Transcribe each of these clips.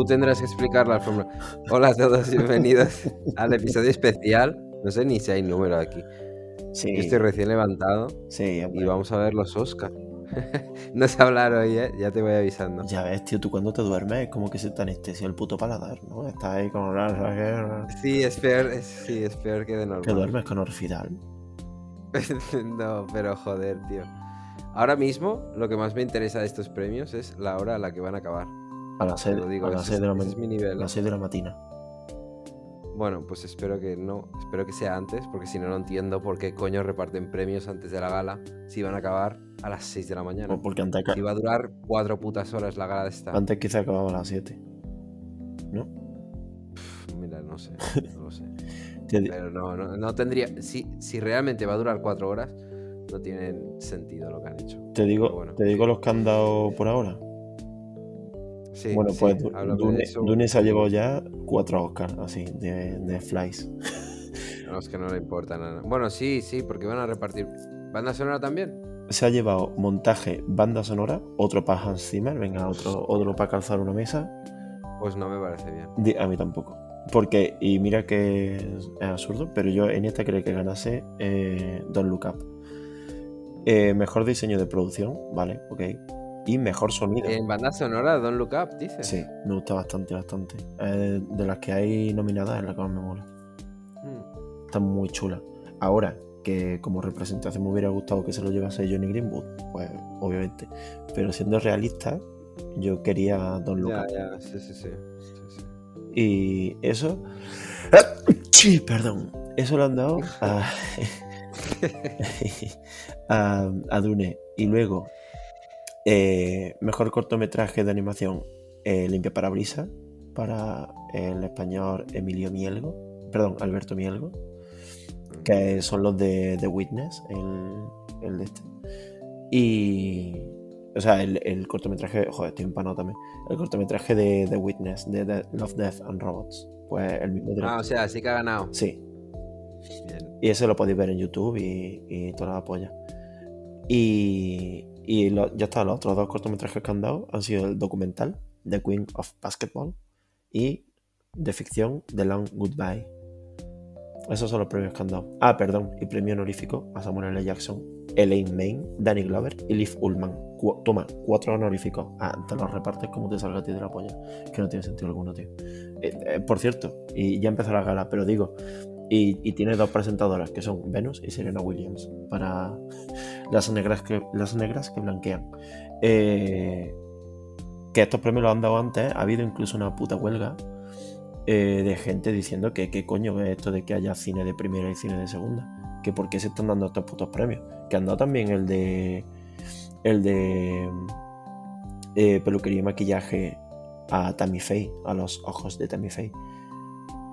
Tú tendrás que explicar la fórmula. Hola a todos, bienvenidos al episodio especial. No sé ni si hay número aquí. Sí, Yo estoy recién levantado sí, y vamos a ver los Oscar. no sé hablar hoy, ¿eh? Ya te voy avisando. Ya ves, tío, tú cuando te duermes es como que se te anestesia el puto paladar, ¿no? Estás ahí con... Sí, es peor, es- sí, es peor que de Que normal. duermes con orfidal. no, pero joder, tío. Ahora mismo, lo que más me interesa de estos premios es la hora a la que van a acabar. A las Te 6 lo digo, a las ese, seis es, de la es mi nivel. a las seis de la mañana. Bueno, pues espero que no, espero que sea antes, porque si no, no entiendo por qué coño reparten premios antes de la gala si van a acabar a las 6 de la mañana. O porque antes, Si va a durar cuatro putas horas la gala de esta. antes quizá acababa a las 7. ¿No? Mira, no sé, no lo sé. Pero no, no, no tendría. Si, si realmente va a durar cuatro horas, no tiene sentido lo que han hecho. Te digo, bueno. te digo los que han dado por ahora. Sí, bueno, pues Dune, se ha llevado ya cuatro Oscars, así, de, de Flies. No, es que no le importa nada. Bueno, sí, sí, porque van a repartir. ¿Banda sonora también? Se ha llevado montaje, banda sonora, otro para Hans Zimmer, venga, otro, otro para calzar una mesa. Pues no me parece bien. A mí tampoco. Porque, y mira que es, absurdo, pero yo en esta creo que ganase eh, Don't Look Up. Eh, mejor diseño de producción, vale, ok. Y mejor sonido. En banda sonora, Don't Look Up, dices. Sí, me gusta bastante, bastante. Eh, de las que hay nominadas es la que más me mola. Hmm. Está muy chula. Ahora, que como representación me hubiera gustado que se lo llevase Johnny Greenwood, pues obviamente. Pero siendo realista, yo quería Don Look Ya, Up. ya, sí, sí, sí. sí, sí. Y eso. Sí, perdón. Eso lo han dado a, a, a Dune. Y luego, eh, mejor cortometraje de animación, eh, Limpia Parabrisas, para el español Emilio Mielgo. Perdón, Alberto Mielgo. Que son los de The Witness, el, el de este. Y. O sea, el, el cortometraje. Joder, estoy empanado también. El cortometraje de The Witness, de Love, Death and Robots. Pues el mismo director. Ah, o sea, sí que ha ganado. Sí, Bien. y ese lo podéis ver en YouTube y, y toda la polla. Y, y ya está, los otros dos cortometrajes que han dado han sido el documental The Queen of Basketball y de ficción The Long Goodbye. Esos son los premios que han dado. Ah, perdón, y premio honorífico a Samuel L. Jackson, Elaine Main, Danny Glover y Liv Ullman. Toma, cuatro honoríficos. Ah, te los repartes como te salga a ti de la polla. Que no tiene sentido alguno, tío. Eh, eh, por cierto, y ya empezó la gala, pero digo, y, tiene dos presentadoras que son Venus y Serena Williams para las negras que, las negras que blanquean. Eh, que estos premios los han dado antes, ha habido incluso una puta huelga eh, de gente diciendo que qué coño es esto de que haya cine de primera y cine de segunda. Que por qué se están dando estos putos premios. Que han dado también el de. El de. eh, peluquería y maquillaje a Tammy Faye, a los ojos de Tammy Faye.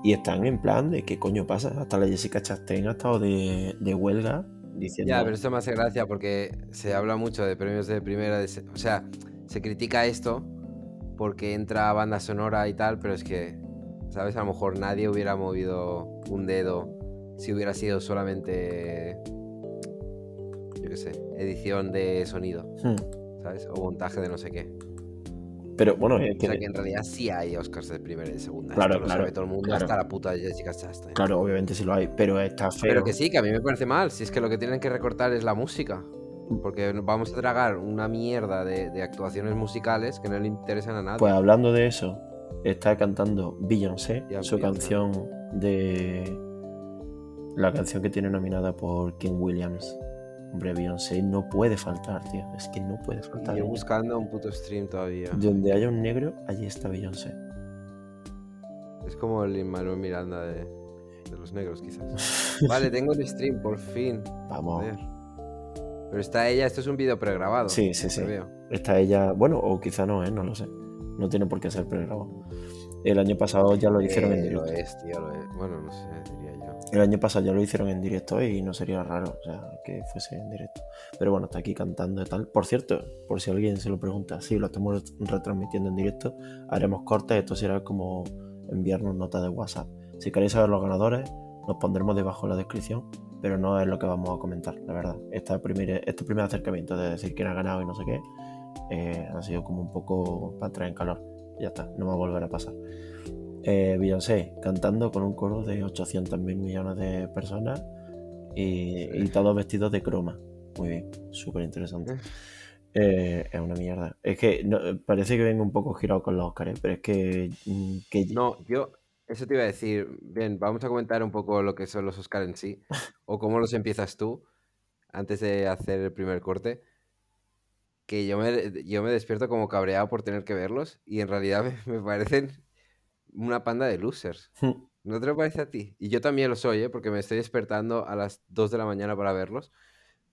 Y están en plan de qué coño pasa. Hasta la Jessica Chastain ha estado de, de huelga diciendo. Ya, pero esto me hace gracia porque se habla mucho de premios de primera. de se- o sea, se critica esto porque entra banda sonora y tal, pero es que, ¿sabes? A lo mejor nadie hubiera movido un dedo si hubiera sido solamente, yo qué sé, edición de sonido, Hmm. ¿sabes? O montaje de no sé qué. Pero bueno, es O sea que en realidad sí hay Oscars de primera y de segunda. Claro, Esto lo claro, sabe todo el mundo, claro. hasta la puta Jessica Chastain. claro, obviamente sí lo hay, pero está feo. Pero que sí, que a mí me parece mal. Si es que lo que tienen que recortar es la música. Porque vamos a tragar una mierda de, de actuaciones musicales que no le interesan a nadie. Pues hablando de eso, está cantando Beyoncé, Ya su canción de. La canción que tiene nominada por King Williams. Hombre, Beyoncé no puede faltar, tío. Es que no puede faltar. yo buscando un puto stream todavía. Donde haya un negro, allí está Beyoncé. Es como el Manuel Miranda de, de los negros, quizás. vale, tengo el stream, por fin. Vamos. Joder. Pero está ella, esto es un vídeo pregrabado. Sí, sí, sí. Veo. Está ella. Bueno, o quizá no, ¿eh? No lo sé. No tiene por qué ser pregrabado. El año pasado ya lo hicieron en Eh, lo directo. es, tío, lo es. Bueno, no sé, diría. El año pasado ya lo hicieron en directo y no sería raro, o sea, que fuese en directo. Pero bueno, está aquí cantando y tal. Por cierto, por si alguien se lo pregunta, sí, lo estamos retransmitiendo en directo. Haremos cortes, esto será como enviarnos notas de WhatsApp. Si queréis saber los ganadores, nos pondremos debajo en la descripción, pero no es lo que vamos a comentar, la verdad. Esta primer, este primer acercamiento de decir quién ha ganado y no sé qué, eh, ha sido como un poco para entrar en calor. ya está, no va a volver a pasar. Eh, Beyoncé cantando con un coro de 800 mil millones de personas y, y todos vestidos de croma. Muy bien, súper interesante. Eh, es una mierda. Es que no, parece que vengo un poco girado con los Oscars, pero es que, mm, que... No, yo, eso te iba a decir. Bien, vamos a comentar un poco lo que son los Oscars en sí, o cómo los empiezas tú, antes de hacer el primer corte. Que yo me, yo me despierto como cabreado por tener que verlos, y en realidad me, me parecen una panda de losers. ¿No te lo parece a ti? Y yo también lo soy, ¿eh? porque me estoy despertando a las 2 de la mañana para verlos.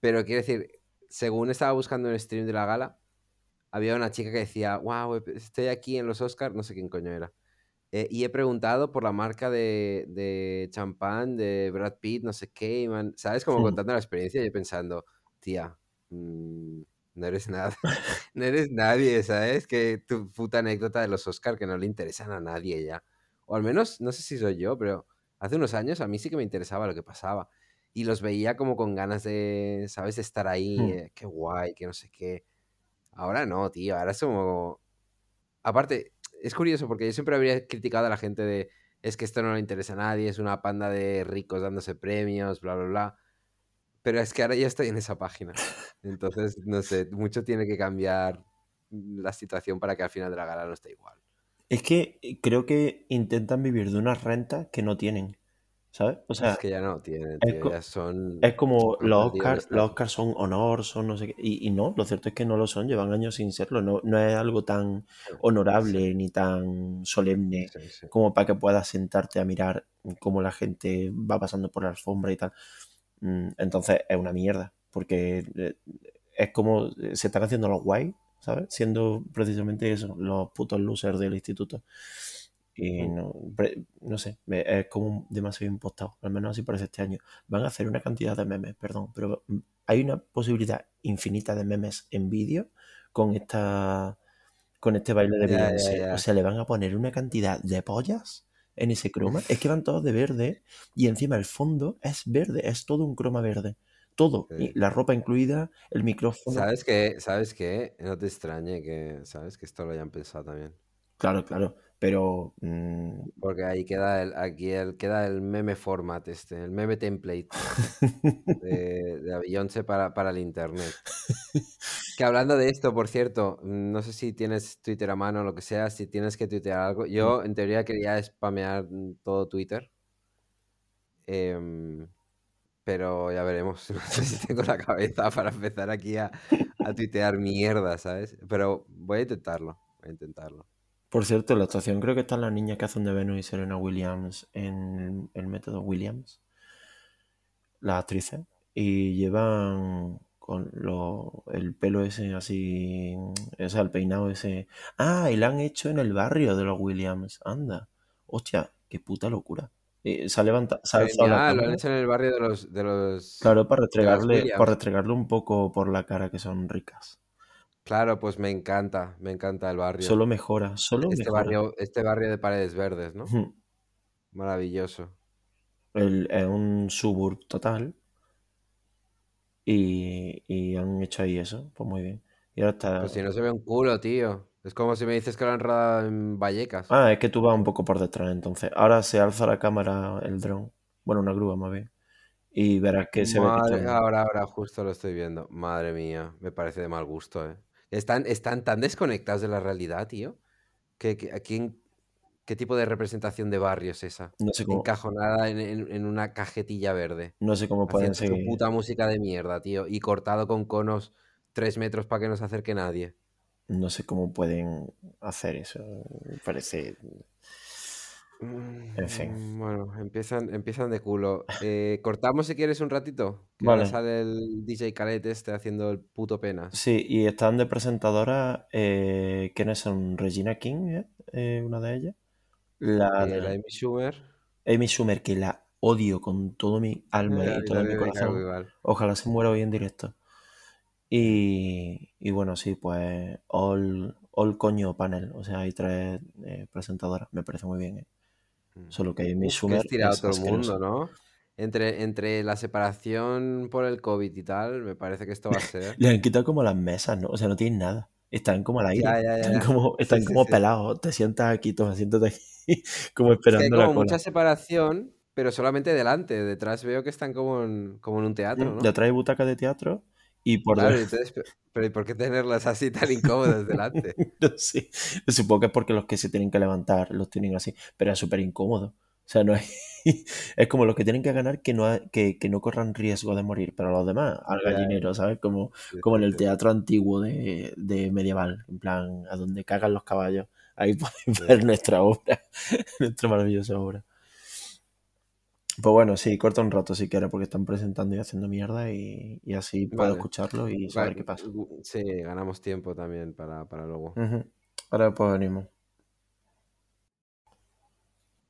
Pero quiero decir, según estaba buscando el stream de la gala, había una chica que decía, wow, estoy aquí en los Oscars, no sé quién coño era. Eh, y he preguntado por la marca de, de champán de Brad Pitt, no sé qué, man. ¿sabes? Como contando la experiencia y yo pensando, tía, mmm, no eres nada, no eres nadie, ¿sabes? Que tu puta anécdota de los Oscars que no le interesan a nadie ya. O al menos, no sé si soy yo, pero hace unos años a mí sí que me interesaba lo que pasaba y los veía como con ganas de, ¿sabes? De estar ahí, eh, qué guay, que no sé qué. Ahora no, tío, ahora es como... Aparte, es curioso porque yo siempre habría criticado a la gente de, es que esto no le interesa a nadie, es una panda de ricos dándose premios, bla, bla, bla. Pero es que ahora ya estoy en esa página. Entonces, no sé, mucho tiene que cambiar la situación para que al final de la gala no esté igual. Es que creo que intentan vivir de unas rentas que no tienen. ¿Sabes? O sea, es que ya no tienen, es, tío, ya son... es como los Oscars, los Oscars son honor, son no sé qué. Y, y, no, lo cierto es que no lo son, llevan años sin serlo. No, no es algo tan honorable sí. ni tan solemne sí. como para que puedas sentarte a mirar cómo la gente va pasando por la alfombra y tal. Mm, Entonces es una mierda, porque eh, es como se están haciendo los guay, ¿sabes? Siendo precisamente eso, los putos losers del instituto. Y Mm. no, no sé, es como demasiado impostado, al menos así parece este año. Van a hacer una cantidad de memes, perdón, pero mm, hay una posibilidad infinita de memes en vídeo con esta con este baile de Beyoncé. O sea, le van a poner una cantidad de pollas en ese croma. Es que van todos de verde y encima el fondo es verde, es todo un croma verde. Todo, Sí. la ropa incluida, el micrófono. ¿Sabes qué? ¿Sabes qué? No te extrañe que, ¿sabes? Que esto lo hayan pensado también. Claro, claro, pero mm, Porque ahí queda el, aquí el, queda el meme format este, el meme template de, de Beyoncé para, para el internet. Que hablando de esto, por cierto, mm, no sé si tienes Twitter a mano o lo que sea, si tienes que tuitear algo. Yo, en teoría, quería spamear mm, todo Twitter. Em, pero ya veremos. No sé si tengo la cabeza para empezar aquí a, a tuitear mierda, ¿sabes? Pero voy a intentarlo. Voy a intentarlo. Por cierto, en la actuación creo que están las niñas que hacen de Venus y Serena Williams en el método Williams, las actrices, y llevan con lo, el pelo ese así, o sea, el peinado ese. Ah, y la han hecho en el barrio de los Williams, anda. Hostia, qué puta locura. Se ha levantado, la Genial, lo han hecho en el barrio de los, de los, Claro, para restregarle, para restregarle un poco por la cara que son ricas. Claro, pues me encanta, me encanta el barrio. Solo mejora, solo Este mejora. barrio, este barrio de paredes verdes, ¿no? Maravilloso. El- es un suburb total y, y han hecho ahí eso, pues muy bien. Y ahora está... Pues si no se ve un culo, tío. Es como si me dices que lo han rodado en Vallecas. Ah, es que tú vas un poco por detrás entonces. Ahora se alza la cámara, el dron, bueno, una grúa más bien, y verás que se ve que ahora, ahora justo lo estoy viendo. Madre mía, me parece de mal gusto, ¿eh? Están, están tan desconectados de la realidad, tío. Que, que- ¿a quién- ¿Qué tipo de representación de barrio es esa? No sé cómo, Encajonada en, en- en una cajetilla verde. no sé cómo pueden Haciendo su seguir, puta música de mierda, tío. Y cortado con conos tres metros para que no se acerque nadie. no sé cómo pueden hacer eso. Me Parece, en fin. Mm, Bueno, empiezan, empiezan de culo. Eh, cortamos si quieres un ratito. Que Vale. sale el DJ Khaled este haciendo el puto penas. Sí, y están de presentadoras, eh, ¿quiénes son? Regina King. Eh, una de ellas. La Eh, la de Amy Schumer. Amy Schumer, que la odio con todo mi alma y todo mi corazón. Ojalá se muera hoy en directo. Y, y bueno, sí, pues all, all coño panel. O sea, hay tres eh, presentadoras. Me parece muy bien. ¿eh? Mm. Solo que Amy Uf, que Schumer estirado es todo el mundo. ¿no? Entre, entre la separación por el COVID y tal, me parece que esto va a ser. Le han quitado como las mesas, ¿no? O sea, no tienen nada. Están como al aire, Ya, ya, ya, están como, están sí, como sí. pelados. Te sientas aquí, toma, siéntate aquí, como Es que hay esperando la como cola. mucha separación, pero solamente delante. Detrás veo que están como en, como en un teatro, ¿no? Detrás hay butacas de teatro y por Claro, entonces, pe- pero ¿y por qué tenerlas así tan incómodas delante? No sé. Supongo que es porque los que se tienen que levantar los tienen así, pero es súper incómodo. O sea, no es. Es como los que tienen que ganar que no, ha- que, que no corran riesgo de morir, pero los demás al gallinero, ¿sabes? Como, como en el teatro antiguo de, de medieval, en plan, a donde cagan los caballos. Ahí podéis ver nuestra obra, nuestra maravillosa obra. Pues bueno, sí, corta un rato si quieres, porque están presentando y haciendo mierda y, y así puedo escucharlo y saber qué pasa. Sí, ganamos tiempo también para, para luego. Ujú. Ahora pues venimos.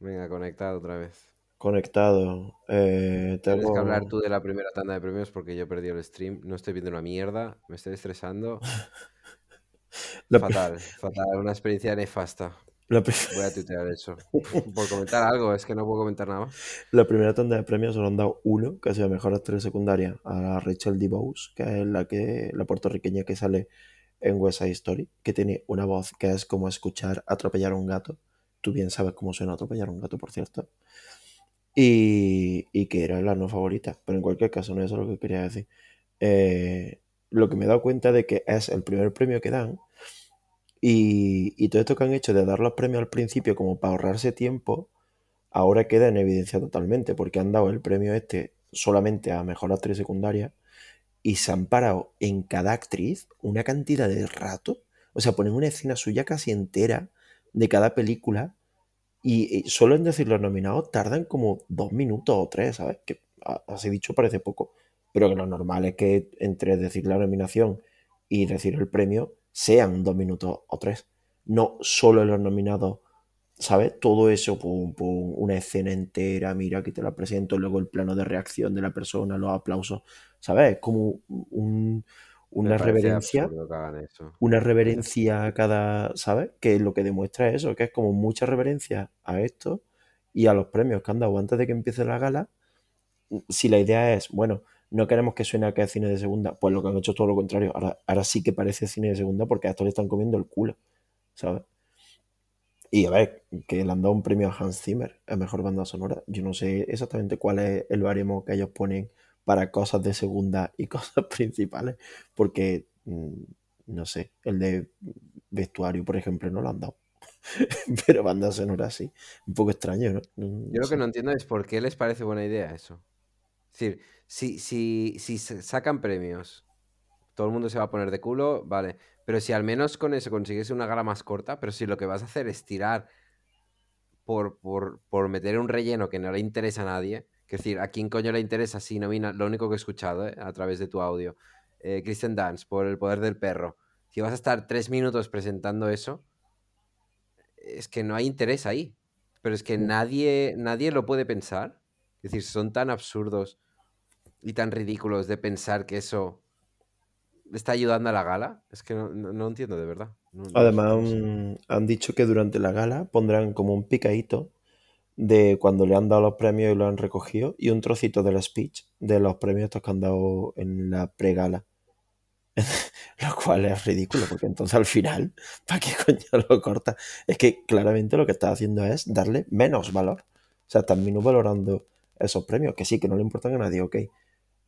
Venga, conectado otra vez. Conectado. Eh, Tienes que hablar tú de la primera tanda de premios porque yo perdí el stream. No estoy viendo una mierda. Me estoy estresando. La, Fatal, fatal. Una experiencia nefasta. la Voy a tuitear eso. Por comentar algo, es que no puedo comentar nada más. la primera tanda de premios solo han dado uno, que ha sido mejor actriz secundaria, a Rachel DeVos, que es la que la puertorriqueña que sale en West Side Story, que tiene una voz que es como escuchar atropellar a un gato. Tú bien sabes cómo suena atropellar a un gato, por cierto. Y, y que era la no favorita. Pero en cualquier caso, no eso es lo que quería decir. Eh, lo que me he dado cuenta de que es el primer premio que dan. Y, y todo esto que han hecho de dar los premios al principio como para ahorrarse tiempo, ahora queda en evidencia totalmente, porque han dado el premio este solamente a mejor actriz secundaria y se han parado en cada actriz una cantidad de rato. O sea, ponen una escena suya casi entera de cada película y, solo en decir los nominados tardan como dos minutos o tres, ¿sabes? Que así dicho parece poco, pero que lo normal es que entre decir la nominación y decir el premio sean dos minutos o tres. No solo en los nominados, ¿sabes? Todo eso, pum, una escena entera, mira, aquí te la presento, luego el plano de reacción de la persona, los aplausos, ¿sabes? Es como un- una reverencia una reverencia a cada, ¿sabes? Que lo que demuestra es eso, que es como mucha reverencia a esto y a los premios que han dado antes de que empiece la gala. Si la idea es, bueno, no queremos que suene a que es cine de segunda, pues lo que han hecho es todo lo contrario. Ahora, ahora sí que parece cine de segunda porque a esto le están comiendo el culo, ¿sabes? Y a ver, que le han dado un premio a Hans Zimmer, a mejor banda sonora. Yo no sé exactamente cuál es el baremo que ellos ponen para cosas de segunda y cosas principales, porque mm, no sé, el de vestuario, por ejemplo, no lo han dado. Pero banda sonora sí. Un poco extraño, ¿no? No- no Yo lo que no entiendo es por qué les parece buena idea eso. Es decir, si, si, si sacan premios, todo el mundo se va a poner de culo, vale. Pero si al menos con eso consigues una gala más corta, pero si lo que vas a hacer es tirar por, por, por meter un relleno que no le interesa a nadie, es decir, ¿a quién coño le interesa si nomina lo único que he escuchado eh, a través de tu audio? Eh, Kristen Dance, por el poder del perro. Si vas a estar tres minutos presentando eso, es que no hay interés ahí. Pero es que Mm. nadie, nadie lo puede pensar. Es decir, son tan absurdos y tan ridículos de pensar que eso está ayudando a la gala. Es que no, no- no entiendo de verdad. No- Además, sé. mm, han dicho que durante la gala pondrán como un picadito de cuando le han dado los premios y lo han recogido y un trocito del speech de los premios estos que han dado en la pre-gala. Lo cual es ridículo, porque entonces al final, ¿para qué coño lo corta? Es que claramente lo que está haciendo es darle menos valor. O sea, están valorando esos premios, que sí, que no le importan a nadie, ok.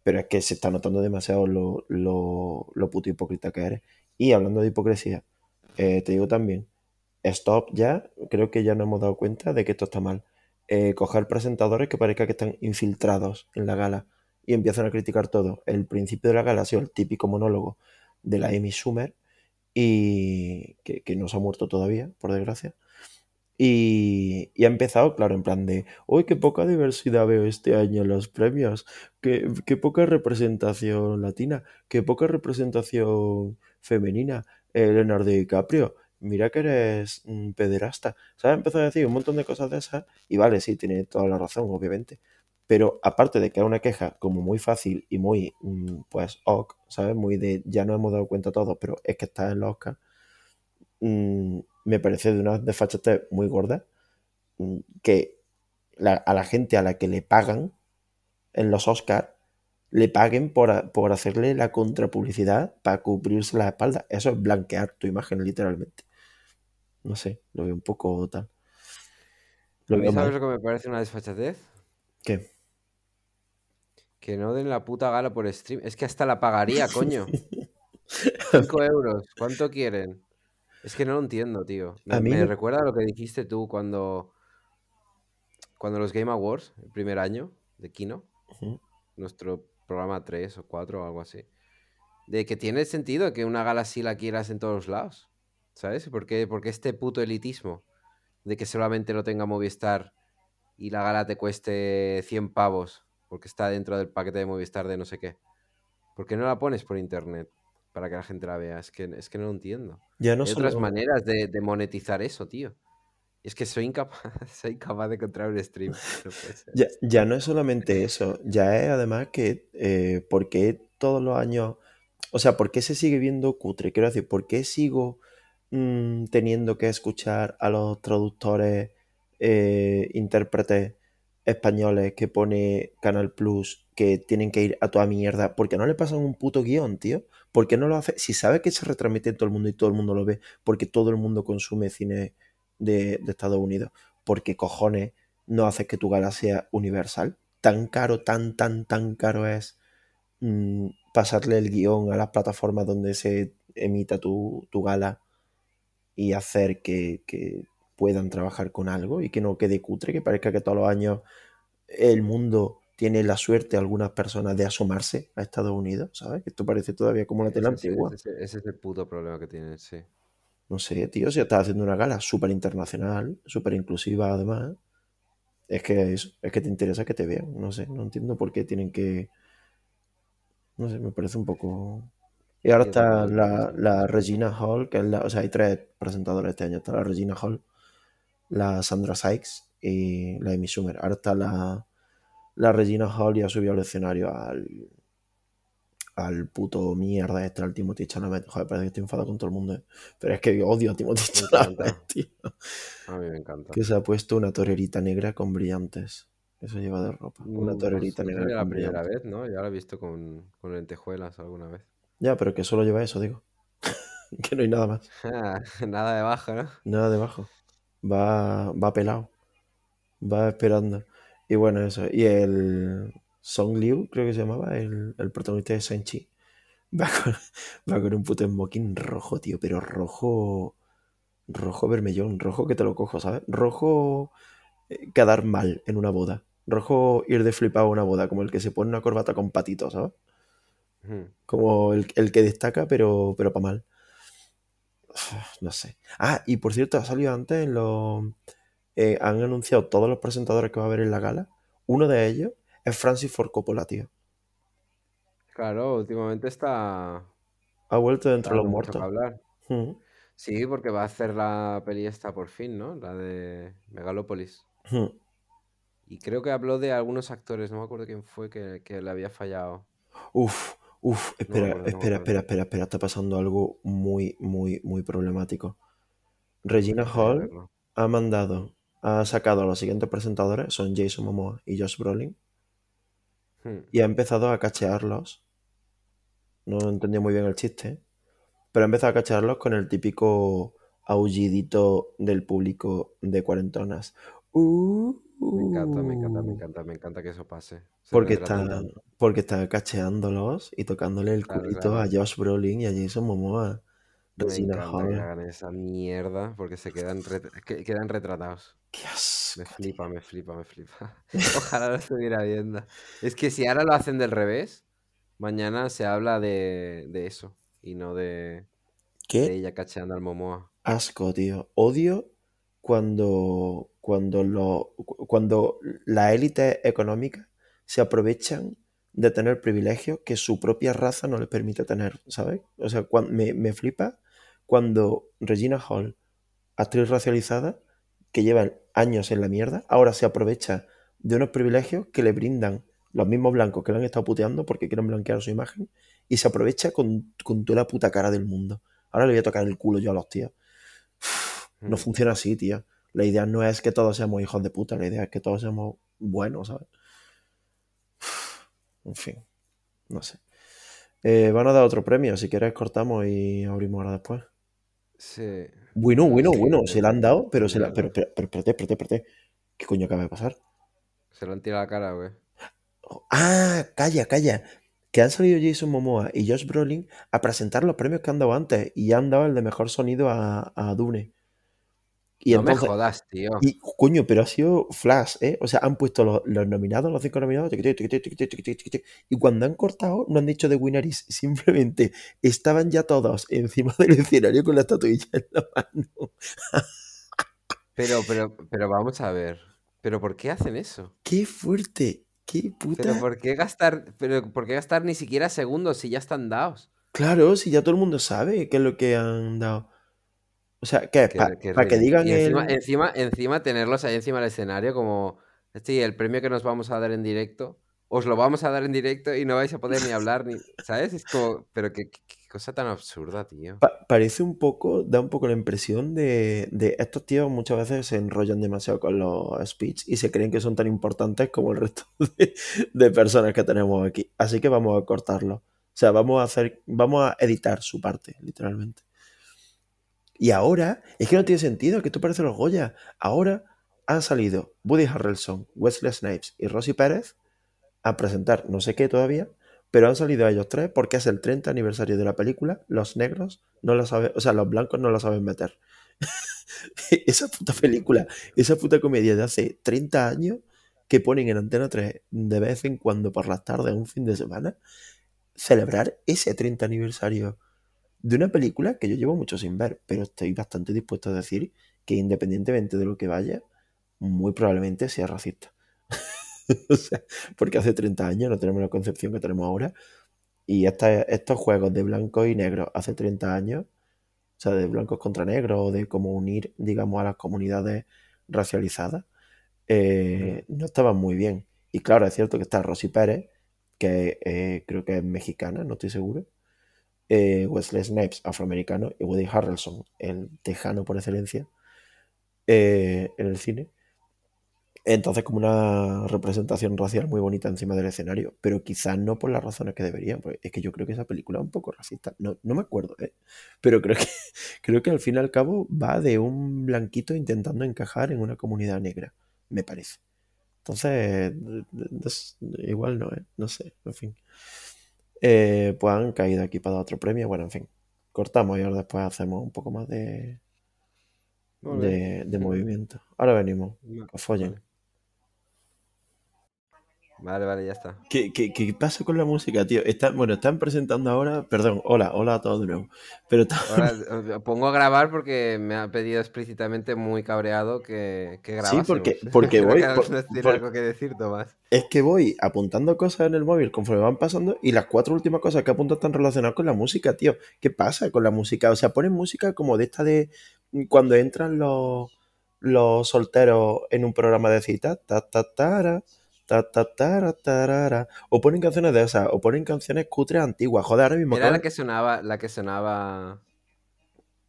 Pero es que se está notando demasiado lo, lo, lo puto hipócrita que eres. Y hablando de hipocresía, eh, te digo también, stop ya, creo que ya nos hemos dado cuenta de que esto está mal. Eh, coger presentadores que parezca que están infiltrados en la gala y empiezan a criticar todo. El principio de la gala ha sido el típico monólogo de la Amy Schumer y que, que no ha muerto todavía, por desgracia. Y, y ha empezado, claro, en plan de, uy, qué poca diversidad veo este año en los premios, qué, qué poca representación latina, qué poca representación femenina, eh, Leonardo DiCaprio, mira que eres mm, pederasta. ¿Sabes? Ha empezado a decir un montón de cosas de esas y vale, sí, tiene toda la razón, obviamente. Pero aparte de que es una queja como muy fácil y muy, mm, pues, ok, ¿sabes? Muy de, ya nos hemos dado cuenta todos, pero es que está en los Oscars mm, me parece de una desfachatez muy gorda mm, que a la gente a la que le pagan en los Oscars le paguen por, por hacerle la contrapublicidad para cubrirse la espalda. Eso es blanquear tu imagen, literalmente. No sé, lo veo un poco tal. Lo A mí, veo ¿sabes mal. lo que me parece una desfachatez? ¿Qué? Que no den la puta gala por stream. Es que hasta la pagaría, coño. 5 euros. ¿Cuánto quieren? Es que no lo entiendo, tío. A Me, mí me recuerda a lo que dijiste tú cuando, cuando los Game Awards, el primer año de Kino, nuestro programa 3 o 4 o algo así, de que tiene sentido que una gala así la quieras en todos lados. ¿Sabes? ¿Por qué, por qué este puto elitismo de que solamente lo tenga Movistar y la gala te cueste 100 pavos porque está dentro del paquete de Movistar de no sé qué? ¿Por qué no la pones por internet para que la gente la vea? Es que, es que no lo entiendo. ya no Hay otras solo... maneras de, de monetizar eso, tío. Es que soy incapaz, soy incapaz de encontrar un stream. No. Ya, ya no es solamente eso, ya es además que eh, ¿por qué todos los años, o sea, por qué se sigue viendo cutre? Quiero decir, ¿por qué sigo mm, teniendo que escuchar a los traductores, eh, intérpretes españoles que pone Canal Plus que tienen que ir a toda mierda? ¿Por qué no le pasan un puto guion, tío? ¿Por qué no lo hace? Si sabe que se retransmite en todo el mundo y todo el mundo lo ve, porque todo el mundo consume cine de, de Estados Unidos, porque cojones no haces que tu gala sea universal. Tan caro, tan, tan, tan caro es mm, pasarle el guion a las plataformas donde se emita tu, tu gala y hacer que, que puedan trabajar con algo y que no quede cutre, que parezca que todos los años el mundo tiene la suerte, algunas personas, de asomarse a Estados Unidos, ¿sabes? Esto parece todavía como la tela Ese, antigua. ese es- ese es el puto problema que tienen, sí. No sé, tío, si estás haciendo una gala súper internacional, súper inclusiva además, es que eso, es que te interesa que te vean. No sé, no entiendo por qué tienen que. No sé, me parece un poco. Y ahora está la, la Regina Hall, que es la. O sea, hay tres presentadoras este año. Está la Regina Hall, la Sandra Sykes y la Amy Schumer. Ahora está la, la Regina Hall y ha subido al escenario al. Al puto mierda este, al Timothy Chalamet. Joder, parece que estoy enfadado con todo el mundo. ¿eh? Pero es que odio a Timothy Me Chalamet, tío. A mí me encanta. Que se ha puesto una torerita negra con brillantes. Eso lleva de ropa. Una Mm, torerita Pues no negra la primera brillantes. vez, ¿no? Ya lo he visto con, con lentejuelas alguna vez. Ya, pero que solo lleva eso, digo. que no hay nada más. Ah, Nada debajo, ¿no? Nada debajo. Va, va pelado. Va esperando. Y bueno, eso. Y el Song Liu, creo que se llamaba, el, el protagonista de Shang-Chi. Va con, va con un puto smoking rojo, tío, pero rojo. Rojo vermellón, rojo que te lo cojo, ¿sabes? Rojo eh, quedar mal en una boda. Rojo ir de flipado a una boda, como el que se pone una corbata con patitos, ¿sabes? Como el, el que destaca, pero, pero para mal. No sé. Ah, y por cierto, ha salido antes en los. eh, han anunciado todos los presentadores que va a haber en la gala. Uno de ellos es Francis Ford Coppola, tío. Claro, últimamente está, Ha vuelto de está entre los muertos. hablar. Sí, porque va a hacer la peli esta por fin, ¿no? La de Megalópolis. Y creo que habló de algunos actores, no me acuerdo quién fue que, que le había fallado. Uf, uf, espera, no espera, espera, espera, espera. Está pasando algo muy, muy, muy problemático. Regina Hall ha mandado, ha sacado a los siguientes presentadores, son Jason Momoa y Josh Brolin, Hmm. y ha empezado a cachearlos. No entendí muy bien el chiste, pero ha empezado a cachearlos con el típico aullidito del público de cuarentonas. Uh, Me encanta, me encanta, me uh, encanta, me encanta que eso pase. Se porque está, porque está cacheándolos y tocándole el Claro, culito claro. a Josh Brolin y a Jason Momoa. Me encanta que hagan esa mierda porque se quedan, ret- quedan retratados. Qué Me flipa, me flipa, me flipa. Ojalá lo estuviera viendo. Es que si ahora lo hacen del revés, mañana se habla de, de eso y no de, de ¿Qué ella cacheando al Momoa. asco, tío? Odio cuando, cuando, lo, cu- cuando la élite económica se aprovechan de tener privilegios que su propia raza no les permite tener, ¿sabes? O sea, cuan- me, me flipa cuando Regina Hall, actriz racializada, que lleva años en la mierda, ahora se aprovecha de unos privilegios que le brindan los mismos blancos que le han estado puteando porque quieren blanquear su imagen y se aprovecha con, con toda la puta cara del mundo. Ahora le voy a tocar el culo yo a los tíos. No Hmm. funciona así, tío. La idea no es que todos seamos hijos de puta, la idea es que todos seamos buenos, ¿sabes? En fin. No sé. Eh, van a dar otro premio. Si quieres, cortamos y abrimos ahora después. Sí. Bueno, bueno, bueno. Se la han dado, pero se la. Pero, pero, pero, espérate, espérate, espérate. ¿Qué coño acaba de pasar? Se lo han tirado a la cara, güey. Ah, calla, calla. Que han salido Jason Momoa y Josh Brolin a presentar los premios que han dado antes y han dado el de mejor sonido a, a Dune. Y no entonces, me jodas, tío. y coño, pero ha sido flash, ¿eh? O sea, han puesto los, los nominados, los cinco nominados, y cuando han cortado no han dicho de Winneris, simplemente estaban ya todos encima del escenario con la estatuilla en la mano. Pero, pero, pero vamos a ver. ¿Pero por qué hacen eso? ¡Qué fuerte! ¡Qué puta! ¿Pero por qué gastar, pero por qué gastar ni siquiera segundos si ya están dados? Claro, si ya todo el mundo sabe qué es lo que han dado. O sea, ¿qué? Para que digan encima, el... encima, encima tenerlos ahí encima del escenario como, este el premio que nos vamos a dar en directo, os lo vamos a dar en directo y no vais a poder ni hablar, ni, ¿sabes? Es como, pero qué, qué- qué cosa tan absurda, tío. Pa- parece un poco, da un poco la impresión de, de estos tíos muchas veces se enrollan demasiado con los speech y se creen que son tan importantes como el resto de, de personas que tenemos aquí. Así que vamos a cortarlo. O sea, vamos a hacer, vamos a editar su parte, literalmente. Y ahora, es que no tiene sentido, que esto parece los Goya. Ahora han salido Woody Harrelson, Wesley Snipes y Rosy Pérez a presentar no sé qué todavía, pero han salido ellos tres porque es el 30 aniversario de la película. Los negros no la saben, o sea, los blancos no la saben meter. esa puta película, esa puta comedia de hace 30 años que ponen en Antena 3 de vez en cuando por las tardes, un fin de semana, celebrar ese 30 aniversario de una película que yo llevo mucho sin ver, pero estoy bastante dispuesto a decir que independientemente de lo que vaya, muy probablemente sea racista. o sea, porque hace 30 años no tenemos la concepción que tenemos ahora. Y esta- estos juegos de blancos y negros hace 30 años, o sea, de blancos contra negros, o de cómo unir, digamos, a las comunidades racializadas, eh, no estaban muy bien. Y claro, es cierto que está Rosy Pérez, que eh, creo que es mexicana, no estoy seguro. Eh, Wesley Snipes, afroamericano, y Woody Harrelson, el tejano por excelencia, eh, en el cine. Entonces, como una representación racial muy bonita encima del escenario, pero quizás no por las razones que deberían. Pues es que yo creo que esa película es un poco racista. No, no me acuerdo, ¿eh? Pero creo que, creo que al fin y al cabo va de un blanquito intentando encajar en una comunidad negra, me parece. Entonces, sé, igual no, ¿eh? No sé, en fin. Eh, pues han caído aquí para otro premio. Bueno, en fin, cortamos y ahora después hacemos un poco más de, de, movimiento. Ahora venimos, que follen. Vale. Vale, ya está. ¿Qué, qué, qué pasa con la música, tío? Están, bueno, están presentando ahora. Perdón, hola, hola a todos de nuevo. Pero Ahora pongo a grabar porque me ha pedido explícitamente muy cabreado que, que Sí, grabásemos. porque- porque Creo voy que por- nos tiene por- algo que decir, Tomás. es que voy apuntando cosas en el móvil conforme van pasando y las cuatro últimas cosas que apunto están relacionadas con la música, tío. ¿Qué pasa con la música? O sea, ponen música como de esta de cuando entran los, los solteros en un programa de citas. Ta, ta, tara, ta, ta, tara, tarara. O ponen canciones de esas, o ponen canciones cutres antiguas. Joder, ahora mismo ¿Era la que sonaba, la que sonaba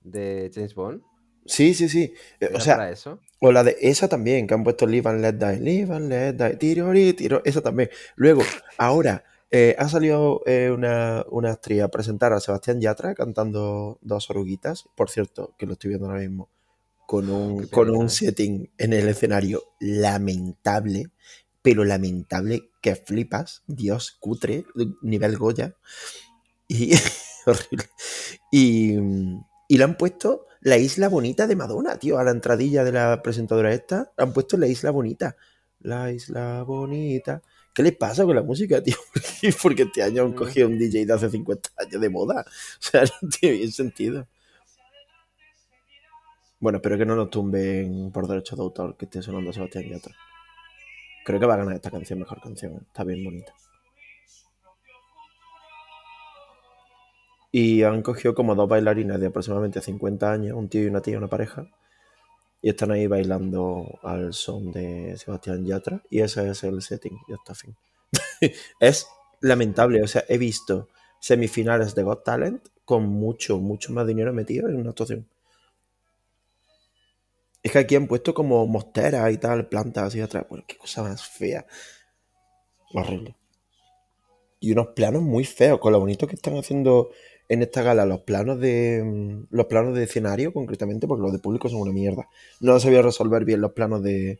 de James Bond? Sí, sí, sí. Eh, ¿Era O sea, eso? O la de esa también, que han puesto Live and Let Die, Live and Let Die, tirori, tiro, esa también. Luego, ahora, eh, ha salido eh, una, una actriz a presentar a Sebastián Yatra cantando dos oruguitas. Por cierto, que lo estoy viendo ahora mismo, con un, Qué con un setting en el escenario lamentable, pero lamentable que flipas, Dios, cutre, nivel Goya. Y horrible. Y, y le han puesto la isla bonita de Madonna, tío, a la entradilla de la presentadora esta. Le han puesto la isla bonita. La isla bonita. ¿Qué le pasa con la música, tío? Porque este año han Mm. cogido un DJ de hace 50 años de moda. O sea, no tiene bien sentido. Bueno, espero que no nos tumben por derechos de autor que esté sonando Sebastián Yatra. Creo que va a ganar esta canción mejor canción. Está bien bonita. Y han cogido como dos bailarines de aproximadamente 50 años, un tío y una tía, una pareja. Y están ahí bailando al son de Sebastián Yatra. Y ese es el setting. Ya está, fin. es lamentable. O sea, he visto semifinales de Got Talent con mucho, mucho más dinero metido en una actuación. Es que aquí han puesto como mosteras y tal, plantas así atrás. Bueno, qué cosa más fea. Horrible. y unos planos muy feos, con lo bonito que están haciendo en esta gala los planos de mm, los planos de escenario concretamente, porque los de público son una mierda. No sabido resolver bien los planos de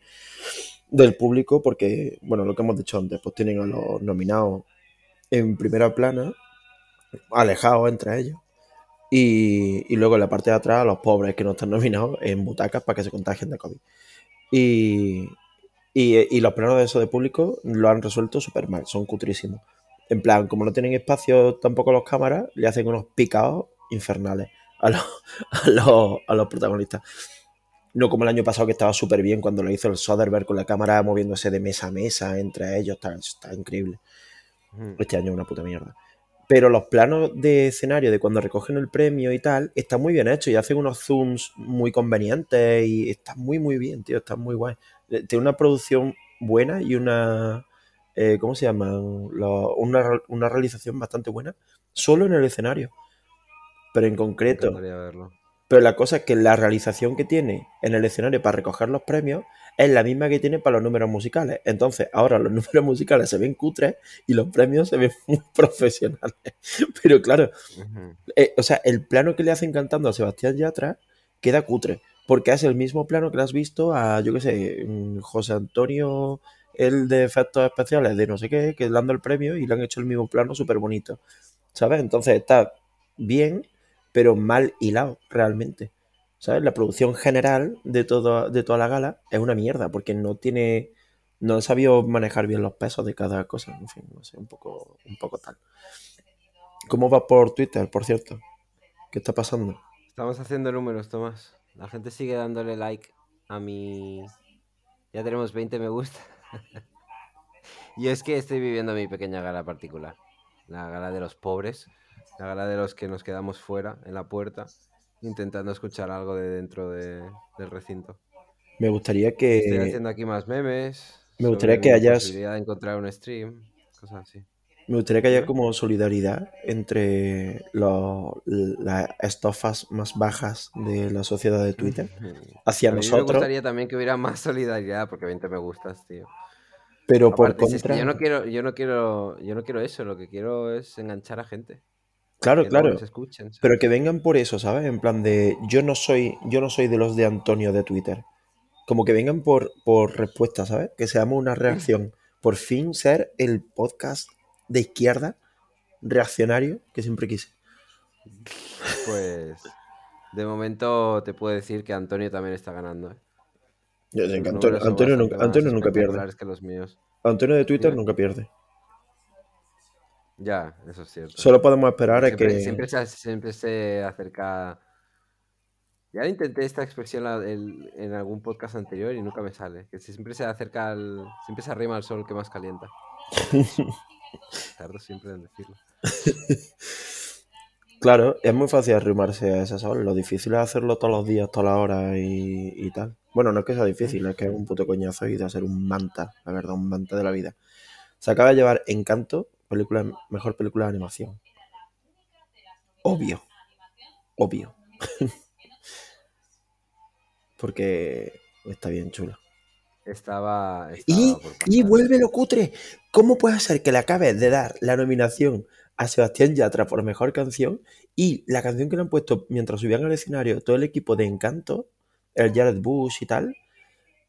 del público porque, bueno, lo que hemos dicho antes, pues tienen a los nominados en primera plana, alejados entre ellos. Y, y luego en la parte de atrás a los pobres que no están nominados en butacas para que se contagien de COVID. Y, y, y los planos de eso de público lo han resuelto súper mal, son cutrísimos. En plan, como no tienen espacio tampoco los cámaras, le hacen unos picados infernales a los, a los, a los protagonistas. No como el año pasado que estaba súper bien cuando lo hizo el Soderbergh con la cámara moviéndose de mesa a mesa entre ellos, está, está increíble. Este año es una puta mierda. Pero los planos de escenario de cuando recogen el premio y tal, están muy bien hechos y hacen unos zooms muy convenientes y está muy, muy bien, tío, está muy guay. Eh, Tiene una producción buena y una. eh, ¿Cómo se llaman? Lo- una, una realización bastante buena, solo en el escenario. Pero en concreto, verlo. pero la cosa es que la realización que tiene en el escenario para recoger los premios es la misma que tiene para los números musicales. Entonces, ahora los números musicales se ven cutres y los premios se ven muy profesionales. Pero claro, eh, o sea, el plano que le hacen cantando a Sebastián Yatra queda cutre. Porque es el mismo plano que le has visto a, yo qué sé, mm, José Antonio, el de efectos especiales de no sé qué, que dando el premio y le han hecho el mismo plano súper bonito. ¿Sabes? Entonces está bien, pero mal hilado realmente. ¿Sabes? La producción general de, todo, de toda la gala es una mierda, porque no tiene. No sabido manejar bien los pesos de cada cosa. En fin, no sé, un poco, un poco tal. ¿Cómo va por Twitter, por cierto? ¿Qué está pasando? Estamos haciendo números, Tomás. La gente sigue dándole like a mi. Ya tenemos 20 me gusta. y es que estoy viviendo mi pequeña gala particular. La gala de los pobres. La gala de los que nos quedamos fuera, en la puerta, intentando escuchar algo de dentro de- del recinto. Me gustaría Estoy que. haciendo aquí más memes. me gustaría que hayas- posibilidad de encontrar un stream. Cosas así. Me gustaría que haya como solidaridad entre las estofas más bajas de la sociedad de Twitter hacia a mí me nosotros, gustaría también que hubiera más solidaridad, porque 20 me gustas, tío. pero por Aparte, si es que contra. yo no quiero, yo no quiero, yo no quiero eso, lo que quiero es enganchar a gente. Claro, que claro. Pero que vengan por eso, ¿sabes? En plan de yo no soy, yo no soy de los de Antonio de Twitter. Como que vengan por, por respuesta, ¿sabes? Que seamos una reacción. Por fin ser el podcast de izquierda reaccionario que siempre quise. Pues de momento te puedo decir que Antonio también está ganando. ¿eh? Yo Antonio, nunca, más Antonio nunca pierde. espectaculares que los míos. Antonio de Twitter nunca pierde. Ya, eso es cierto. Solo podemos esperar a siempre, que. siempre, se, siempre se acerca. Ya intenté esta expresión en algún podcast anterior y nunca me sale. Que siempre se acerca al. Siempre se arrima al sol que más calienta. Tardo siempre en decirlo. Claro, es muy fácil arrimarse a ese sol. Lo difícil es hacerlo todos los días, todas las horas y, y tal. Bueno, no es que sea difícil, es que es un puto coñazo y de ser un manta, la verdad, un manta de la vida. Se acaba de llevar Encanto, película, mejor película de animación. Obvio. Obvio. Porque está bien chulo. Estaba. estaba Y, y vuelve lo cutre. ¿Cómo puede ser que le acabes de dar la nominación a Sebastián Yatra por mejor canción y la canción que le han puesto mientras subían al escenario todo el equipo de Encanto, el Jared Bush y tal,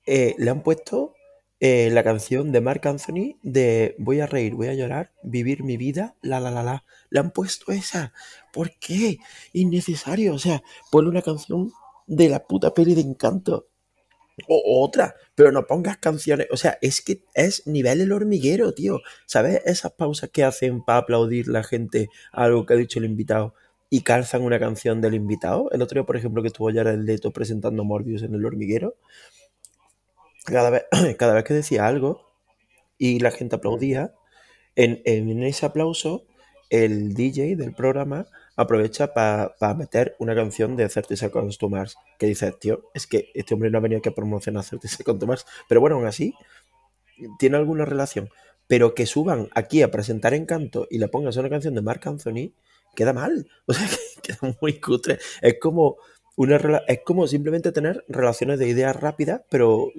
eh, le han puesto eh, la canción de Mark Anthony de Voy a reír, voy a llorar, vivir mi vida, la la la la. Le han puesto esa. ¿Por qué? Innecesario. O sea, ponle una canción de la puta peli de Encanto. O otra, pero no pongas canciones. O sea, es que es nivel el hormiguero, tío. ¿Sabes? Esas pausas que hacen para aplaudir la gente a algo que ha dicho el invitado y calzan una canción del invitado. El otro día, por ejemplo, que estuvo Jared Leto presentando Morbius en el hormiguero. Cada vez, cada vez que decía algo y la gente aplaudía, en, en ese aplauso, el DJ del programa aprovecha para meter una canción de 30 Seconds to Mars. Que dices, tío, es que este hombre no ha venido aquí a promocionar 30 Seconds to Mars. Pero bueno, aún así, tiene alguna relación. Pero que suban aquí a presentar Encanto y le pongas una canción de Marc Anthony, queda mal. O sea, que queda muy cutre. Es como, una, es como simplemente tener relaciones de ideas rápidas, pero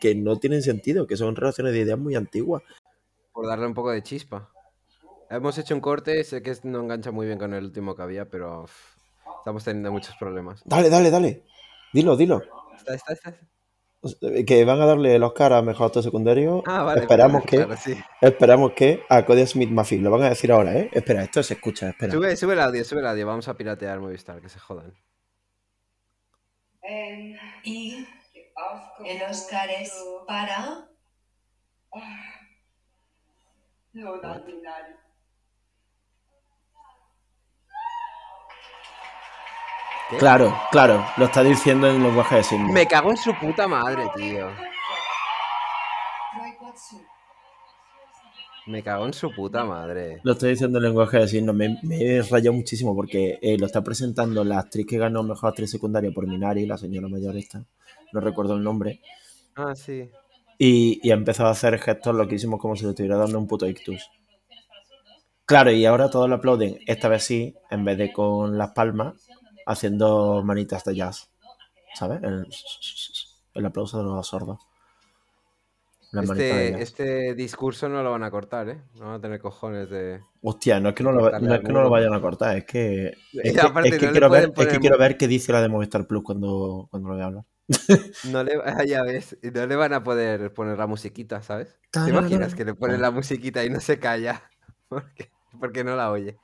que no tienen sentido, que son relaciones de ideas muy antiguas. Por darle un poco de chispa. Hemos hecho un corte, sé que no engancha muy bien con el último que había, pero uf, estamos teniendo muchos problemas. Dale, dale, dale. Dilo, dilo. Está, está, está. Que van a darle el Oscar a mejor actor secundario. Ah, vale. esperamos vale, que. claro, sí. Esperamos que a Cody Smith Mafia. Lo van a decir ahora, ¿eh? Espera, esto se escucha, espera. Sube, sube el audio, sube el audio. Vamos a piratear Movistar, que se jodan. Y el Oscar es para ¿Qué? Claro, claro, lo está diciendo en lenguaje de signos. Me cago en su puta madre, tío. Me cago en su puta madre. Lo estoy diciendo en lenguaje de signos. Me, me he rayado muchísimo porque eh, lo está presentando la actriz que ganó mejor actriz secundaria por Minari, la señora mayor esta. No recuerdo el nombre. Ah, sí. Y, y ha empezado a hacer gestos loquísimos como si le estuviera dando un puto ictus. Claro, y ahora todos lo aplauden, esta vez sí, en vez de con las palmas, haciendo manitas de jazz. ¿Sabes? El, el aplauso de los sordos. Este, este discurso no lo van a cortar, ¿eh? No van a tener cojones de. Hostia, no es que no lo, no es que no lo vayan a cortar, es que. Es que, aparte es que no le quiero, ver, pueden es que poner quiero mu- ver qué dice la de Movistar Plus cuando, cuando lo voy a hablar. No le, ah, ya ves, no le van a poder poner la musiquita, ¿sabes? ¿Te imaginas que le ponen la musiquita y no se calla? Porque, porque no la oye.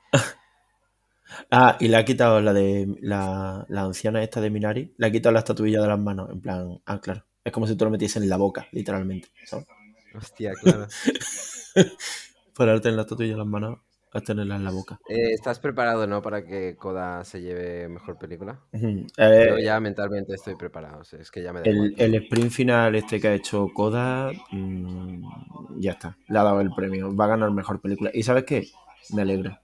Ah, y le ha quitado la de la, la anciana esta de Minari, le ha quitado la estatuilla de las manos, en plan, ah, claro. Es como si tú lo metiesen en la boca, literalmente. ¿sabes? Hostia, claro. Ponerte en la estatuilla de las manos a tenerla en la boca. Eh, ¿Estás preparado, no? Para que Coda se lleve mejor película. Ujú. Yo Eh, ya mentalmente estoy preparado. o sea, es que ya me da el, el sprint final este que ha hecho Koda, mm, ya está, le ha dado el premio, va a ganar mejor película. ¿Y sabes qué? Me alegra.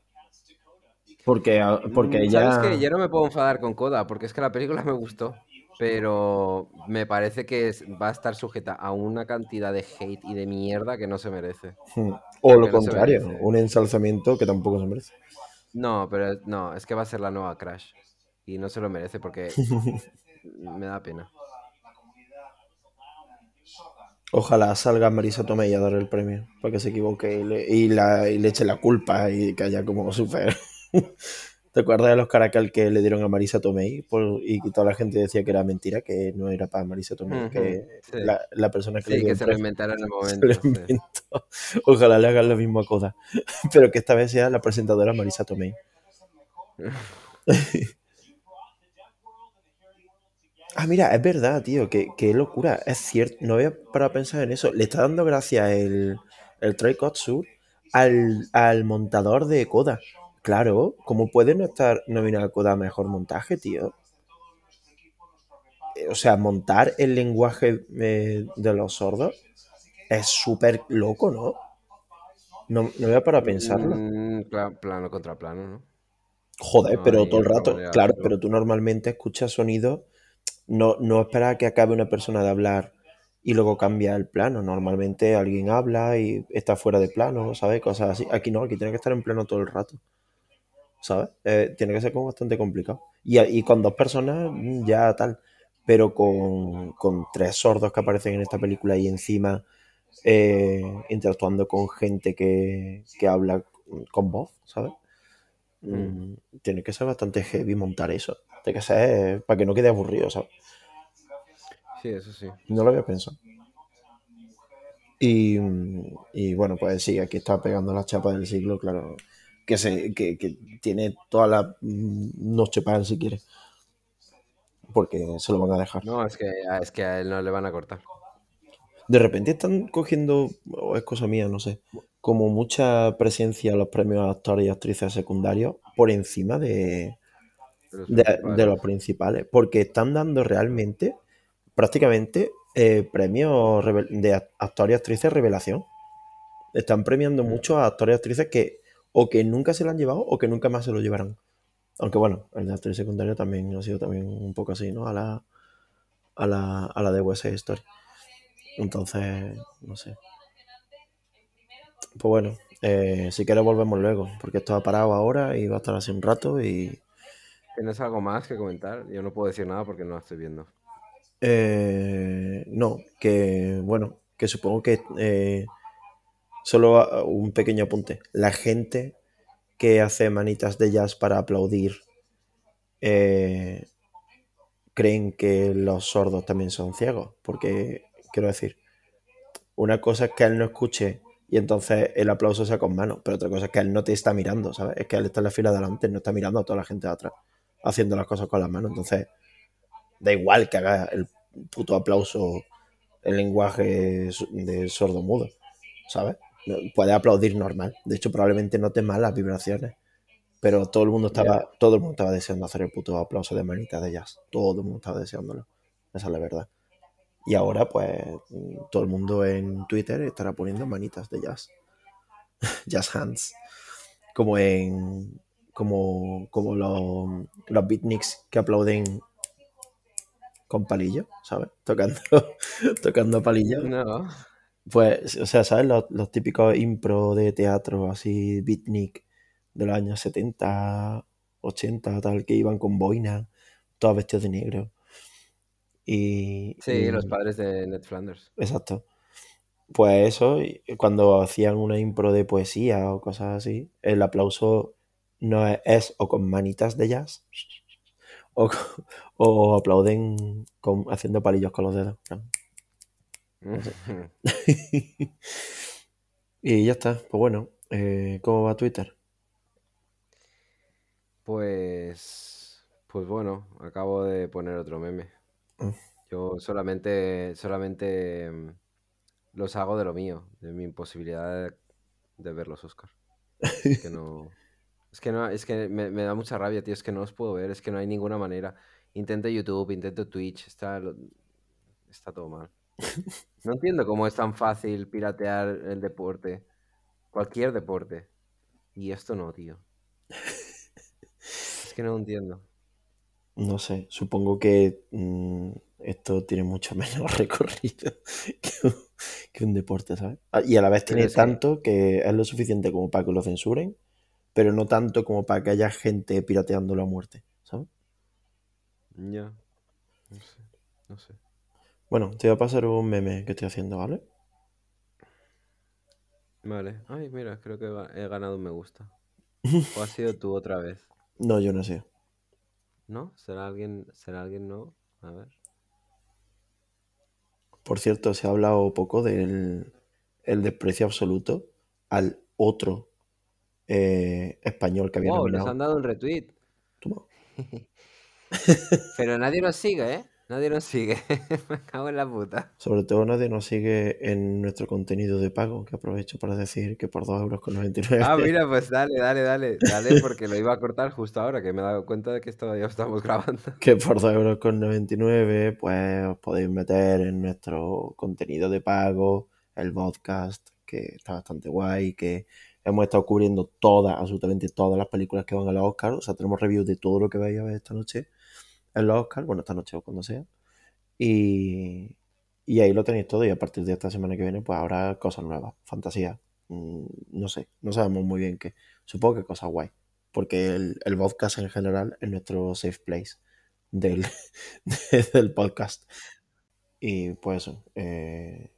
Porque, porque Mm, ya... ¿Sabes qué? Yo no me puedo enfadar con Coda, porque es que la película me gustó. Pero me parece que es- va a estar sujeta a una cantidad de hate y de mierda que no se merece. Mm. O lo no contrario, un ensalzamiento que tampoco se merece. No, pero no, es que va a ser la nueva Crash. Y no se lo merece porque me da pena. Ojalá salga Marisa Tomei a dar el premio, para que se equivoque y le, y la- y le eche la culpa y que haya como súper... ¿Te acuerdas de los caracal que le dieron a Marisa Tomei? Por- y que toda la gente decía que era mentira, que no era para Marisa Tomei, que sí. la, la persona que le Sí, dio que el se lo inventaron en el se momento. sí. Ojalá le hagan lo mismo a Koda, pero que esta vez sea la presentadora Marisa Tomei. Ah, mira, es verdad, tío, qué, qué locura, es cierto, no había parado a pensar en eso. Le está dando gracias el, el Troy Kotsur al, al montador de Koda. Claro, ¿cómo puede no estar nominado a mejor montaje, tío? Eh, O sea, montar el lenguaje eh, de los sordos es súper loco, ¿no? No, no parado a pensarlo. Mm, pla- plano contra plano, ¿no? Joder, No pero todo el rato, claro, pero tú normalmente escuchas sonidos, no, no esperas a que acabe una persona de hablar y luego cambia el plano. Normalmente alguien habla y está fuera de plano, ¿sabes? Cosas así. Aquí no, aquí tiene que estar en plano todo el rato, ¿sabes? Eh, tiene que ser como bastante complicado. Y, y con dos personas mm, ya tal, pero con, con tres sordos que aparecen en esta película y encima eh, interactuando con gente que, que habla con voz, ¿sabes? Mm, tiene que ser bastante heavy montar eso. Tiene que ser para que no quede aburrido, ¿sabes? Sí, eso sí. No lo había pensado. Y, y bueno, pues sí, aquí está pegando la chapa del siglo, claro. Que, se, que, que tiene toda la noche para él si quiere. Porque se lo van a dejar. No, es que, a- es que a él no le van a cortar. De repente están cogiendo, o es cosa mía, no sé, como mucha presencia los premios a actores y actrices secundarios por encima de, de los de, principales. de los principales, porque están dando realmente, prácticamente, eh, premios de act- actores y actrices revelación. Están premiando Mm. mucho a actores y actrices que o que nunca se lo han llevado o que nunca más se lo llevarán. Aunque bueno, el de actriz secundaria también ha sido también un poco así, ¿no? A la, a la, a la de Side Story. Entonces, no sé. Pues bueno, eh, si quieres volvemos luego, porque esto ha parado ahora y va a estar así un rato y... ¿Tienes algo más que comentar? Yo no puedo decir nada porque no lo estoy viendo. Eh, no, que bueno, que supongo que eh, Solo ah, un pequeño apunte. La gente que hace manitas de jazz para aplaudir eh, creen que los sordos también son ciegos. Porque, quiero decir, una cosa es que él no escuche y entonces el aplauso sea con manos, pero otra cosa es que él no te está mirando, ¿sabes? Es que él está en la fila de adelante, no está mirando a toda la gente de atrás, haciendo las cosas con las manos. Entonces, da igual que haga el puto aplauso en lenguaje de sordo mudo, ¿sabes? No- Puede aplaudir normal. De hecho, probablemente note más las vibraciones. Pero todo el mundo estaba, todo el mundo estaba deseando hacer el puto aplauso de manita de jazz. Todo el mundo estaba deseándolo. Esa es la verdad. Y ahora, pues, todo el mundo en Twitter estará poniendo manitas de jazz. jazz hands. Como en. Como, como los, los beatniks que aplauden con palillos, ¿sabes? Tocando, tocando palillos. No. Pues, o sea, ¿sabes? Los, los típicos impro de teatro, así, beatnik, de los años 70, 80, tal, que iban con boina, todos vestidos de negro. Y, Sí, y- los padres de Ned Flanders. Exacto. Pues eso, cuando hacían una impro de poesía o cosas así, el aplauso no es, es o con manitas de jazz o, o aplauden con, haciendo palillos con los dedos. y ya está. Pues bueno, eh, ¿cómo va Twitter? Pues, pues bueno, acabo de poner otro meme. Mm. Yo solamente, solamente mm, los hago de lo mío, de mi imposibilidad de, de ver los Oscar. Es que no, es que no, es que me, me da mucha rabia, tío, es que no los puedo ver, es que no hay ninguna manera. Intento YouTube, intento Twitch, está, está todo mal. No entiendo cómo es tan fácil piratear el deporte, cualquier deporte, y esto no, tío. Es que no entiendo. No sé, supongo que mm, esto tiene mucho menos recorrido que un, que un deporte, ¿sabes? Ah, Y a la vez tiene tanto que es lo suficiente como para que lo censuren, pero no tanto como para que haya gente pirateándolo a muerte, ¿sabes? Ya. No sé. No sé. Bueno, te voy a pasar un meme que estoy haciendo, ¿vale? Vale. Ay, mira, creo que he ga- he ganado un me gusta. ¿O has sido tú otra vez? No, yo no sé. ¿No? ¿Será alguien, será alguien no? A ver. Por cierto, se ha hablado poco del el desprecio absoluto al otro eh, español que había Wow, nos nominado. han dado un retweet. Toma. Pero nadie nos sigue, ¿eh? Nadie nos sigue. Me cago en la puta. Sobre todo nadie nos sigue en nuestro contenido de pago, que aprovecho para decir que por 2,99 euros. Ah, mira, pues dale, dale, dale. Dale, porque lo iba a cortar justo ahora, que me he dado cuenta de que todavía estamos grabando. que por 2,99€ pues os podéis meter en nuestro contenido de pago, el podcast, que está bastante guay, que hemos estado cubriendo todas, absolutamente todas las películas que van a los Oscars, o sea, tenemos reviews de todo lo que vais a ver esta noche en los Oscars, bueno, esta noche o cuando sea, y, y ahí lo tenéis todo, y a partir de esta semana que viene pues habrá cosas nuevas, fantasía, mm, no sé, no sabemos muy bien qué, supongo que cosas guay, porque el, el podcast en general es nuestro safe place del, del podcast. Y pues eso, eh,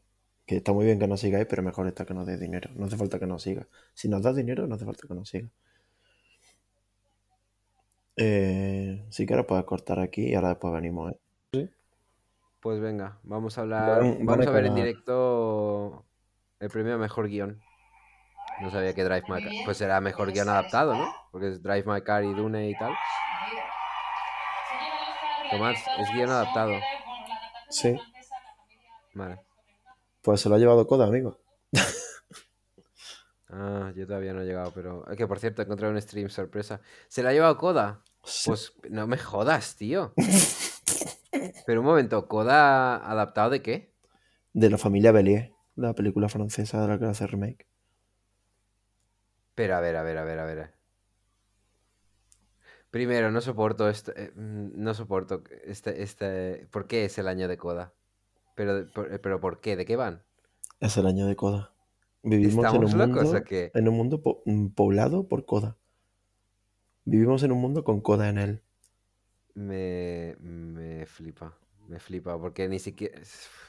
que está muy bien que nos sigáis, pero mejor está que nos dé dinero. No hace falta que nos siga. Si nos da dinero, no hace falta que nos siga. Eh, si quieres puedes cortar aquí y ahora después venimos. ¿eh? Pues venga, vamos a hablar. Vamos a ver en directo el premio mejor guion. No sabía que Drive My Car. Pues será mejor guion adaptado, ¿no? Porque es Drive My Car y Dune y tal. Tomás, es guion adaptado. Sí, Vale. pues se lo ha llevado Coda, amigo. Ah, yo todavía no he llegado, pero. Es que por cierto, he encontrado un stream sorpresa. ¿Se la ha llevado Coda? Sí. Pues no me jodas, tío. Pero un momento, ¿Coda adaptado de qué? De la familia Bellier, la película francesa de la que hace remake. Pero a ver, a ver, a ver, a ver. Primero, no soporto esto. eh, mm, no soporto este, este. ¿Por qué es el año de Coda? Pero, por- pero ¿por qué? ¿De qué van? Es el año de Coda. Vivimos en ¿Estamos un locos mundo, en un mundo po- poblado por Coda. Vivimos en un mundo con Coda en él. Me, me flipa. Me flipa, porque ni siquiera.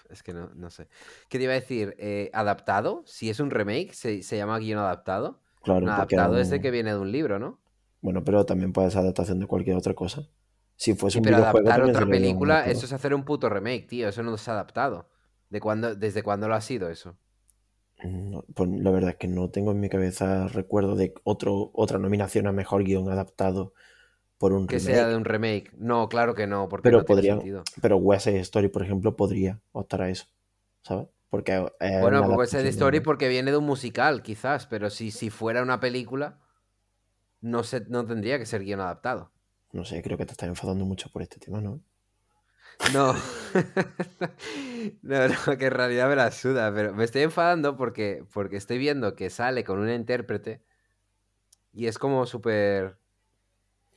Es que no, no sé. ¿Qué te iba a decir? Eh, ¿Adaptado? Si es un remake, ¿se, se llama guion adaptado? Claro, Un adaptado es de aún- que viene de un libro, ¿no? Bueno, pero también puede ser adaptación de cualquier otra cosa. Si fuese Sí, un pero videojuego adaptar otra película, eso es hacer un puto remake, tío. Eso no es adaptado. ¿De cuándo, ¿Desde cuándo lo ha sido eso? No, pues la verdad es que no tengo en mi cabeza recuerdo de otro, otra nominación a mejor guion adaptado por un Que remake. sea de un remake. No, claro que no, porque Pero no tiene podrían- sentido. Pero West Side Story, por ejemplo, podría optar a eso. ¿Sabes? Porque es Bueno, pues West Side de Story porque viene de un musical, quizás, pero si, si fuera una película, no, se, no tendría que ser guion adaptado. No sé, creo que te estás enfadando mucho por este tema, ¿no? No. no, no, que en realidad me la suda, pero me estoy enfadando porque, porque estoy viendo que sale con una intérprete y es como súper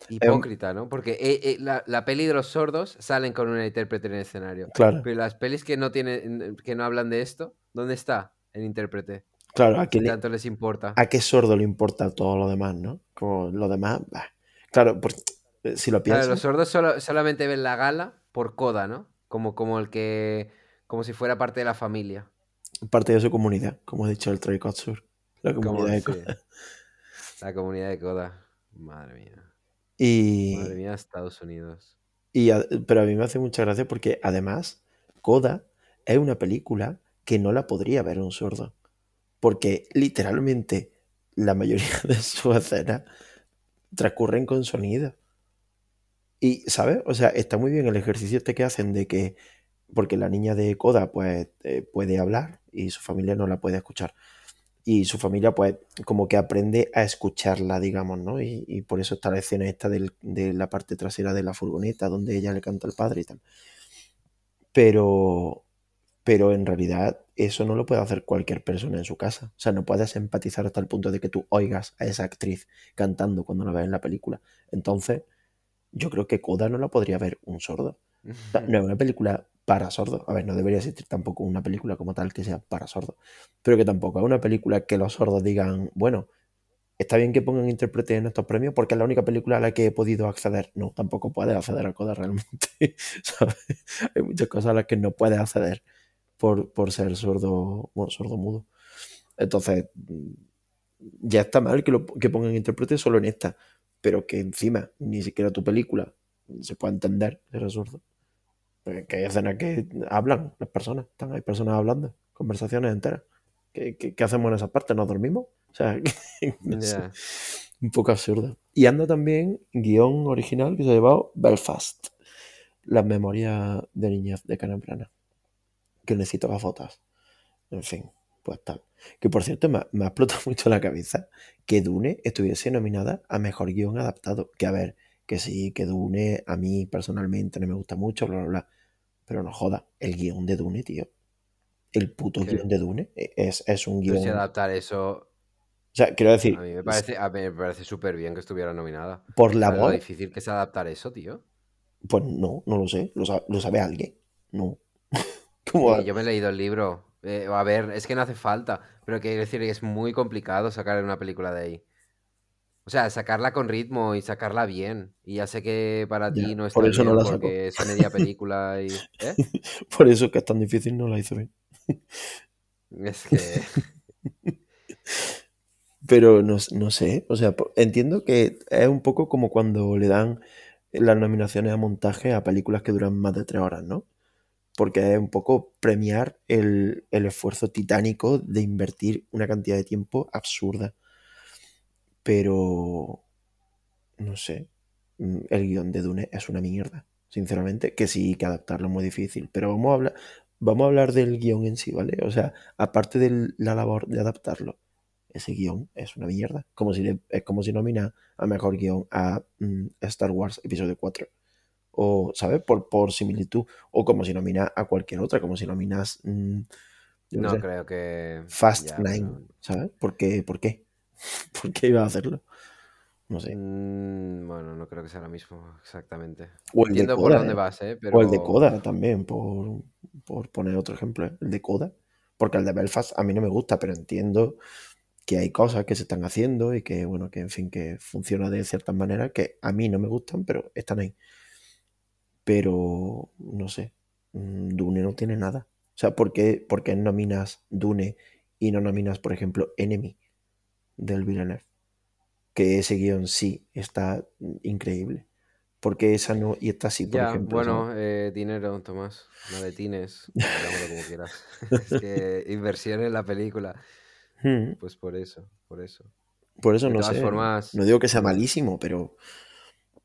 hipócrita, ¿no? Porque eh, eh, la, la peli de los sordos salen con una intérprete en el escenario. Claro, Pero las pelis que no tienen, que no hablan de esto, ¿dónde está el intérprete? claro, a qué, le- tanto les importa. a qué sordo le importa todo lo demás, ¿no? Como lo demás, bah. claro, por- eh, si lo Claro, piensas, los sordos solo- solamente ven la gala por coda, ¿no? Como, como el que. como si fuera parte de la familia. parte de su comunidad, como ha dicho el Troy Kotsur, la comunidad de. Coda. La comunidad de coda. Madre mía. Y, Madre mía, Estados Unidos. y a- pero a mí me hace mucha gracia porque además Coda es una película que no la podría ver un sordo. Porque literalmente la mayoría de sus escenas transcurren con sonido. Y, ¿sabes? O sea, está muy bien el ejercicio este que hacen de que, porque la niña de Coda pues eh, puede hablar y su familia no la puede escuchar. Y su familia pues como que aprende a escucharla, digamos, ¿no? Y, por eso está la escena esta del- de la parte trasera de la furgoneta donde ella le canta al padre y tal. Pero, pero en realidad eso no lo puede hacer cualquier persona en su casa. O sea, no puedes empatizar hasta el punto de que tú oigas a esa actriz cantando cuando la ves en la película. Entonces, yo creo que Coda no la podría ver un sordo. O sea, no es una película para sordos. A ver, no debería existir tampoco una película como tal que sea para sordos. Pero que tampoco es una película que los sordos digan, bueno, está bien que pongan intérpretes en estos premios porque es la única película a la que he podido acceder. No, tampoco puedes acceder a Coda realmente. ¿sabes? Hay muchas cosas a las que no puedes acceder por, por ser sordo, bueno, sordo mudo. Entonces, mm, ya está mal que, lo, que pongan intérpretes solo en esta, pero que encima ni siquiera tu película se pueda entender sordo. Porque que hay escenas que hablan las personas, están hay personas hablando, conversaciones enteras. ¿Qué, qué, qué hacemos en esa parte? ¿Nos dormimos? O sea, no sé, un poco absurdo. Y anda también guion original que se ha llevado Belfast, las memorias de niñez de Canambrana, que necesito gafotas. En fin, pues tal. Que por cierto, me, ha- me ha explotado mucho la cabeza que Dune estuviese nominada a mejor guion adaptado. Que a ver, que sí, que Dune a mí personalmente no me gusta mucho, bla, bla, bla. Pero no joda, el guion de Dune, tío. El puto ¿Qué? guion de Dune e- es, es un guion. si O adaptar eso, sea, quiero decir, a mí me parece, a mí me parece súper bien que estuviera nominada. por la ¿Sabes lo voz, difícil que es adaptar eso, tío? pues no, no lo sé. ¿Lo sabe, lo sabe alguien? No. Yo me he leído el libro. Eh, a ver, es que no hace falta, pero quiero decir que es muy complicado sacar una película de ahí. O sea, sacarla con ritmo y sacarla bien. Y ya sé que para ti no por está eso no bien la saco. porque es media película y... ¿eh? Por eso que es tan difícil no la hizo bien. Es que... Pero no, no sé, o sea, entiendo que es un poco como cuando le dan las nominaciones a montaje a películas que duran más de tres horas, ¿no? Porque es un poco premiar el, el esfuerzo titánico de invertir una cantidad de tiempo absurda. Pero, no sé, mm, el guion de Dune es una mierda, sinceramente, que sí, que adaptarlo es muy difícil. Pero vamos a hablar, vamos a hablar del guion en sí, ¿vale? O sea, aparte de la labor de adaptarlo, ese guion es una mierda. Como si le- es como si nomina a mejor guion a mm, Star Wars Episodio 4. O, ¿sabes? Por, por similitud. O como si nomina a cualquier otra, como si nominas mm, No sé, creo que... Fast ya, Nine, ¿sabes? ¿Por qué? ¿Por qué? ¿Por qué iba a hacerlo? No sé. Mm, bueno, no creo que sea lo mismo exactamente. O el de Entiendo por dónde ¿eh? vas, ¿eh? Pero... O el de Coda también, por, por poner otro ejemplo, ¿eh? el de Coda. Porque el de Belfast a mí no me gusta, pero entiendo que hay cosas que se están haciendo y que, bueno, que en fin, que funciona de ciertas maneras que a mí no me gustan, pero están ahí. Pero, no sé, mm, Dune no tiene nada. O sea, ¿por qué, por qué nominas Dune y no nominas, por ejemplo, Enemy del Villeneuve? Que ese guion sí está increíble. ¿Por qué esa no y esta sí, por Ya, ejemplo? bueno, eh, dinero, Tomás. Maletines, como quieras. es que inversión en la película. Hmm, Pues por eso, por eso. Por eso De no todas sé. formas, no digo que sea malísimo, pero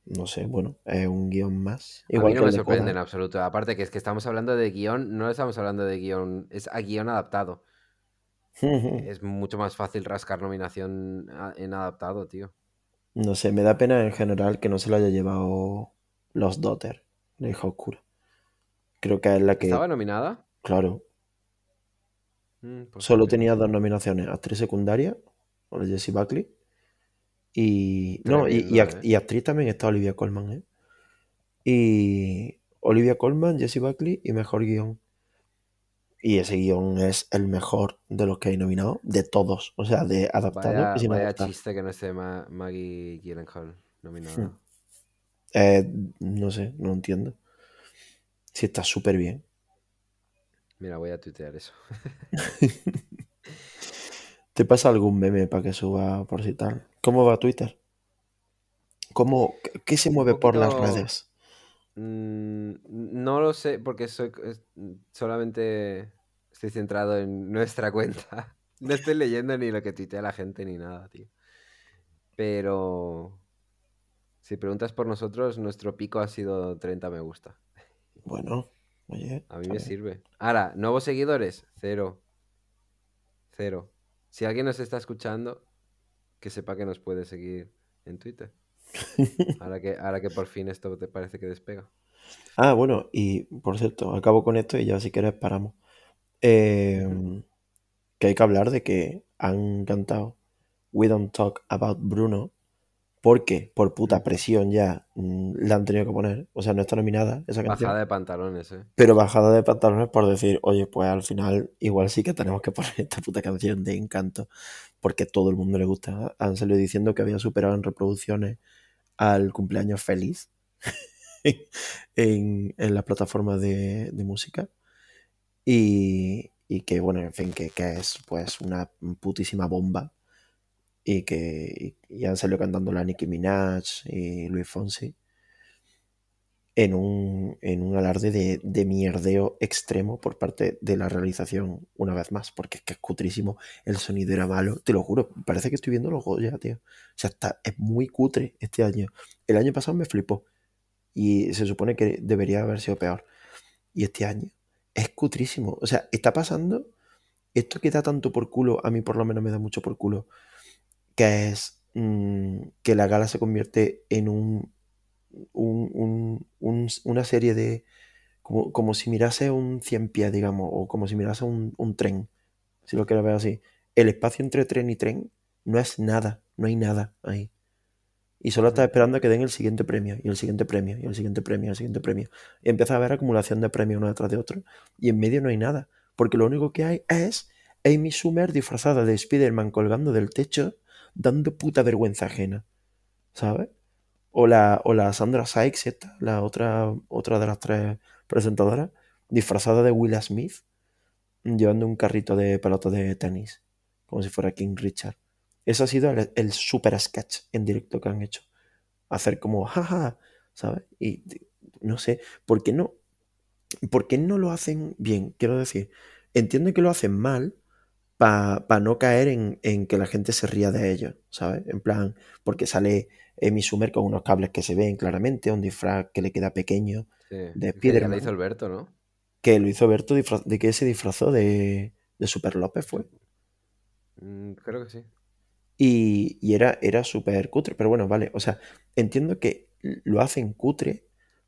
no sé, bueno, es un guion más. A Igual mí no que me sorprende en absoluto. Aparte que es que estamos hablando de guion, no estamos hablando de guion, es a guion adaptado. Es mucho más fácil rascar nominación a- en adaptado, tío. No sé, me da pena en general que no se lo haya llevado Los Daughter, la hija oscura. Creo que es la que, ¿Estaba nominada? claro, Mm, pues solo tenía dos nominaciones, actriz secundaria, o la Jessie Buckley, y no, y, y Tremendo, act- ¿eh? y actriz también está Olivia Colman, ¿eh? Y Olivia Colman, Jessie Buckley y mejor guion. Y ese guion es el mejor de los que hay nominados, de todos, o sea, de adaptado Vaya, y sin vaya adaptar. chiste que no esté Ma- Maggie Gyllenhaal nominada. Hmm. Eh, no sé, no entiendo. Si está súper bien. Mira, voy a tuitear eso. ¿Te pasa algún meme para que suba por si tal? ¿Cómo va Twitter? ¿Cómo, qué- ¿Qué se mueve por las redes? mm, no lo sé porque soy solamente estoy centrado en nuestra cuenta. No estoy leyendo ni lo que tuitea la gente ni nada, tío. Pero si preguntas por nosotros, nuestro pico ha sido 30 me gusta. Bueno, oye, A mí me sirve. Ahora, nuevos seguidores, cero. Cero. Si alguien nos está escuchando, que sepa que nos puede seguir en Twitter. Ahora que, ahora que por fin esto te parece que despega. Ah, bueno, y por cierto, acabo con esto y ya si quieres paramos. Eh, Ujú. que hay que hablar de que han cantado We Don't Talk About Bruno porque por puta Mm. presión ya mm, la han tenido que poner. O sea, no está nominada esa canción. Bajada de pantalones, eh. Pero bajada de pantalones por decir, oye, pues al final igual sí que tenemos que poner esta puta canción de Encanto, porque todo el mundo le gusta. Han salido diciendo que había superado en reproducciones al cumpleaños feliz en, en las plataformas de, de música. Y, y que, bueno, en fin, que, que es pues una putísima bomba. Y que y, y han salido cantando la Nicki Minaj y Luis Fonsi en un, en un alarde de, de mierdeo extremo por parte de la realización, una vez más, porque es que es cutrísimo, el sonido era malo, te lo juro, parece que estoy viendo los Goya, tío. O sea, está, es muy cutre este año. El año pasado me flipó y se supone que debería haber sido peor. Y este año es cutrísimo. O sea, está pasando esto que da tanto por culo, a mí por lo menos me da mucho por culo, que es mmm, que la gala se convierte en un un, un, un, una serie de. Como, como, si mirase un 100 pies, digamos, o como si mirase un, tren, si lo quieres ver así. El espacio entre tren y tren no es nada, no hay nada ahí. Y solo estás esperando a que den el siguiente premio, y el siguiente premio, y el siguiente premio, y el siguiente premio. Y empieza a haber acumulación de premios uno detrás de otro, y en medio no hay nada, porque lo único que hay es Amy Schumer disfrazada de Spider-Man colgando del techo, dando puta vergüenza ajena, ¿sabes? O la, o la Sandra Sykes, esta, la otra, otra de las tres presentadoras, disfrazada de Willa Smith, llevando un carrito de pelota de tenis, como si fuera King Richard. Ese ha sido el, super sketch en directo que han hecho. Hacer como, jaja, ¿sabes? Y no sé, ¿por qué no? ¿Por qué no lo hacen bien? Quiero decir, entiendo que lo hacen mal para pa no caer en, en, que la gente se ría de ellos, ¿sabes? En plan, porque sale Amy Schumer con unos cables que se ven claramente, un disfraz que le queda pequeño Sí. de Es que Spiderman. lo hizo Alberto, ¿no? Que lo hizo Berto, ¿de qué se disfrazó? De, de Super López fue. Mm, creo que sí. Y, y era, era súper cutre, pero bueno, vale. O sea, entiendo que lo hacen cutre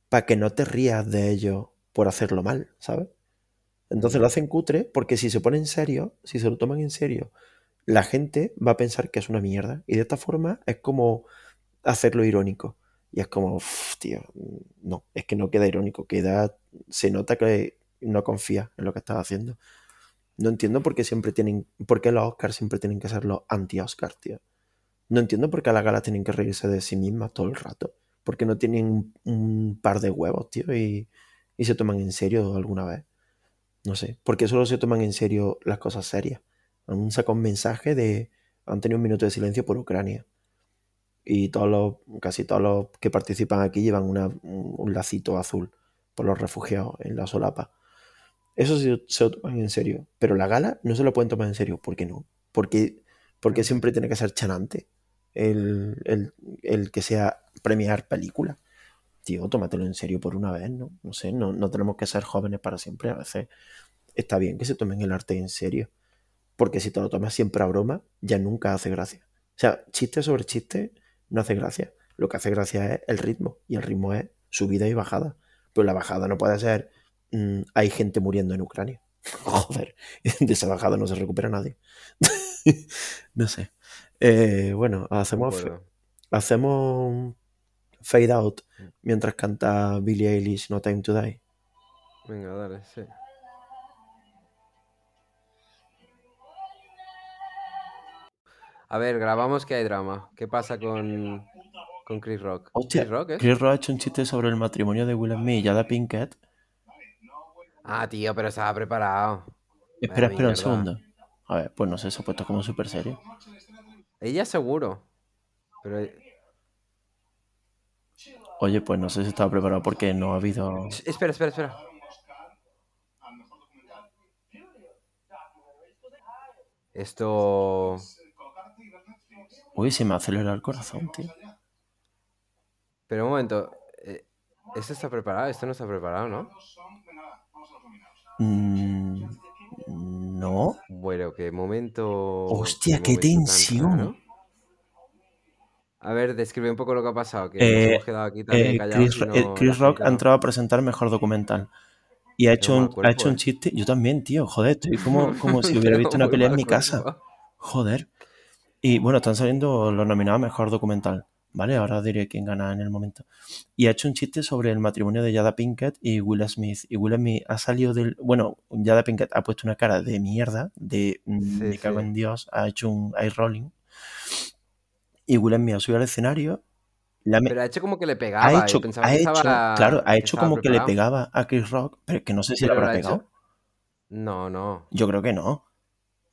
para que no te rías de ellos por hacerlo mal, ¿sabes? Entonces Mm. lo hacen cutre porque si se pone en serio, si se lo toman en serio, la gente va a pensar que es una mierda. Y de esta forma es como hacerlo irónico. Y es como, tío, no, es que no queda irónico, queda, se nota que no confía en lo que estás haciendo. No entiendo por qué siempre tienen, por qué los Oscars siempre tienen que ser los anti-Oscars, tío. No entiendo por qué las galas tienen que reírse de sí mismas todo el rato. Porque no tienen un, par de huevos, tío, y se toman en serio alguna vez. No sé, porque solo se toman en serio las cosas serias. Han sacado un mensaje de han tenido un minuto de silencio por Ucrania. Y todos los, casi todos los que participan aquí llevan una, un lacito azul por los refugiados en la solapa. Eso sí se lo toman en serio. Pero la gala no se lo pueden tomar en serio. ¿Por qué no? Porque, porque siempre tiene que ser chanante el, el, el que sea premiar película. Tío, tómatelo en serio por una vez, ¿no? No sé, no, no tenemos que ser jóvenes para siempre. A veces está bien que se tomen el arte en serio. Porque si te lo tomas siempre a broma, ya nunca hace gracia. O sea, chiste sobre chiste no hace gracia. Lo que hace gracia es el ritmo. Y el ritmo es subida y bajada. Pero la bajada no puede ser mm, hay gente muriendo en Ucrania. Joder, de esa bajada no se recupera nadie. no sé. Eh, bueno, hacemos, hacemos fade out mientras canta Billie Eilish No Time to Die. Venga, dale, sí. A ver, grabamos que hay drama. ¿Qué pasa con, con Chris Rock? Hostia, ¿Chris Rock, eh? Chris Rock ha hecho un chiste sobre el matrimonio de Will Smith y Jada Pinkett. Ah, tío, pero estaba preparado. Espera, espera un segundo. A ver, pues no sé, se ha puesto como súper serio. Ella seguro. Pero. Oye, pues no sé si estaba preparado porque no ha habido. Espera, espera, espera. Esto. Uy, se me acelera el corazón, tío. Pero un momento. eh, ¿Esto está preparado? Esto no está preparado, ¿no? Mm, no. Bueno, qué momento. Hostia, qué momento tensión. raro. A ver, describe un poco lo que ha pasado. Que Eh, nos hemos quedado aquí también Eh, callados. Chris, y no- eh, Chris Rock ha entrado a presentar mejor documental. Y ha hecho, un, cuerpo, ha hecho un eh. chiste. Yo también, tío. Joder, estoy como, como si hubiera visto una pelea en mi casa. Joder. Y bueno, están saliendo los nominados a mejor documental. ¿Vale? Ahora diré quién gana en el momento. Y ha hecho un chiste sobre el matrimonio de Jada Pinkett y Will Smith. Y Will Smith ha salido del. Bueno, Jada Pinkett ha puesto una cara de mierda, de mm, Sí, me cago sí. en Dios. Ha hecho un eye rolling. Y Will Smith ha subido al escenario. Ha, me- Pero ha hecho como que le ha pegaba. hecho, ha que hecho, estaba, claro, ha hecho como que le pegaba a Chris Rock, pero que no sé si le habrá ha hecho- pegado. No, no. Yo creo que no.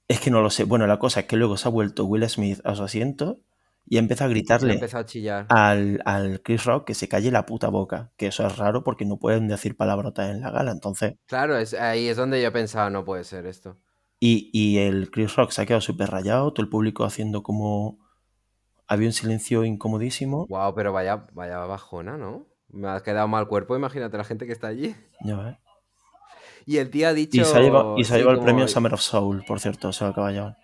Es que no lo sé. Bueno, la cosa es que luego se ha vuelto Will Smith a su asiento y empieza a ha gritarle a chillar. al, al Chris Rock que se calle la puta boca. Que eso es raro porque no pueden decir palabrotas en la gala. Entonces, Claro, es, ahí es donde yo pensaba, no puede ser esto. y, y el Chris Rock se ha quedado súper rayado, todo el público haciendo como... Había un silencio incomodísimo. Wow, pero vaya, vaya bajona, ¿no? Me ha quedado mal cuerpo, imagínate la gente que está allí. Ya ves. Y el tío ha dicho. Y se ha llevado, y se ha sí, llevado el premio Summer of Soul, por cierto, se lo acaba de llevar.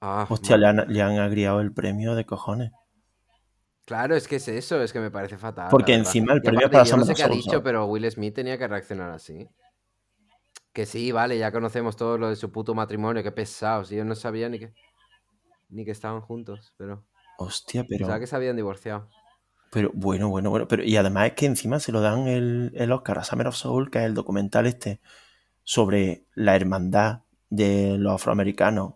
Ah, Hostia, le han, le han agriado el premio de cojones. Claro, es que es eso, es que me parece fatal. Porque encima el premio aparte, para yo no Summer sé of qué ha dicho, ¿sabes? pero Will Smith tenía que reaccionar así. Que sí, vale, ya conocemos todo lo de su puto matrimonio, qué pesados. Y yo no sabía ni que, ni que estaban juntos, pero Hostia, pero... pensaba que se habían divorciado. Pero bueno, bueno, bueno. Pero, y además es que encima se lo dan el, el Oscar a Summer of Soul, que es el documental este sobre la hermandad de los afroamericanos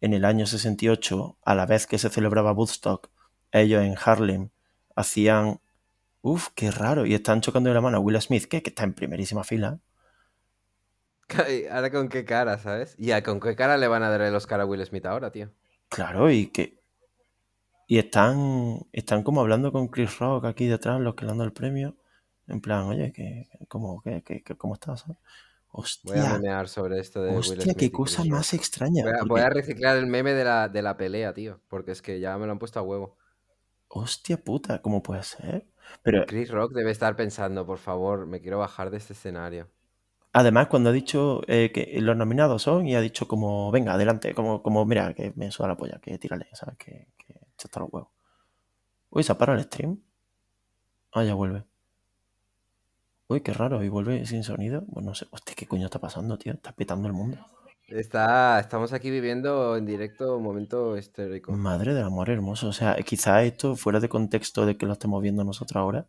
en el año 68, a la vez que se celebraba Woodstock. Ellos en Harlem hacían. Uf, qué raro. Y están chocando de la mano a Will Smith, que, que está en primerísima fila. Ahora con qué cara, ¿sabes? Y con qué cara le van a dar el Oscar a Will Smith ahora, tío. Claro, y que. Y están, están como hablando con Chris Rock aquí detrás, los que le han dado el premio. En plan, oye, que, ¿cómo, que, que- ¿cómo estás? sabes? Voy a Hostia, memear sobre esto de Will hostia, Smith. qué cosa Chris Rock. más extraña. Voy a, porque- voy a reciclar el meme de la, de la pelea, tío. Porque es que ya me lo han puesto a huevo. Hostia puta, ¿cómo puede ser? Pero Chris Rock debe estar pensando, por favor, me quiero bajar de este escenario. además cuando ha dicho eh, que los nominados son y ha dicho como, venga, adelante, como, como mira, que me suda la polla, que tírale, ¿sabes? Que, que hasta los huevos. Uy, se ha parado el stream. Ah, ya vuelve. Uy, qué raro, y vuelve sin sonido. Bueno, no sé, hostia, ¿qué coño está pasando, tío? Está petando el mundo. Está, estamos aquí viviendo en directo un momento histérico. Madre del amor hermoso. O sea, quizá esto, fuera de contexto de que lo estemos viendo nosotros ahora,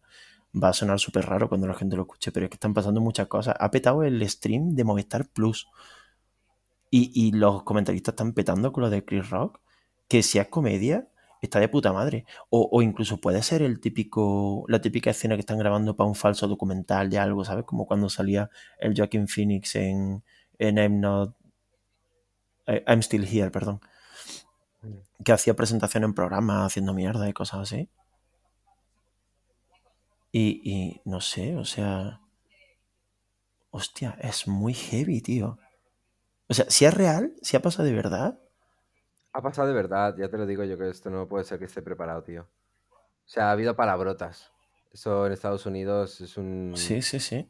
va a sonar súper raro cuando la gente lo escuche, pero es que están pasando muchas cosas. Ha petado el stream de Movistar Plus. Y, y los comentaristas están petando con lo de Chris Rock, que si es comedia, está de puta madre. O, o incluso puede ser el típico, la típica escena que están grabando para un falso documental de algo, ¿sabes? Como cuando salía el Joaquin Phoenix en, en I'm Not... eh, I'm Still Here, perdón. Mm. Que hacía presentación en programas haciendo mierda y cosas así. Y, y no sé, o sea... Hostia, es muy heavy, tío. O sea, si es real, si ha pasado de verdad, Ha pasado de verdad, ya te lo digo yo que esto no puede ser que esté preparado, tío. O sea, ha habido palabrotas. Eso en Estados Unidos es un. sí, sí, sí.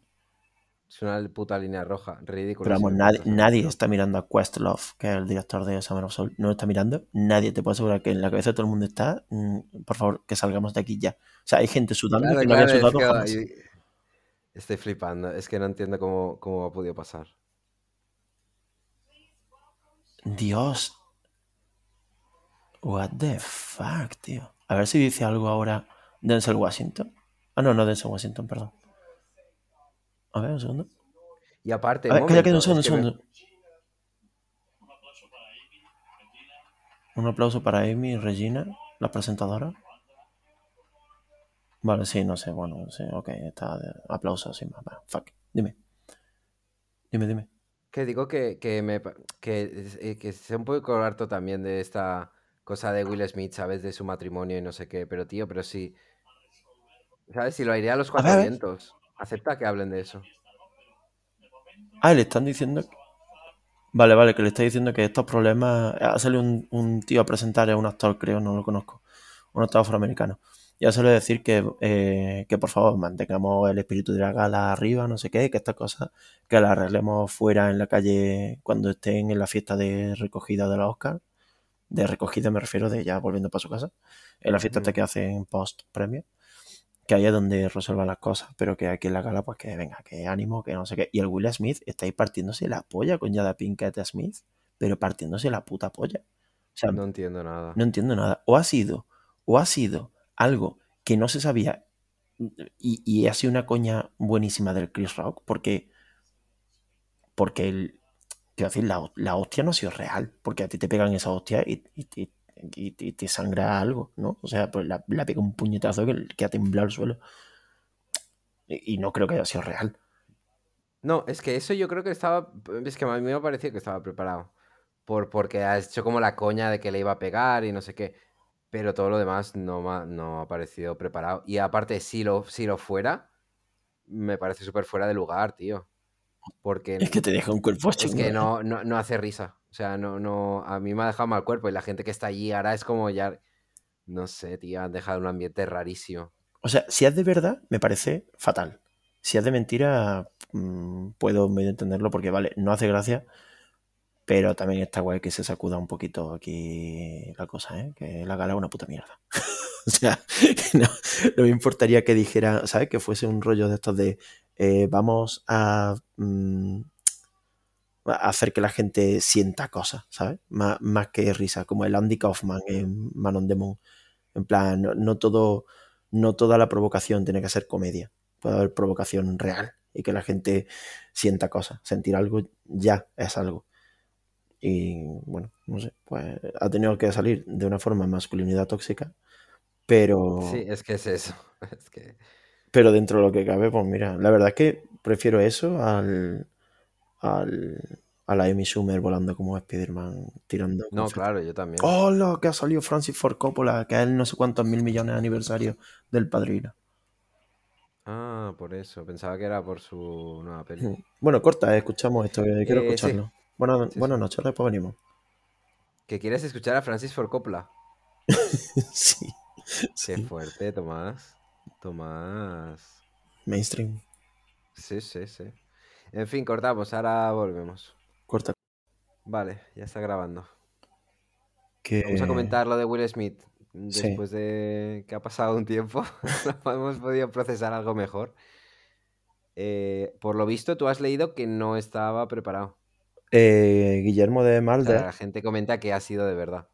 Es una puta línea roja. Ridículo. Pero vamos, nadie, nadie está mirando a Questlove, que es el director de Summer of Soul. No lo está mirando. Nadie te puede asegurar que en la cabeza de todo el mundo está. mm, por favor, que salgamos de aquí ya. O sea, hay gente sudando Claro, que no había claro, es sudado que jamás. ahí- Estoy flipando. Es que no entiendo cómo, cómo ha podido pasar. Dios. What the fuck, tío. A ver si dice algo ahora Denzel Washington. Ah, no, no Denzel Washington, perdón. A ver, un segundo. Y aparte, A ver, calla, calla, un momento, segundo, es un me-. Un aplauso para Amy y Regina, la presentadora. Vale, sí, no sé, bueno, sí, ok, está de aplauso sin más. Fuck, dime. Dime, dime. Que digo que, que, me, que, eh, que sé un poco harto también de esta cosa de Will Smith, ¿sabes? De su matrimonio y no sé qué. Pero, tío, pero si. ¿Sabes? Si lo airea a los A cuatro ver, a ver. vientos. Acepta que hablen de eso. Ah, le están diciendo. Vale, vale, que le está diciendo que estos problemas. Ha salido un, un tío a presentar, es un actor, creo, no lo conozco. Un actor afroamericano. Y ha salido a decir que, eh, que por favor mantengamos el espíritu de la gala arriba, no sé qué, que estas cosas que las arreglemos fuera en la calle cuando estén en la fiesta de recogida de los Oscars. De recogida me refiero de ya volviendo para su casa. En la fiesta esta Ujú. que hacen post premio. Que ahí es donde resuelvan las cosas. Pero que aquí en la gala, pues que venga, que ánimo, que no sé qué. Y el Will Smith está ahí partiéndose la polla con Jada Pinkett Smith. Pero partiéndose la puta polla. O sea, No entiendo nada. no entiendo nada. O ha sido, o ha sido algo que no se sabía y, y ha sido una coña buenísima del Chris Rock porque, porque el, quiero decir, la, la hostia no ha sido real, porque a ti te pegan esa hostia y, y, te sangra algo, ¿no? O sea, pues la, la pega un puñetazo que, que ha temblado el suelo. Y, no creo que haya sido real. No, es que eso yo creo que estaba. Es que a mí me parecía que estaba preparado. Por, porque ha hecho como la coña de que le iba a pegar y no sé qué. Pero todo lo demás no, ha- no ha parecido preparado. Y aparte, si lo, si lo fuera, me parece súper fuera de lugar, tío. Porque Es que te deja un cuerpo es que no, no, no hace risa. O sea, no, no. A mí me ha dejado mal cuerpo. Y la gente que está allí ahora es como ya. No sé, tío. Han dejado un ambiente rarísimo. O sea, si es de verdad, me parece fatal. Si es de mentira, mm, puedo medio entenderlo porque, vale, no hace gracia, pero también está guay que se sacuda un poquito aquí la cosa, ¿eh? Que la gala es una puta mierda. o sea, no, no me importaría que dijera, ¿sabes? Que fuese un rollo de estos de eh, vamos a, mm, a hacer que la gente sienta cosas, ¿sabes? Más, que risa, como el Andy Kaufman en Man on. En plan, no, no todo, no toda la provocación tiene que ser comedia. Puede haber provocación real y que la gente sienta cosas. Sentir algo ya es algo. Y bueno, no sé, pues ha tenido que salir de una forma masculinidad tóxica, pero, Sí, es que es eso. Es que. Pero dentro de lo que cabe, pues mira, la verdad es que prefiero eso al, al a la Amy Schumer volando como Spider-Man tirando No, claro, yo también. ¡Hola! Que ha salido Francis Ford Coppola, que es el no sé cuántos mil millones de aniversario del padrino. Ah, por eso. Pensaba que era por su nueva peli. Mm. Bueno, corta, eh, escuchamos esto, que quiero Eh, sí. escucharlo. Buenas, Sí, buenas sí. noches, después venimos. ¿Que quieres escuchar a Francis Ford Coppola? sí, Qué sí, fuerte, Tomás. Tomás. mainstream. Sí, sí, sí. En fin, cortamos, ahora volvemos. Corta. Vale, ya está grabando. Que... Vamos a comentar lo de Will Smith. sí. Después de que ha pasado un tiempo, no hemos podido procesar algo mejor. Eh, por lo visto, tú has leído que no estaba preparado. Eh, Guillermo de O sea, Malder la gente comenta que ha sido de verdad.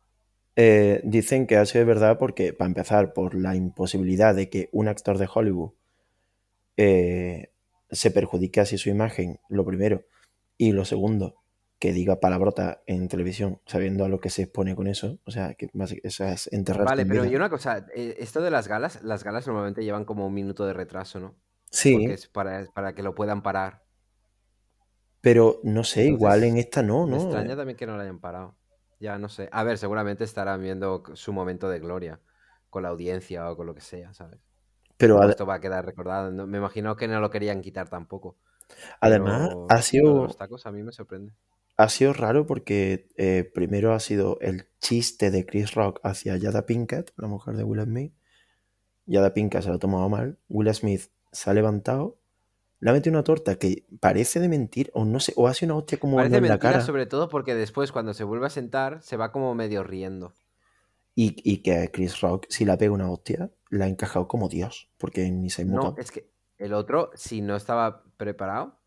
Eh, dicen que ha sido verdad porque, para empezar, por la imposibilidad de que un actor de Hollywood eh, se perjudique así su imagen, lo primero. Y lo segundo, que diga palabrota en televisión, sabiendo a lo que se expone con eso. O sea, que eso es enterrar. Vale, pero y una cosa, eh, esto de las galas, las galas normalmente llevan como un minuto de retraso, ¿no? Sí. Porque es para, para que lo puedan parar. Pero no sé, igual en esta no, ¿no? Me extraña también que no lo hayan parado. Ya no sé. A ver, seguramente estarán viendo su momento de gloria con la audiencia o con lo que sea, ¿sabes? Pero esto va a quedar recordado. Me imagino que no lo querían quitar tampoco. Además, ha sido. Los tacos a mí me sorprende. Ha sido raro porque eh, primero ha sido el chiste de Chris Rock hacia Yada Pinkett, la mujer de Will Smith. Yada Pinkett se lo ha tomado mal. Will Smith se ha levantado, le ha metido una torta que parece de mentir, o no sé, o hace una hostia como parece en mentira, la cara. sobre todo porque después, cuando se vuelve a sentar, se va como medio riendo. Y, y que Chris Rock, si la pega una hostia, la ha encajado como Dios, porque ni se No, es que el otro, si no estaba preparado,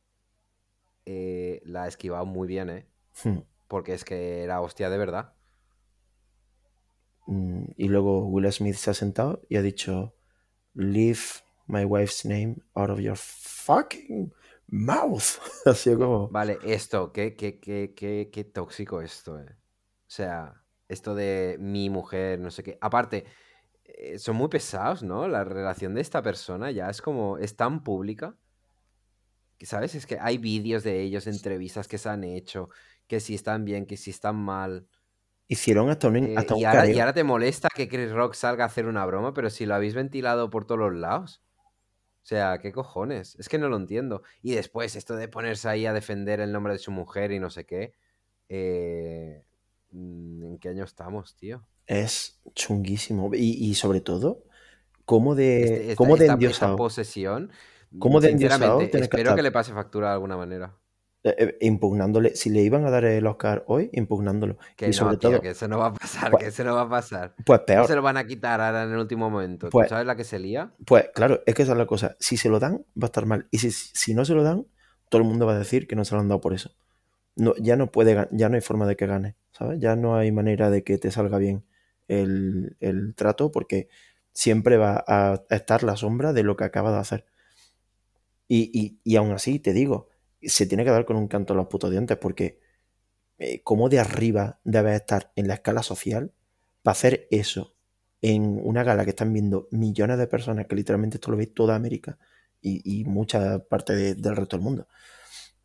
eh, la ha esquivado muy bien, ¿eh? Hmm. Porque es que era hostia de verdad. Mm, Y luego Will Smith se ha sentado y ha dicho, Leave my wife's name out of your fucking mouth. Así como... Vale, esto, qué, qué, qué, qué, qué tóxico esto, eh. O sea, esto de mi mujer, no sé qué. Aparte, eh, son muy pesados, ¿no? La relación de esta persona ya es como, es tan pública. Que, ¿Sabes? Es que hay vídeos de ellos, entrevistas que se han hecho, que si están bien, que si están mal. Hicieron hasta un, Eh, hasta un y, ahora, y ahora te molesta que Chris Rock salga a hacer una broma, pero si lo habéis ventilado por todos los lados. O sea, ¿qué cojones? Es que no lo entiendo. Y después, esto de ponerse ahí a defender el nombre de su mujer y no sé qué. eh, mm, ¿En qué año estamos, tío? Es chunguísimo. Y, y sobre todo, cómo de, Este- esta, cómo de esta- posesión. ¿Cómo de endiosado que espero estar? que le pase factura de alguna manera. Eh, eh, impugnándole, si le iban a dar el Oscar hoy, impugnándolo. Que y no, sobre tío, todo, que eso no va a pasar, Pues- que eso no va a pasar. pues No peor. se lo van a quitar ahora en el último momento. ¿Tú Pues- sabes la que se lía? Pues claro, es que esa es la cosa. Si se lo dan, va a estar mal. Y si, si no se lo dan, todo el mundo va a decir que no se lo han dado por eso. No, ya no puede, ya no hay forma de que gane, ¿sabes? Ya no hay manera de que te salga bien el, el trato porque siempre va a estar la sombra de lo que acaba de hacer. Y, y, y aún así, te digo, se tiene que dar con un canto a los putos dientes porque eh, cómo de arriba debe estar en la escala social para hacer eso en una gala que están viendo millones de personas, que literalmente esto lo ve toda América y, y mucha parte de- del resto del mundo.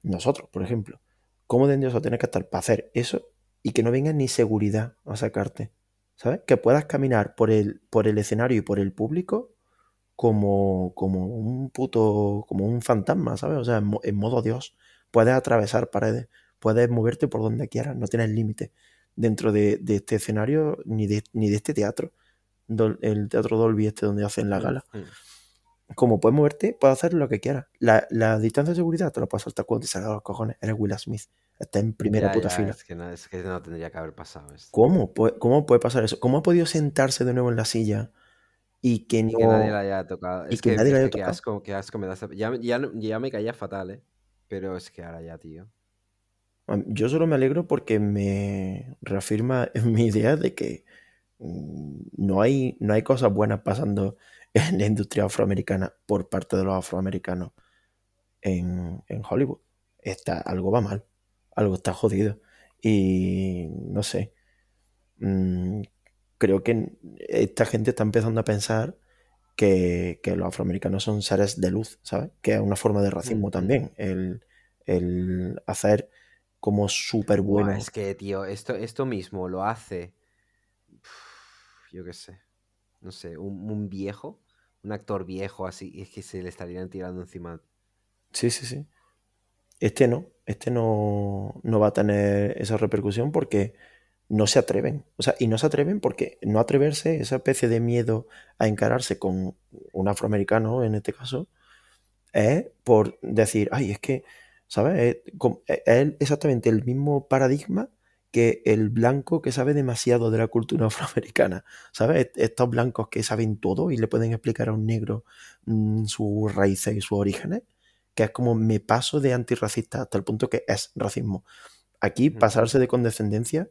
Nosotros, por ejemplo, ¿cómo de endioso tienes que estar para hacer eso y que no venga ni seguridad a sacarte? ¿Sabes? Que puedas caminar por el, por el escenario y por el público como, como un puto, como un fantasma, ¿sabes? O sea, en, mo- en modo Dios. Puedes atravesar paredes, puedes moverte por donde quieras, no tienes límite dentro de, de este escenario ni de, ni de este teatro. Dol- el teatro Dolby este donde hacen la gala. Mm. Como puedes moverte, puedes hacer lo que quieras. La, la distancia de seguridad te lo puedes saltar cuando te salga los cojones. Eres Will Smith. Estás en primera Ya, puta ya, fila. Es que, no, es que no tendría que haber pasado esto. ¿Cómo? ¿Cómo puede pasar eso? ¿Cómo ha podido sentarse de nuevo en la silla y que Y no... que nadie la haya tocado. y Es que que, nadie la haya que qué tocado. asco, qué asco me da Ya, ya, me caía fatal, ¿eh? Pero es que ahora ya, tío. Yo solo me alegro porque me reafirma mi idea de que mm, no hay, no hay cosas buenas pasando en la industria afroamericana por parte de los afroamericanos en, en Hollywood. Está, algo va mal, algo está jodido. Y no sé, mm, creo que esta gente está empezando a pensar que, que los afroamericanos son seres de luz, ¿sabes? Que es una forma de racismo también, el, el hacer como súper bueno. es que, tío, esto, esto mismo lo hace. Yo qué sé. No sé, un, un viejo, un actor viejo así, y es que se le estarían tirando encima. Sí, sí, sí. Este no, este no, no va a tener esa repercusión porque no se atreven. O sea, y no se atreven porque no atreverse, esa especie de miedo a encararse con un afroamericano, en este caso, es por decir, ay, es que, ¿sabes? Es, es exactamente el mismo paradigma que el blanco que sabe demasiado de la cultura afroamericana, ¿sabes? Est- Estos blancos que saben todo y le pueden explicar a un negro mm, sus raíces y sus orígenes, que es como me paso de antirracista hasta el punto que es racismo. Aquí pasarse de condescendencia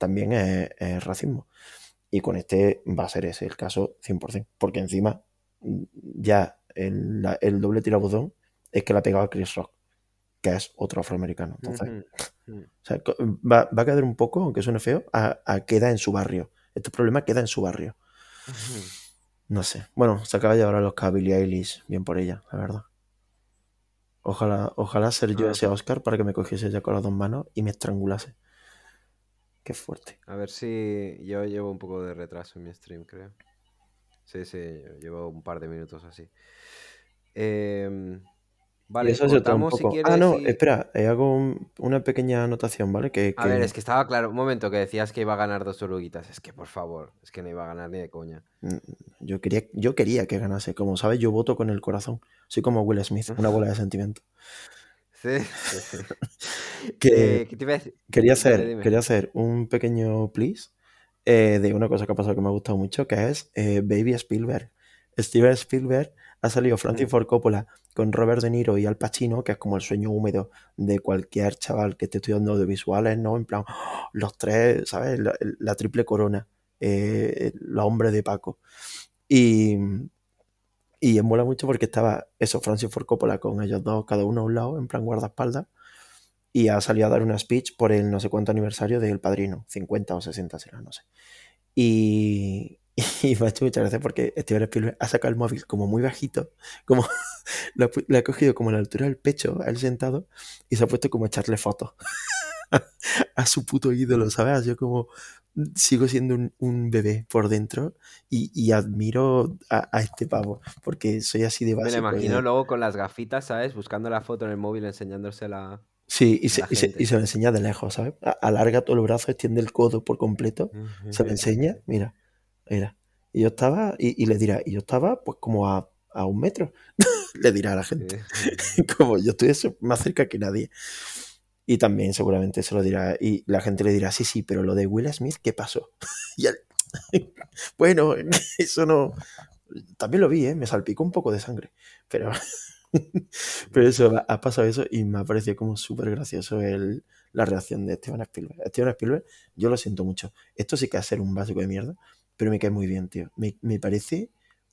también es, es racismo. Y con este va a ser ese el caso 100%, porque encima mm, ya el, la- el doble tirabuzón es que la ha pegado a Chris Rock. que es otro afroamericano. Entonces, o sea, va, va a quedar un poco, aunque suene feo, a, a queda en su barrio. Este problema queda en su barrio. No sé. Bueno, se acaba de llevar a los Billie Eilish. Bien por ella, la verdad. Ojalá, ojalá ser yo Ah, ese pues- Oscar para que me cogiese ya con las dos manos y me estrangulase. Qué fuerte. A ver si yo llevo un poco de retraso en mi stream, creo. Sí, sí, llevo un par de minutos así. Em, vale, eso todo un si poco. quieres Ah, no, y- espera, eh, hago un- una pequeña anotación, ¿vale? Que, A ver, es que estaba claro, un momento que decías que iba a ganar dos oruguitas. Es que, por favor, es que no iba a ganar ni de coña. mm, yo quería, yo quería que ganase. Como sabes, yo voto con el corazón. Soy como Will Smith, una bola de sentimiento. Sí, sí, sí. Que Eh, ¿qué te iba a decir? quería, hacer, dime. quería hacer un pequeño please eh, de una cosa que ha pasado que me ha gustado mucho, que es eh, Baby Spielberg. Steven Spielberg ha salido Francis Mm. Ford Coppola con Robert De Niro y Al Pacino, que es como el sueño húmedo de cualquier chaval que esté estudiando audiovisuales, ¿no? En plan, los tres, ¿sabes? La, la triple corona, eh, los hombres de Paco. Y, y mola mucho porque estaba eso, Francis Ford Coppola con ellos dos, cada uno a un lado, en plan guardaespaldas, y ha salido a dar una speech por el no sé cuánto aniversario del padrino, 50 o 60 será, no sé. Y, y me ha hecho mucha gracia porque Steven Spielberg ha sacado el móvil como muy bajito, como lo ha, cogido como a la altura del pecho, él sentado, y se ha puesto como a echarle fotos a su puto ídolo, ¿sabes? Yo como sigo siendo un, un bebé por dentro y, y admiro a, a este pavo, porque soy así de Me lo imagino luego con las gafitas, ¿sabes? Buscando la foto en el móvil, enseñándosela. Sí, y se, y se- y se lo enseña de lejos, ¿sabes? Alarga todo el brazo, extiende el codo por completo, se lo enseña, mira, mira. Y yo estaba, y, y le dirá, y yo estaba pues como a, a un metro, le dirá a la gente. Como yo estoy más cerca que nadie. Y también seguramente se lo dirá, y la gente le dirá, sí, sí, pero lo de Will Smith, ¿qué pasó? y él, bueno, eso no... También lo vi, ¿eh? me salpicó un poco de sangre, pero, pero eso, ha- pasado eso y me ha parecido como súper gracioso el, la reacción de Steven Spielberg. Steven Spielberg, yo lo siento mucho. Esto sí que es ser un básico de mierda, pero me cae muy bien, tío. Me, me parece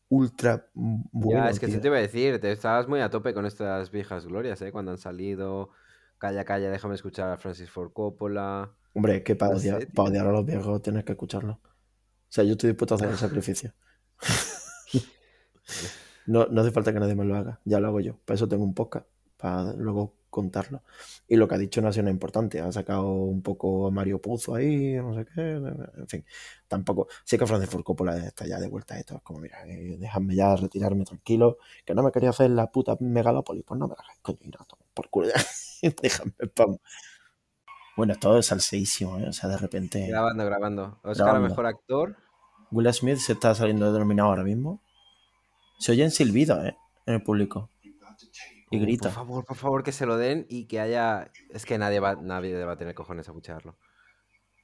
ultra bueno. Ya, es que tío. eso te iba a decir, te estabas muy a tope con estas viejas glorias, ¿eh? Cuando han salido. Calla, calla, déjame escuchar a Francis Ford Coppola. Hombre, que para, No sé, odiar, para odiar a los viejos tienes que escucharlo. O sea, yo estoy dispuesto a hacer el sacrificio. no, no hace falta que nadie me lo haga, ya lo hago yo. Para eso tengo un podcast, para luego contarlo. Y lo que ha dicho no ha sido importante. Ha sacado un poco a Mario Puzo ahí, no sé qué. En fin, tampoco. Sí que Francis Ford Coppola está ya de vuelta a esto. Es como, mira, eh, déjame ya retirarme tranquilo. Que no me quería hacer la puta megalópolis. Pues no me la hagas, coño, y por culo. déjame paz. Bueno, esto es salseísimo, ¿eh? O sea, de repente. Grabando, grabando. Oscar Grabando. mejor actor. Will Smith se está saliendo denominado ahora mismo. Se oyen silbidos, ¿eh? En el público. Y grita. Por favor, por favor, que se lo den y que haya. Es que nadie va, nadie va a tener cojones a bucharlo.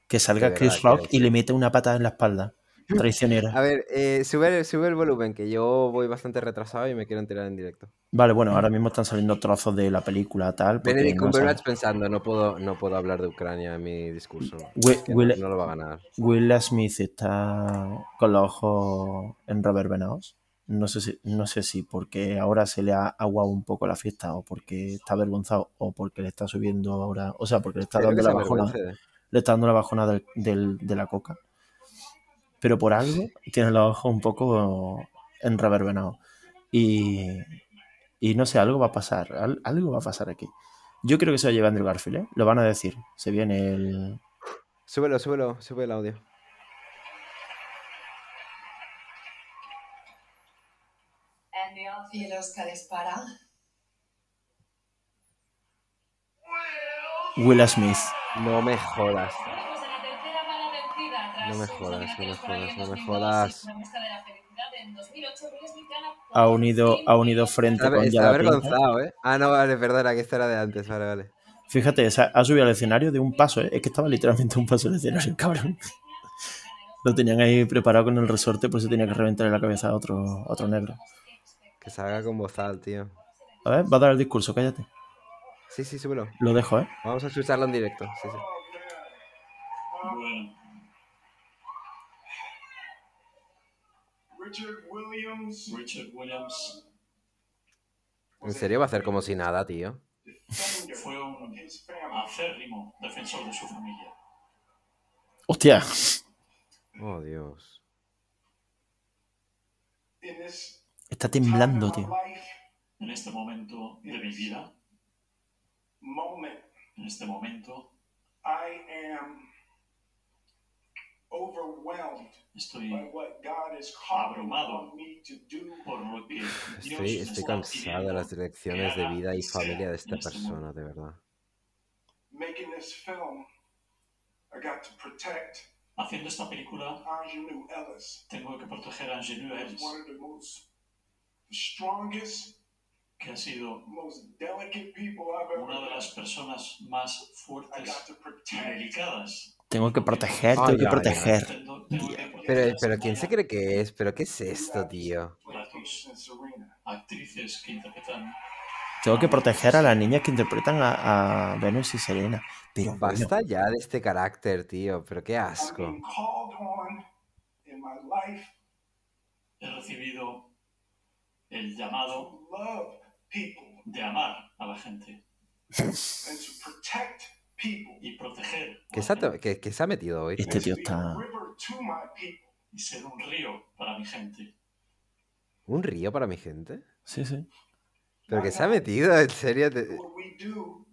Que salga de Chris Rock y le mete una patada en la espalda. A Traicionera. ver, eh, sube, sube el volumen, que yo voy bastante retrasado y me quiero enterar en directo. Vale, bueno, ahora mismo están saliendo trozos de la película tal. Benedict no Cumberbatch sabe- pensando, no puedo, no puedo hablar de Ucrania en mi discurso. Will- Es que Will- no, no lo va a ganar. Will Smith está con los ojos enreverbenados. No sé si, no sé si porque ahora se le ha aguado un poco la fiesta o porque está avergonzado o porque le está subiendo ahora, o sea, porque le está Creo dando la bajona, le está dando la bajona del- del- de la coca. Pero por algo tiene los ojos un poco enreverbenados. Y, y no sé, algo va a pasar, al- algo va a pasar aquí. Yo creo que se va a llevar Andrew Garfield, ¿eh? Lo van a decir. Se viene el, Súbelo, súbelo, sube el audio. Y el Oscar es para. Will Smith. No me jodas. No me jodas, no me jodas, no me jodas. Ha unido, ha unido frente Está, con está avergonzado, ¿eh? Ah, no, vale, perdona, que esto era de antes, vale, vale. Fíjate, o sea, ha subido al escenario de un paso, ¿eh? Es que estaba literalmente un paso del escenario, cabrón. Lo tenían ahí preparado con el resorte, pues se tenía que reventar en la cabeza a otro, a otro negro. Que salga con bozal, tío. A ver, va a dar el discurso, cállate. Sí, sí, súbelo. Lo dejo, ¿eh? Vamos a escucharlo en directo. Sí, sí. Richard Williams. Richard Williams. ¿En serio va a hacer como si nada, tío? fue un acérrimo defensor de su familia. Hostia. Oh, Dios. Está temblando, tío. En este momento de mi vida, en este momento, I am estoy Abrumado. por lo que Dios Estoy, cansado de las direcciones de vida y familia de esta este persona, de verdad. Making this film, I got to protect Haciendo esta película, tengo que proteger a He's Ellis, one of the most the strongest, que ha sido most delicate people I've ever una de las personas más fuertes y delicadas. Tengo que proteger, tengo que proteger. Pero, pero ¿quién se cree que es? ¿Pero qué es esto, tío? Tengo que proteger a las niñas que interpretan a, a Venus y Serena. Pero bueno, Basta ya de este carácter, tío. Pero qué I'm asco. being called on in my life he recibido el llamado de amar a la gente y proteger ¿Qué se ha, qué se ha metido hoy, Este tío? está- y ser un río para mi gente. ¿Un río para mi gente? sí, sí. ¿Pero qué se ha metido? ¿En serio? Te- What we do,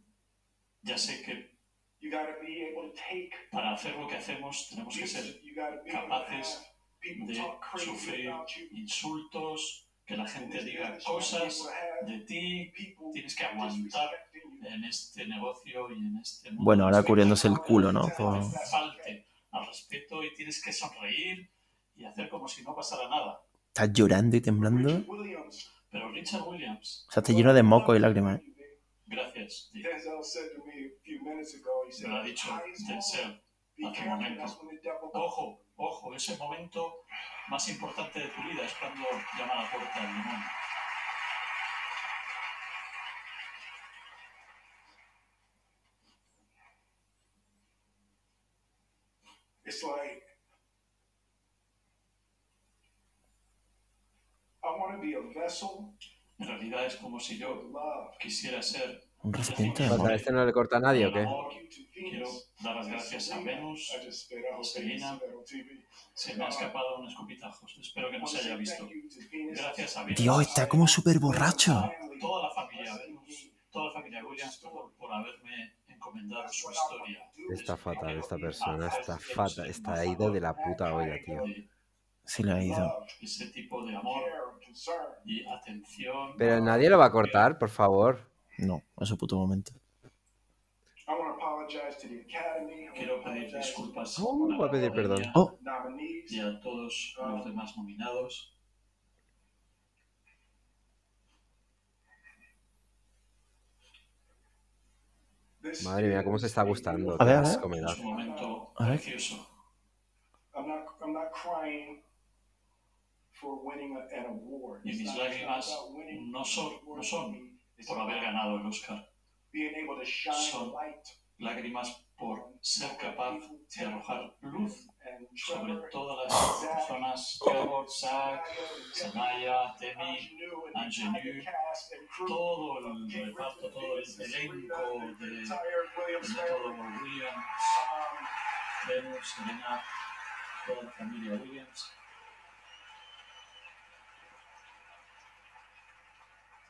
Ya sé que you got to be able to take para hacer lo que hacemos tenemos que ser capaces de sufrir insultos, que la gente diga cosas de ti tienes que aguantar. En este negocio y en este mundo. Bueno, ahora cubriéndose el culo, ¿no? Que Por- te falte al respeto y tienes que sonreír y hacer como si no pasara nada. Estás llorando y temblando. Richard Williams, Pero Richard Williams, O sea, te lleno de moco y lágrimas. ¿eh? gracias, Dick. Denzel said to me a few minutes ago, he said, me lo ha dicho "Eyes Denzel. hace un momento. Ojo, ojo, ese momento más importante de tu vida es cuando llama a la puerta el demonio. It's like I want to be a vessel En realidad es como si yo quisiera ser Un recipiente de amor. ¿este no le corta a nadie o qué? Quiero dar las gracias a Venus. On TV. Se me ha escapado un escupitajos. Espero que no se haya visto. Gracias a Venus. Dios, está como súper borracho. Toda la familia Venus, toda la familia Williams por, por haberme su historia. Está fatal esta persona, está Quiero fatal. Está ido de la puta olla, tío. Sí ido. Love, ese tipo de amor y atención. Pero nadie lo va a cortar, por favor. No, a su puto momento. I want to apologize to the Academy. I want to Quiero pedir disculpas Oh, a la va a pedir perdón. Oh. y a todos los demás nominados. Madre mía, cómo se está gustando. A ver, a ver. Es un momento A ver. precioso. I'm not, I'm not crying for winning a- an award. Y mis lágrimas no son- no son por haber ganado el Oscar. being able to shine Son Lágrimas por ser capaz de arrojar luz sobre todas las personas, Trevor, Zach, Sanaya, Temi, crew todo el reparto, todo el elenco de, de todo. Williams, Venus, Serena, toda la familia Williams.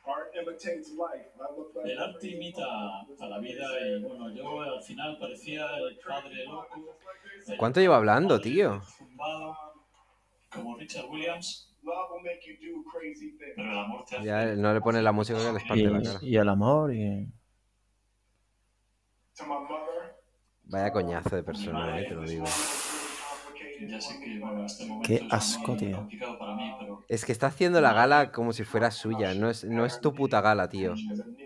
art imitates life. I look like El arte imita a la vida y bueno, yo al final parecía el padre loco. el ¿Cuánto lleva hablando, tío? zumbado, como Richard Williams, pero el amor te hace... Ya no le pone la música que le espante la cara. Y, el amor y... Vaya coñazo de persona, eh, te lo digo. Ya sé que bueno, en este momento Qué es asco, tío. complicado para mí, pero Es que está haciendo la gala como si fuera suya. No es, no es tu puta gala, tío.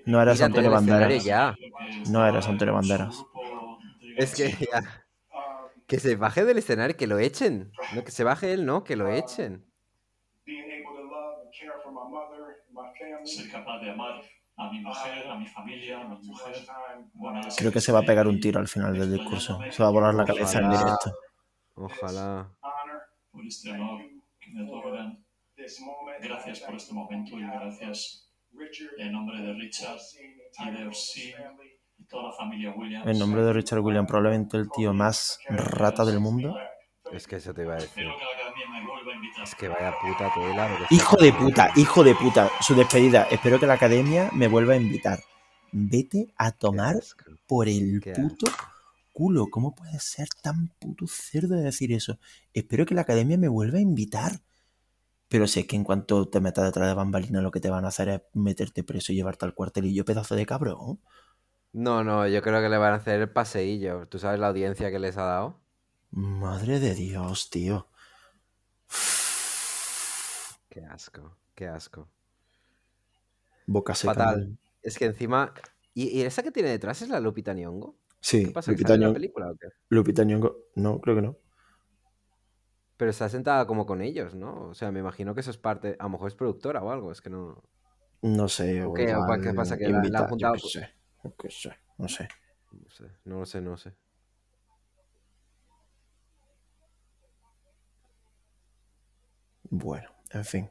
No eres Mírate Antonio Banderas. ya. No estaba Antonio Banderas. Es que ya. Que se baje del escenario, que lo echen. No, que se baje él, no, que lo echen. ser capaz de amar a mi mujer, a mi familia, a mi mujer. Bueno, Creo que se va a pegar un tiro al final del discurso. Se va a volar la cabeza en Ojalá. directo. Ojalá. Honor. por este honor que me otorgan. This moment. Gracias por este momento y gracias Richard, en nombre de Richard, y de Orsini y toda la familia Williams. En nombre de Richard Williams, probablemente el tío más rata del mundo. Es que eso te iba a decir. Espero que la academia me vuelva a invitar. Es que vaya puta tela. Hijo de puta, hijo de puta. Su despedida. Espero que la academia me vuelva a invitar. Vete a tomar por el puto culo. ¿Cómo puedes ser tan puto cerdo de decir eso? Espero que la academia me vuelva a invitar. Pero sé que en cuanto te metas detrás de bambalina lo que te van a hacer es meterte preso y llevarte al cuartelillo, pedazo de cabrón. No, no, yo creo que le van a hacer el paseillo. ¿Tú sabes la audiencia que les ha dado? Madre de Dios, tío. Qué asco, qué asco. Boca seca. Fatal. Es que encima. ¿Y, y esa que tiene detrás es la Lupita Nyong'o? Sí, ¿Qué pasa? ¿Que Lupita sale en la película o qué? Lupita Nyong'o- No, creo que no. Pero está sentada como con ellos, ¿no? O sea, me imagino que eso es parte. A lo mejor es productora o algo, es que no. No sé. ¿O o qué? ¿O qué pasa? ¿Que la- la invita- yo juntado qué sé, yo qué sé, no sé. No sé, no lo sé, no lo sé. Bueno, en fin.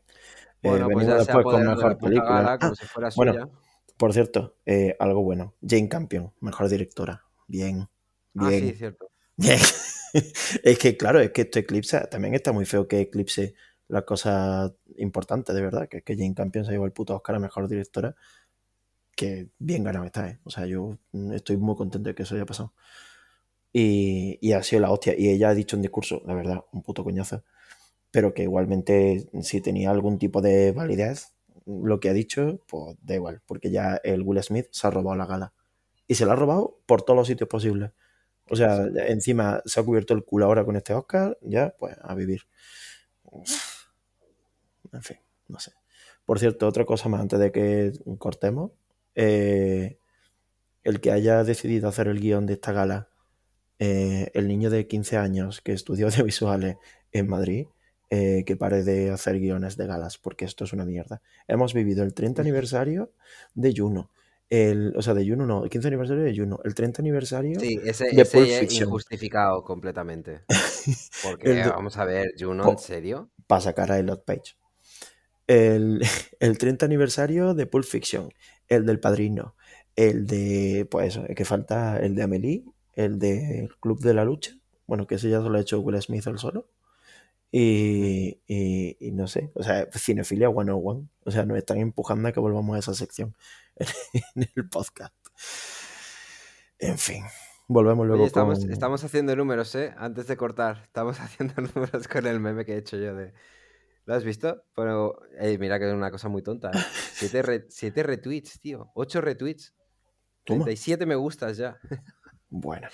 Bueno, Eh, pues ya se ha después con la mejor película. gala como Ah, si fuera bueno, suya. por cierto, eh, algo bueno. Jane Campion, mejor directora. Bien, Ah, bien, sí, cierto. bien. es que, claro, es que esto eclipsa. También está muy feo que eclipse las cosas importantes, de verdad. Que es que Jane Campion se llevó el puto Oscar a mejor directora. Que bien ganado está, ¿eh? O sea, yo estoy muy contento de que eso haya pasado. Y, y ha sido la hostia. Y ella ha dicho en discurso, la verdad, un puto coñazo. Pero que igualmente, si tenía algún tipo de validez, lo que ha dicho, pues da igual. Porque ya el Will Smith se ha robado la gala. Y se la ha robado por todos los sitios posibles. O sea, encima se ha cubierto el culo ahora con este Oscar, ya, pues a vivir. En fin, no sé. Por cierto, otra cosa más antes de que cortemos. eh, el que haya decidido hacer el guion de esta gala, eh, el niño de 15 años que estudió audiovisuales en Madrid, eh, que pare de hacer guiones de galas, porque esto es una mierda. Hemos vivido el 30 aniversario de Juno. El, o sea, de Juno no, el 15 aniversario de Juno, el 30 aniversario Sí, ese, de ese Pulp es Fiction. injustificado completamente. Porque, El de- vamos a ver, Juno, ¿en serio? para sacar a Elliot Page. El, el 30 aniversario de Pulp Fiction, el del Padrino, el de, pues eso, que falta el de Amelie, el de Club de la Lucha, bueno, que ese ya se lo ha hecho Will Smith él solo, y, y, y no sé, o sea, Cinefilia 101, o sea, nos están empujando a que volvamos a esa sección en el podcast. En fin, volvemos luego Oye, estamos, con... estamos haciendo números, ¿eh? Antes de cortar, estamos haciendo números con el meme que he hecho yo de... ¿Lo has visto? Pero, mira que es una cosa muy tonta. ¿eh? Siete, re- siete retweets, tío. Ocho retweets. Toma. 37 me gustas ya. Bueno,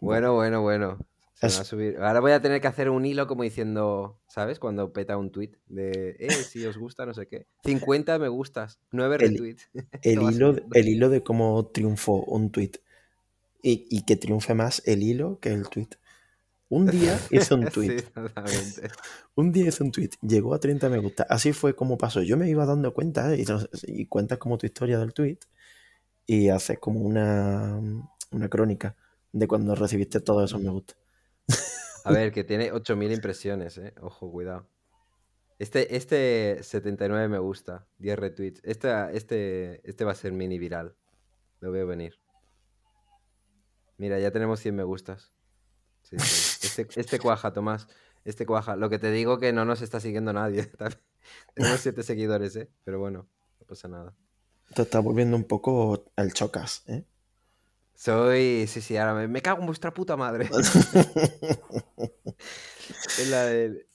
Bueno, bueno, bueno. Es- a subir. Ahora voy a tener que hacer un hilo como diciendo, ¿sabes? Cuando peta un tweet de, eh, si os gusta, no sé qué. 50 me gustas, 9 El- retweets. el hilo, el hilo de cómo triunfó un tweet y, y que triunfe más el hilo que el tweet. Un día hice un tweet, Sí, un día hice un tweet, llegó a 30 me gusta. Así fue como pasó. Yo me iba dando cuenta y, no- y cuentas como tu historia del tweet y haces como una, una crónica de cuando recibiste todos esos me gusta. A ver, que tiene 8000 impresiones, ¿eh? Ojo, cuidado. Este, este 79 me gusta, 10 retweets. Este, este, este va a ser mini viral. Lo veo venir. Mira, ya tenemos 100 me gustas. Este, este cuaja, Tomás. Este cuaja. Lo que te digo que no nos está siguiendo nadie. tenemos 7 seguidores, ¿eh? Pero bueno, no pasa nada. Te está volviendo un poco el chocas, ¿eh? Soy. Sí, sí, ahora me, me cago en vuestra puta madre. en la del-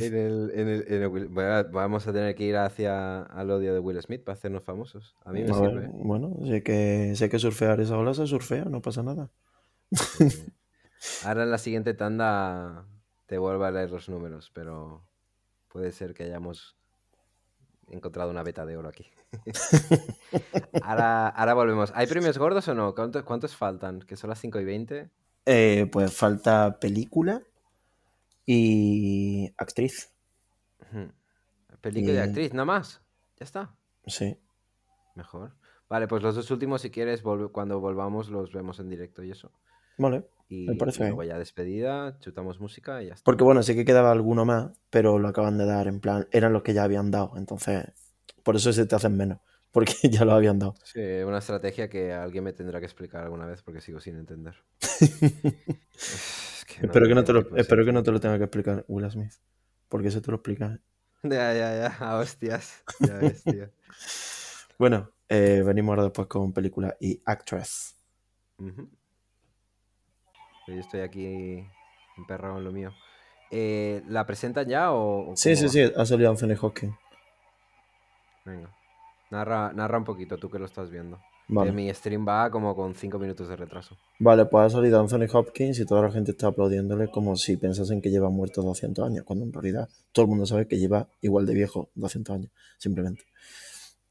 En el, en el- en el Will- bueno, vamos a tener que ir hacia al odio de Will Smith para hacernos famosos. A mí me A sirve. ¿eh? bueno, sé que, sé que surfear esa ola se surfea, no pasa nada. Ahora en la siguiente tanda te vuelvo a leer los números, pero puede ser que hayamos encontrado una beta de oro aquí. ahora, ahora volvemos. ¿Hay premios gordos o no? ¿Cuántos, cuántos faltan? ¿Que son las 5 y 20? Eh, pues falta película y actriz. Película y Y- actriz, nada más. Ya está. Sí. Mejor. Vale, pues los dos últimos, si quieres, cuando volvamos los vemos en directo y eso. Vale. Y, Me parece y luego ya despedida, chutamos música y ya está. Porque bueno, sí que quedaba alguno más, pero lo acaban de dar en plan, eran los que ya habían dado, entonces por eso se te hacen menos. porque ya lo habían dado. Sí, una estrategia que alguien me tendrá que explicar alguna vez porque sigo sin entender. Es que espero que, no te, lo, espero que no te lo tenga que explicar Will Smith, porque eso te lo explica. Ya, ya, ya, a hostias. Ya ves, tío. Bueno, eh, venimos ahora después con película y actress. Ujú. Yo estoy aquí emperrado en lo mío. Eh, ¿La presentan ya o, o Sí, sí, va? sí, ha salido Anthony Hopkins. Venga. Narra, narra un poquito, tú que lo estás viendo. Vale. mi stream va como con 5 minutos de retraso. Vale, pues ha salido Anthony Hopkins y toda la gente está aplaudiéndole como si pensasen que lleva muerto 200 años, cuando en realidad todo el mundo sabe que lleva igual de viejo 200 años, simplemente.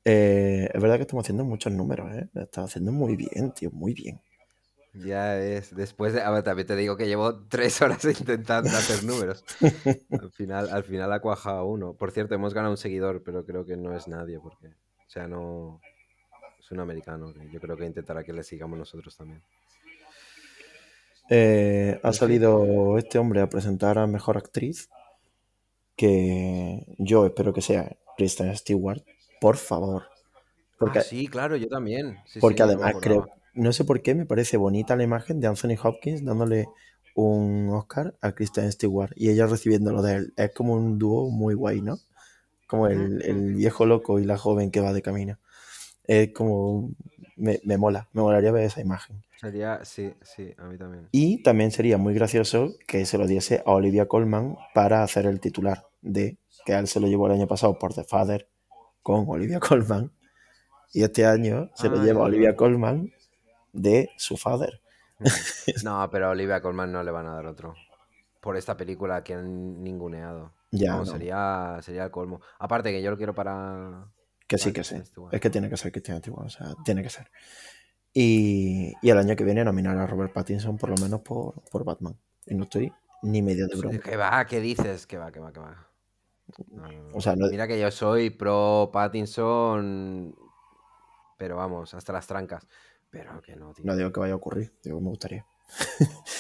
Eh, es verdad que estamos haciendo muchos números, ¿eh? Está haciendo muy bien, tío, muy bien. Ya es, después de... A ver, también te digo que llevo 3 horas intentando hacer números. Al final, al final ha cuajado uno. Por cierto, hemos ganado un seguidor, pero creo que no es nadie, porque... O sea, no... Es un americano, que yo creo que intentará que le sigamos nosotros también. Eh, ha salido este hombre a presentar a Mejor Actriz, que yo espero que sea Kristen Stewart, por favor. Porque, Ah, sí, claro, yo también. Sí, porque además creo. No sé por qué, me parece bonita la imagen de Anthony Hopkins dándole un Oscar a Kristen Stewart y ella recibiéndolo de él. Es como un dúo muy guay, ¿no? Como el, el viejo loco y la joven que va de camino. Es como... Me, me mola, me molaría ver esa imagen. Sería, sí, sí, a mí también. Y también sería muy gracioso que se lo diese a Olivia Colman para hacer el titular de que a él se lo llevó el año pasado por The Father con Olivia Colman. Y este año se lo Ah, lleva Olivia. Colman de su Father. No, pero a Olivia Colman no le van a dar otro. Por esta película que han ninguneado. Ya, no. sería, sería el colmo. Aparte que yo lo quiero para... Que sí, que sí. Stewart. Es que tiene que ser Christian Stewart, o sea, tiene que ser. Y, y el año que viene nominar a Robert Pattinson por lo menos por, por Batman. Y no estoy ni medio de broma. ¿Qué va? ¿Qué dices? ¿Qué va? ¿Qué va? ¿Qué va? No. O sea, Mira que yo soy pro Pattinson, pero vamos, hasta las trancas. Pero que no, tío. No digo que vaya a ocurrir, digo que me gustaría.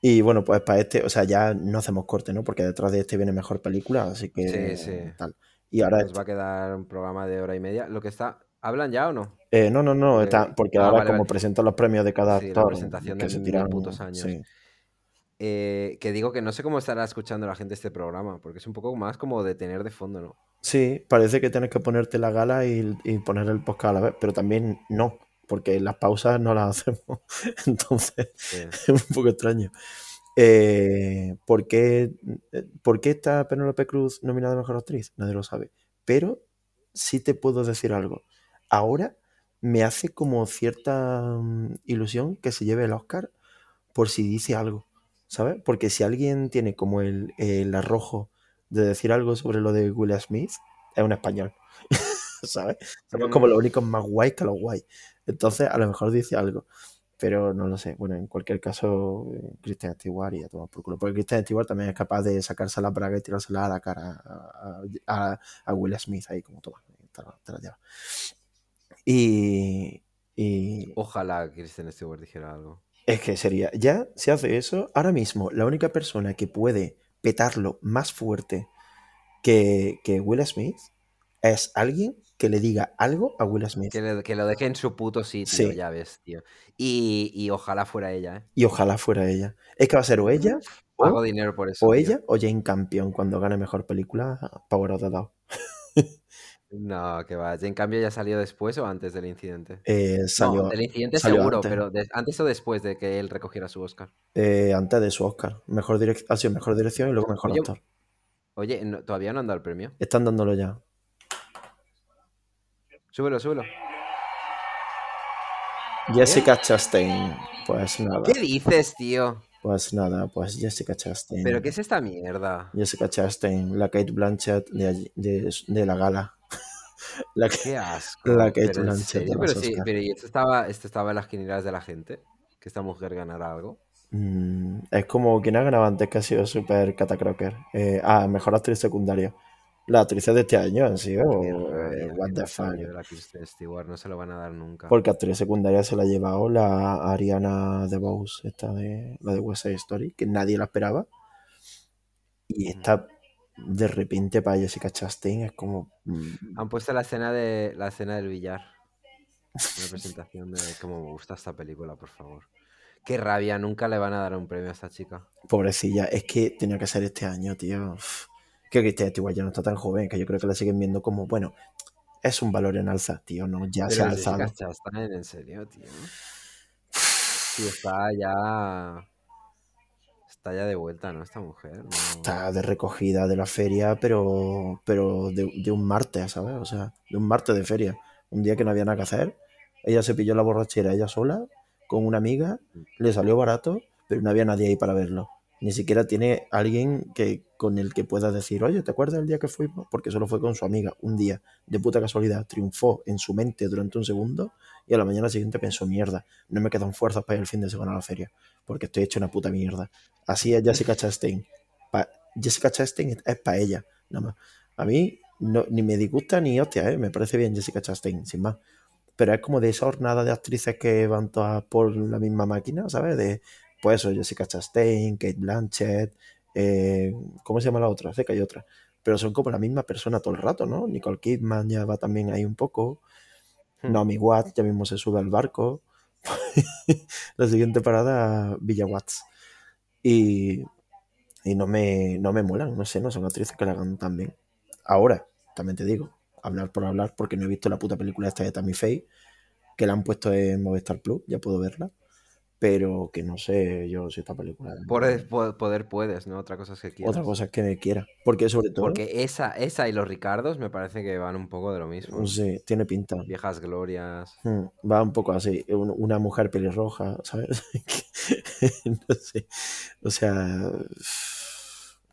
Y bueno, pues para este, o sea, ya no hacemos corte, ¿no? Porque detrás de este viene mejor película, así que Sí, sí. tal. Y ahora, Nos va a quedar un programa de hora y media. Lo que está... ¿Hablan ya o no? eh, no, no, no, porque- está, porque ah, ahora vale, como vale. presentan los premios de cada Sí, la actor, presentación que de se tiran, putos años. sí. Eh, que digo que no sé cómo estará escuchando la gente este programa, porque es un poco más como de tener de fondo, ¿no? Sí, parece que tienes que ponerte la gala y, y poner el podcast a la vez, pero también no, porque las pausas no las hacemos. Entonces, Sí. es un poco extraño. Eh, ¿por, qué, eh, ¿Por qué está Penélope Cruz nominada a Mejor Actriz? Nadie lo sabe. Pero sí te puedo decir algo. Ahora me hace como cierta mm, ilusión que se lleve el Oscar por si dice algo, ¿sabes? Porque si alguien tiene como el, el arrojo de decir algo sobre lo de Will Smith, es un español, ¿sabes? Somos como Mm. los únicos más guays que los guays. Entonces, a lo mejor dice algo. Pero no lo sé. Bueno, en cualquier caso, eh, Christian Stewart y a tomar por culo. Porque Christian Stewart también es capaz de sacarse la braga y tirársela a la cara a, a- a- a Will Smith ahí como toma. Te la, te la lleva. Y, y Ojalá Kristen Stewart dijera algo. es que sería, ya se hace eso, ahora mismo la única persona que puede petarlo más fuerte que, que Will Smith es alguien que le diga algo a Will Smith. Que, le- que lo deje en su puto sitio, Sí. ya ves, tío. Y, y ojalá fuera ella, ¿eh? Y ojalá fuera ella. Es que va a ser o ella, o, dinero por eso. o tío. ella, o Jane Campion cuando gane mejor película Power of the Dog. No, que va. En cambio, ¿ya salió después o antes del incidente? Eh, salió no, del incidente salió seguro, antes. pero de- antes o después de que él recogiera su Oscar. eh, antes de su Oscar. Mejor ha sido mejor dirección y luego mejor Oye, actor. Oye, no- ¿todavía no han dado el premio? Están dándolo ya. Súbelo, súbelo. Jessica Chastain. Pues nada. ¿Qué dices, tío? Pues nada, pues Jessica Chastain. ¿Pero qué es esta mierda? Jessica Chastain, la Kate Blanchett de, de, de la gala. La que- Qué asco. La Kate ¿Pero en Blanchett de Pero sí, pero ¿y esto estaba, esto estaba en las quinielas de la gente? ¿Que esta mujer ganara algo? Mm, es como quien ha ganado antes que ha sido super catacroker. Eh, ah, mejor actriz secundaria. Las actrices de este año han sido eh, what the fuck. la Stewart, no se lo van a dar nunca. Porque actriz secundaria se la ha llevado la Ariana DeBose, esta de la de West Side Story, que nadie la esperaba. Y está de repente para Jessica Chastain es como... mm, Han puesto la escena de la escena del billar. Una presentación de cómo me gusta esta película, por favor. Qué rabia, nunca le van a dar un premio a esta chica. Pobrecilla, es que tenía que ser este año, tío. Uf. Que Kristen Stewart ya no está tan joven, que yo creo que la siguen viendo como, bueno, es un valor en alza, tío, no, ya se ha alzado. Chastain, en serio, tío. Sí, está ya. Está ya de vuelta, ¿no? Esta mujer. no- Está de recogida de la feria, pero, pero de, de un martes, ¿sabes? O sea, de un martes de feria. Un día que no había nada que hacer. Ella se pilló la borrachera ella sola, con una amiga, le salió barato, pero no había nadie ahí para verlo. Ni siquiera tiene alguien que, con el que pueda decir, oye, ¿te acuerdas del día que fuimos? Porque solo fue con su amiga, un día, de puta casualidad, triunfó en su mente durante un segundo y a la mañana siguiente pensó, mierda, no me quedan fuerzas para ir el fin de semana a la feria, porque estoy hecho una puta mierda. Así es Jessica Chastain. Jessica Chastain es, para ella, nada más. A mí no, ni me disgusta ni hostia, ¿eh? me parece bien Jessica Chastain, sin más. Pero es como de esa hornada de actrices que van todas por la misma máquina, ¿sabes? De, pues eso, Jessica Chastain, Kate Blanchett, eh, ¿cómo se llama la otra? Sé que hay otra. Pero son como la misma persona todo el rato, ¿no? Nicole Kidman ya va también ahí un poco. Hmm. Naomi Watts ya mismo se sube al barco. la siguiente parada, Villa Watts. Y, y no, me, no me molan, no sé, no son actrices que la hagan tan bien. Ahora, también te digo, hablar por hablar, porque no he visto la puta película esta de Tammy Faye, que la han puesto en Movistar Plus, ya puedo verla. Pero que no sé yo si esta película. Poder, po- poder puedes, ¿no? Otra cosa es que quieras. Otra cosa es que quiera. Porque sobre todo, Porque esa, esa y los Ricardos me parece que van un poco de lo mismo. sé, tiene pinta. Viejas glorias. Hmm, Va un poco así, un- una mujer pelirroja, ¿sabes? no sé. O sea,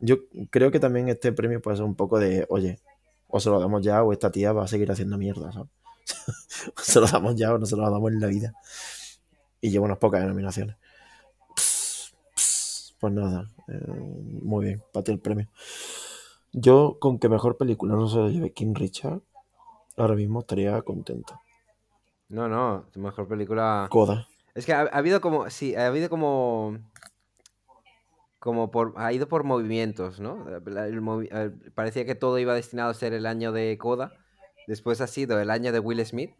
yo creo que también este premio puede ser un poco de, oye, o se lo damos ya o esta tía va a seguir haciendo mierda, ¿sabes? o se lo damos ya o no se lo damos en la vida. Y lleva unas pocas denominaciones. Pues nada, eh, muy bien, para ti el premio. Yo con que mejor película no se lo lleve King Richard, ahora mismo estaría contento. No, no, tu mejor película. Coda. Es que ha, ha habido como. Sí, ha habido como. Como por. Ha ido por movimientos, ¿no? La- el movi- eh, parecía que todo iba destinado a ser el año de Coda. Después ha sido el año de Will Smith.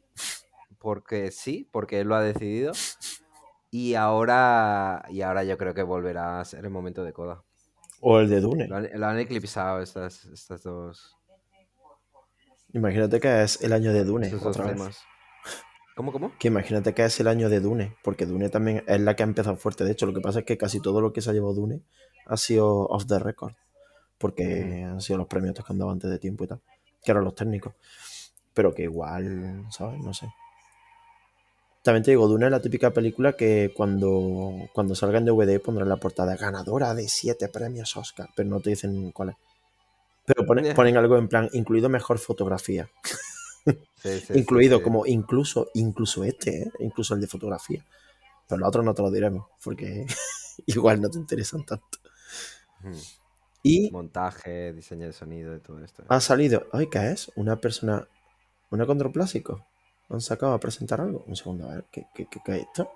Porque sí, porque él lo ha decidido. Y ahora. Y ahora yo creo que volverá a ser el momento de Coda. O el de Dune. Lo han, lo han eclipsado estas, estas dos. Imagínate que es el año de Dune. otra vez. ¿Cómo, cómo? Que imagínate que es el año de Dune, porque Dune también es la que ha empezado fuerte. De hecho, lo que pasa es que casi todo lo que se ha llevado Dune ha sido off the record, porque han sido los premios que han dado antes de tiempo y tal, que eran los técnicos. Pero que igual, ¿sabes? No sé. También te digo, Dune es la típica película que cuando, cuando salga en DVD pondrán la portada ganadora de siete premios Oscar, pero no te dicen cuál es. Pero ponen, ponen algo en plan, incluido mejor fotografía. Sí, sí, sí, incluido sí. como incluso incluso este ¿eh? incluso el de fotografía pero los otros no te lo diremos porque igual no te interesan tanto y Montaje, diseño de sonido y todo esto. ha salido ay qué es una persona una contraplásico han sacado a presentar algo. Un segundo a ver qué, qué, qué- qué es esto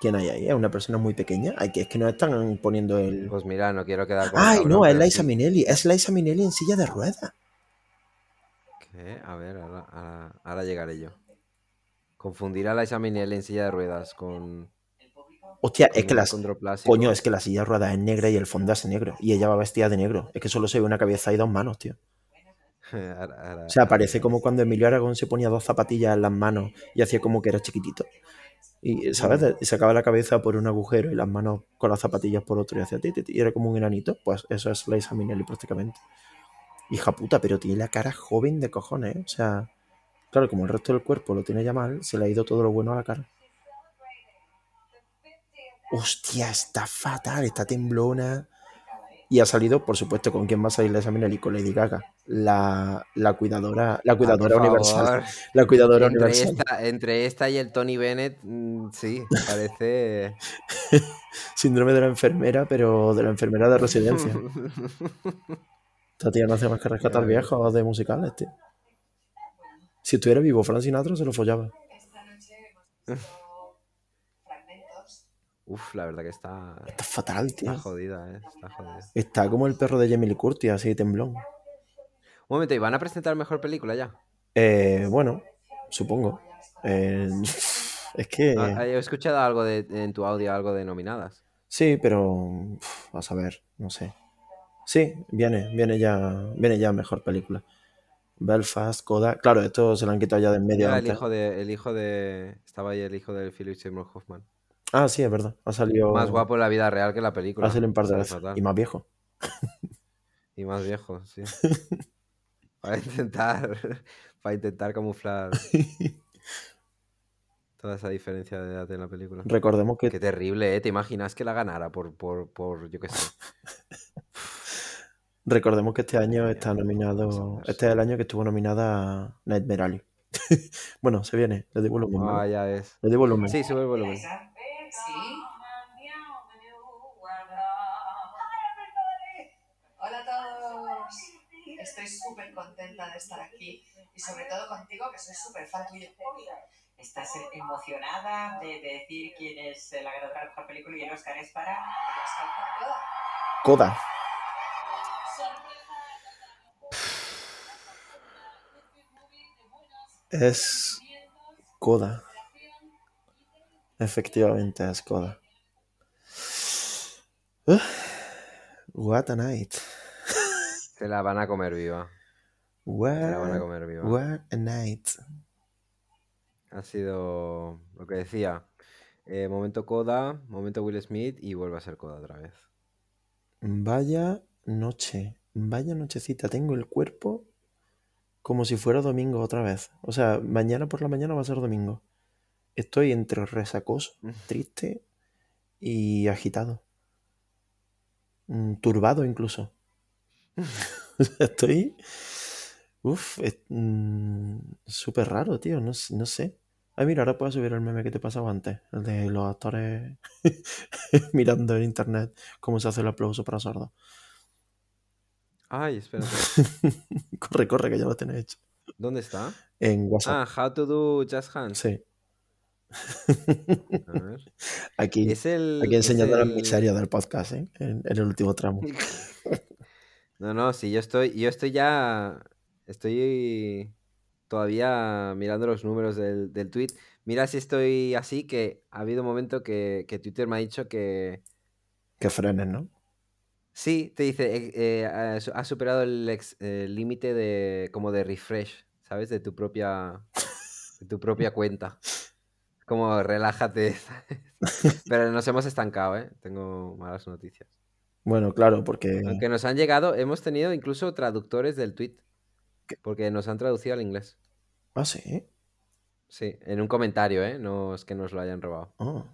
quién hay ahí es una persona muy pequeña ay que es que no están poniendo el Pues mira, no quiero quedar como. ay no es Liza sí. Minnelli es Liza Minnelli en silla de ruedas. Que- A ver, ahora, ahora- ahora llegaré yo. Confundir a Liza Minnelli en silla de ruedas con. hostia con es que las coño es que la silla de ruedas es negra y el fondo es negro y ella va vestida de negro. Es que solo se ve una cabeza y dos manos tío O sea, parece como cuando Emilio Aragón se ponía dos zapatillas en las manos y hacía como que era chiquitito. Y, ¿sabes? Mm. Y sacaba la cabeza por un agujero y las manos con las zapatillas por otro y hacía ti, y era como un enanito. Pues eso es Liza Minnelli prácticamente. Hija puta, pero tiene la cara joven de cojones, ¿eh? O sea, claro, como el resto del cuerpo lo tiene ya mal, se le ha ido todo lo bueno a la cara. Hostia, está fatal, está temblona. Y ha salido, por supuesto, con quién va a salir Liza Minnelli, con Lady Gaga, la, la cuidadora, la Ah, cuidadora universal. favor. La cuidadora Entre universal. esta, entre esta y el Tony Bennett, mm, sí, parece. Síndrome de la enfermera, pero de la enfermera de residencia. Esta tía no hace más que rescatar viejos de musicales, tío. Si estuviera vivo Frank Sinatra, se lo follaba. Esta noche hemos visto fragmentos Uf, la verdad que está, Está fatal, tío. está jodida, ¿eh? Está jodida. Está como el perro de Jamie Lee Curtis, así temblón. Un momento, ¿y van a presentar mejor película ya? Eh, bueno, supongo. Eh, es que... Ah, He escuchado algo de, en tu audio, algo de nominadas. Sí, pero uf, a saber, no sé. Sí, viene, viene ya, viene ya mejor película. Belfast, Coda. Claro, esto se lo han quitado ya de en medio Era el hijo de, el hijo de. Estaba ahí el hijo de Philip Seymour Hoffman. Ah, sí, es verdad. Ha salido. Más guapo en la vida real que en la película. Ha salido un par de. Y más viejo. Y más viejo, sí. para intentar. Para intentar camuflar toda esa diferencia de edad en la película. Recordemos que Qué terrible, ¿eh? ¿Te imaginas que la ganara por, por, por yo qué sé? recordemos que este año está nominado. Este es el año que estuvo nominada Nightmare Alley. bueno, se viene. Le doy volumen. Ah, ya ves. Le doy volumen. Sí, sube el volumen. Sí. Hola a todos. Estoy súper contenta de estar aquí y sobre todo contigo que soy súper fan tuyo. ¿Estás emocionada de, de decir quién es la ganadora de la mejor película y el Oscar es para? Coda. Es Coda. Efectivamente es Coda. Ugh, What a night. Se la van a comer viva. Se la van a What, comer viva. what a night. Ha sido lo que decía. eh, momento Coda, momento Will Smith y vuelve a ser Coda otra vez. Vaya noche. Vaya nochecita. Tengo el cuerpo como si fuera domingo otra vez. O sea, mañana por la mañana va a ser domingo. Estoy entre resacoso, triste y agitado. Mm, Turbado incluso. Estoy... Uf, es mm, súper raro, tío. No, sé. Ay, mira, ahora puedo subir el meme que te pasaba antes. El de los actores mirando en internet cómo se hace el aplauso para sordos. Ay, espérate. corre, corre, que ya lo tenés hecho. ¿Dónde está? En WhatsApp. Ah, How to do Just Hands. Sí. A ver. Aquí, Es el. aquí enseñando las el- miserias del podcast, ¿eh? En, en el último tramo. No, no, sí, yo estoy, yo estoy ya, estoy todavía mirando los números del, del tweet. Mira si estoy así, que ha habido un momento que, que Twitter me ha dicho que Que frenes, ¿no? sí, te dice, eh, eh, ha su- ha superado el límite de como de refresh, ¿sabes? De tu propia, de tu propia cuenta. Como relájate. Pero nos hemos estancado, ¿eh? Tengo malas noticias. Bueno, claro, porque Aunque nos han llegado, hemos tenido incluso traductores del tweet. Porque nos han traducido al inglés. Ah, sí. Sí, en un comentario, ¿eh? No es que nos lo hayan robado. Ah,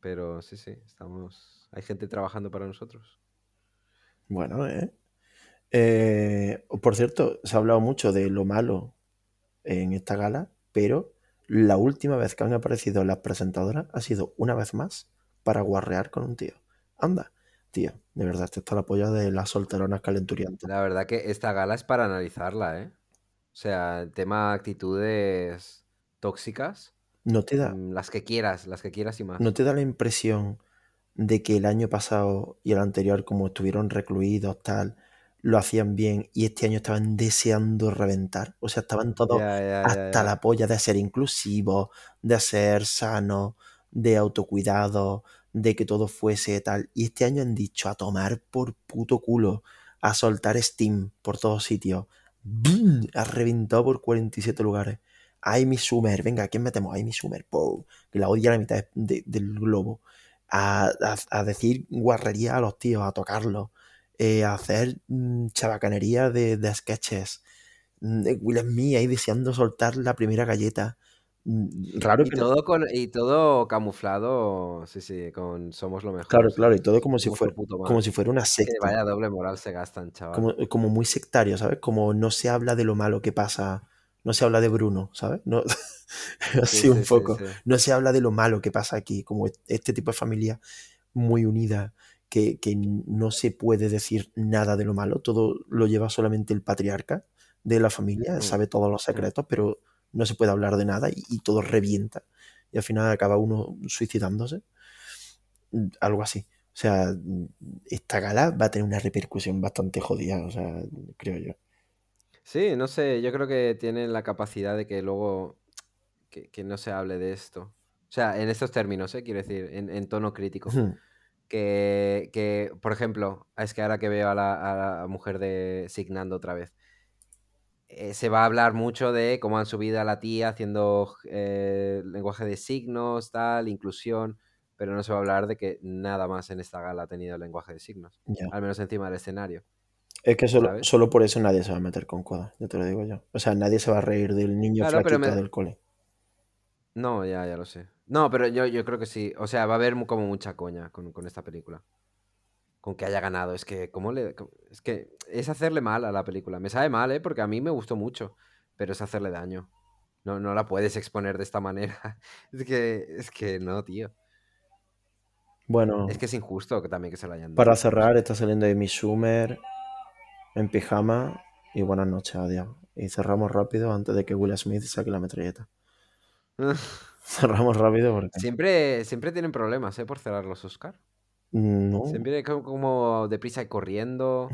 Pero sí, sí, estamos. Hay gente trabajando para nosotros. bueno, ¿eh? Eh, Por cierto, se ha hablado mucho de lo malo en esta gala, pero la última vez que han aparecido las presentadoras ha sido una vez más para guarrear con un tío. Anda, tío, de verdad, esto está la polla de las solteronas calenturiantes. La verdad que esta gala es para analizarla, ¿eh? O sea, el tema actitudes tóxicas, ¿No te da, mm, las que quieras, las que quieras y más. ¿No te da la impresión de que el año pasado y el anterior, como estuvieron recluidos, tal, lo hacían bien y este año estaban deseando reventar? O sea, estaban todos hasta la polla de ser inclusivos, de ser sanos, de autocuidado, de que todo fuese tal. Y este año han dicho a tomar por puto culo, a soltar Steam por todos sitios. ¡Bum! Ha reventado por 47 lugares. Amy Schumer, venga, ¿quién metemos? Amy Schumer, ¡pum! que la odia a la mitad de- del globo. A, a- a decir guarrería a los tíos, a tocarlos, eh, a hacer mm, chabacanería de, de sketches. Mm, Will Smith ahí deseando soltar la primera galleta. Mm, Raro Y que no- todo, con, y todo camuflado, sí, sí, con Somos lo mejor. Claro, claro, y todo como si fuera, como si fuera una Que secta. vaya doble moral se gastan, chaval. como, como muy sectario, ¿sabes? Como no se habla de lo malo que pasa, no se habla de Bruno, ¿sabes? No, así Sí, un poco. sí. No se habla de lo malo que pasa aquí, como este tipo de familia muy unida, que, que no se puede decir nada de lo malo, todo lo lleva solamente el patriarca de la familia, sabe todos los secretos, pero no se puede hablar de nada y, y todo revienta. Y al final acaba uno suicidándose. mm, algo así. O sea, mm, esta gala va a tener una repercusión bastante jodida, o sea, creo yo. Sí, no sé, yo creo que tienen la capacidad de que luego que, que no se hable de esto. O sea, en estos términos, ¿eh? quiero decir, en, en tono crítico. Que, que, por ejemplo, es que ahora que veo a la, a la mujer de Signando otra vez, eh, se va a hablar mucho de cómo han subido a la tía haciendo eh, lenguaje de signos, tal, inclusión, pero no se va a hablar de que nada más en esta gala ha tenido lenguaje de signos, al menos encima del escenario. Es que solo, solo por eso nadie se va a meter con coda, ya te lo digo yo. O sea, nadie se va a reír del niño Claro, pero flaquito me- del cole. No, ya, ya lo sé. No, pero yo, yo creo que sí. O sea, va a haber como mucha coña con, con esta película. Con que haya ganado. Es que, ¿cómo le.? cómo- Es que es hacerle mal a la película. Me sabe mal, ¿eh? Porque a mí me gustó mucho. Pero es hacerle daño. No, no la puedes exponer de esta manera. Es que, es que no, tío. Bueno, Es que es injusto que también que se la hayan dado. para cerrar, está saliendo Amy Schumer en pijama y buenas noches, adiós. Y cerramos rápido antes de que Will Smith saque la metralleta. Cerramos rápido porque... siempre, siempre tienen problemas, ¿eh? Por cerrar los Oscar. No. Siempre como, como deprisa y corriendo.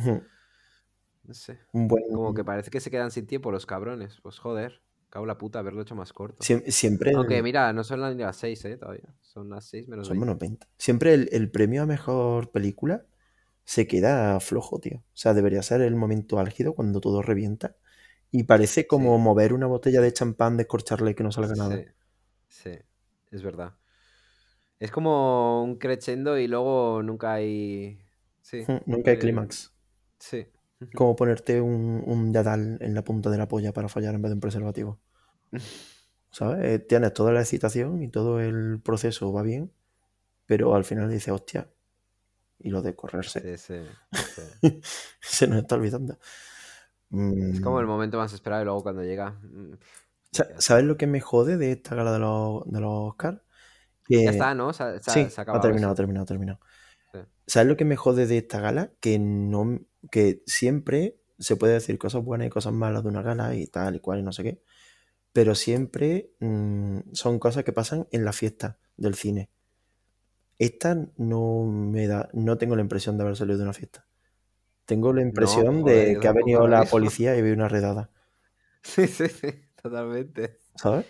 No sé. Como que parece que se quedan sin tiempo los cabrones. Pues joder. Cago la puta haberlo hecho más corto. Siem- Siempre... Aunque mira, no son las, ni las 6, ¿eh? Todavía. Son las 6 menos Son 20. menos 20. Siempre el, el premio a mejor película se queda flojo, tío. O sea, debería ser el momento álgido cuando todo revienta. Y parece como Sí. mover una botella de champán, descorcharle y que no salga nada. Sí, es verdad. Es como un crescendo y luego nunca hay... Sí. Nunca hay eh, clímax. Sí. Como ponerte un, un dadal en la punta de la polla para fallar en vez de un preservativo. ¿Sabes? Eh, Tienes toda la excitación y todo el proceso va bien, pero al final dices, hostia, y lo de correrse. Sí, sí, sí. Se nos está olvidando. Es como el Mm, momento más esperado y luego cuando llega... ¿Sabes lo que me jode de esta gala de los, de los Oscars? Que... ya está, ¿no? Se, Sí, se ha terminado, ha terminado, ha terminado. Sí. ¿Sabes lo que me jode de esta gala? Que no, que siempre se puede decir cosas buenas y cosas malas de una gala y tal y cual y no sé qué, pero siempre mm, son cosas que pasan en la fiesta del cine. Esta no me da, no tengo la impresión de haber salido de una fiesta. Tengo la impresión joder, de que ha venido la policía y había una redada, Sí, sí, sí, totalmente. ¿sabes?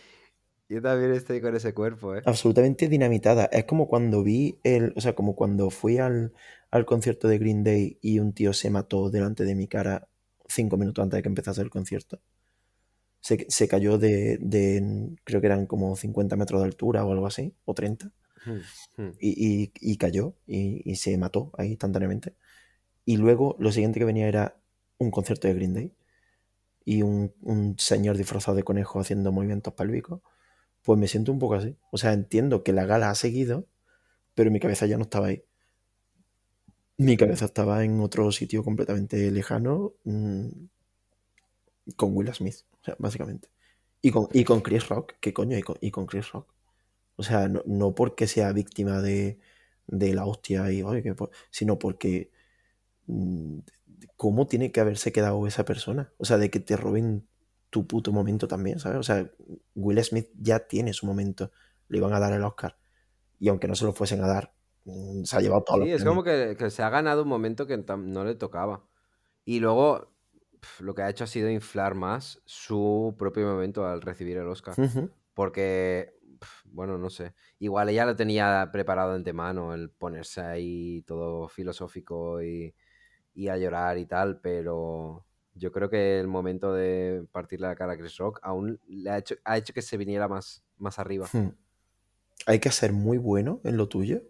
Yo también estoy con ese cuerpo, ¿eh? absolutamente dinamitada. Es como cuando vi el, o sea, como cuando fui al, al concierto de Green Day y un tío se mató delante de mi cara cinco minutos antes de que empezase el concierto. Se, se cayó de, de, creo que eran como 50 metros de altura o algo así, o 30, Hmm, hmm. y, y- y cayó y, y se mató ahí instantáneamente. Y luego lo siguiente que venía era un concierto de Green Day y un, un señor disfrazado de conejo haciendo movimientos pélvicos. Pues me siento un poco así. O sea, entiendo que la gala ha seguido, pero mi cabeza ya no estaba ahí. Mi cabeza estaba en otro sitio completamente lejano mm, con Will Smith, o sea, básicamente. Y con, y con Chris Rock, ¿qué coño? Y con, y con Chris Rock. O sea, no, no porque sea víctima de, de la hostia, y, oye, que sino porque mm, cómo tiene que haberse quedado esa persona. O sea, de que te roben tu puto momento también, ¿sabes? O sea, Will Smith ya tiene su momento. Le iban a dar el Oscar. Y aunque no se lo fuesen a dar, mm, se ha llevado todos Sí, los es como que, que se ha ganado un momento que no le tocaba. Y luego pf, lo que ha hecho ha sido inflar más su propio momento al recibir el Oscar. Ujú. Porque, pf, bueno, no sé. Igual ella lo tenía preparado de antemano, el ponerse ahí todo filosófico y, y a llorar y tal, pero yo creo que el momento de partirle la cara a Chris Rock aún le ha hecho, ha hecho que se viniera más, más arriba. Hmm. Hay que ser muy bueno en lo tuyo.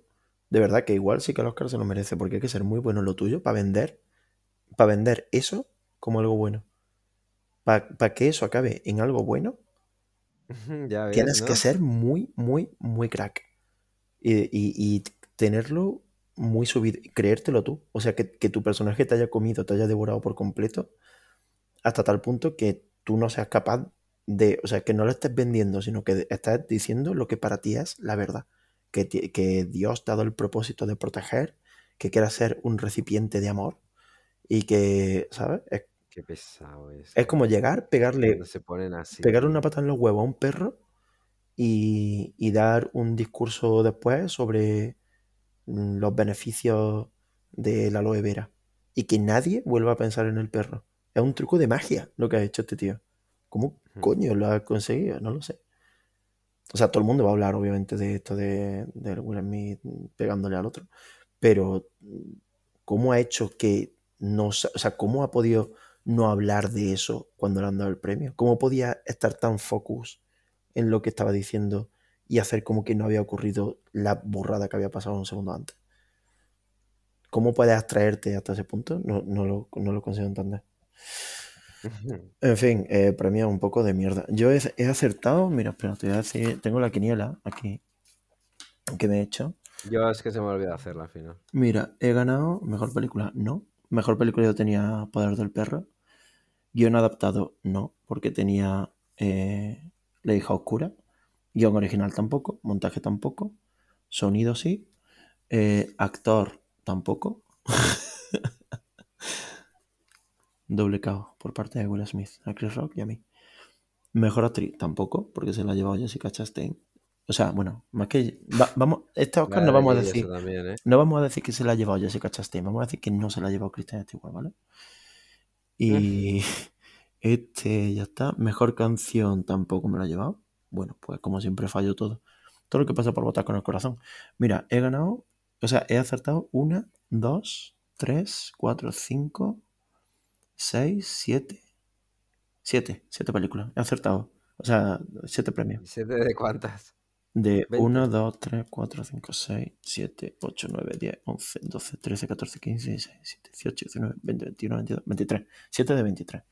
De verdad que igual sí que el Oscar se lo merece, porque hay que ser muy bueno en lo tuyo para vender, para vender eso como algo bueno. Para que eso acabe en algo bueno, ya ves, tienes que ser muy, muy, muy crack. Y, y- y tenerlo muy subido, creértelo tú. O sea, que, que tu personaje te haya comido, te haya devorado por completo, hasta tal punto que tú no seas capaz de, o sea, que no lo estés vendiendo, sino que estás diciendo lo que para ti es la verdad. Que, que Dios te ha dado el propósito de proteger, que quieras ser un recipiente de amor y que, ¿sabes? Es, Qué pesado es. es como llegar, pegarle, se ponen así. pegarle una pata en los huevos a un perro y, y dar un discurso después sobre los beneficios de la aloe vera y que nadie vuelva a pensar en el perro. Es un truco de magia lo que ha hecho este tío. ¿Cómo coño lo ha conseguido? No lo sé. O sea, todo el mundo va a hablar, obviamente, de esto de, de Will Smith pegándole al otro. Pero, mm, ¿cómo ha hecho que no. O sea, ¿cómo ha podido no hablar de eso cuando le han dado el premio? ¿Cómo podía estar tan focus en lo que estaba diciendo y hacer como que no había ocurrido la burrada que había pasado un segundo antes? ¿Cómo puedes abstraerte hasta ese punto? No, no, lo, no lo consigo entender. En fin, eh, premio un poco de mierda. Yo he, he acertado, mira, espera, te voy a decir, tengo la quiniela aquí que me he hecho. Yo es que se me olvidó hacerla al final. Mira, he ganado mejor película, no. Mejor película yo tenía Poder del Perro. Guión adaptado, no, porque tenía eh, La hija oscura. Guión original tampoco, montaje tampoco. Sonido sí. Eh, actor tampoco. Doble KO por parte de Will Smith, a Chris Rock y a mí. Mejor actriz tampoco, porque se la ha llevado Jessica Chastain. O sea, bueno, más que. va- vamos, este Oscar no vamos a decir. también, ¿eh? No vamos a decir que se la ha llevado Jessica Chastain, vamos a decir que no se la ha llevado Kristen Stewart, ¿vale? Y este ya está. Mejor canción tampoco me la ha llevado. Bueno, pues como siempre fallo todo. Todo lo que pasa por votar con el corazón. Mira, he ganado, o sea, he acertado una, dos, tres, cuatro, cinco, seis, siete. Siete, siete películas. He acertado. O sea, siete premios. ¿Siete de cuántas? De 20. 1, 2, 3, 4, 5, 6, 7, 8, 9, 10, 11, 12, 13, 14, 15, 16, 17, 18, 19, 20, 21, 22, 23. 7 de 23.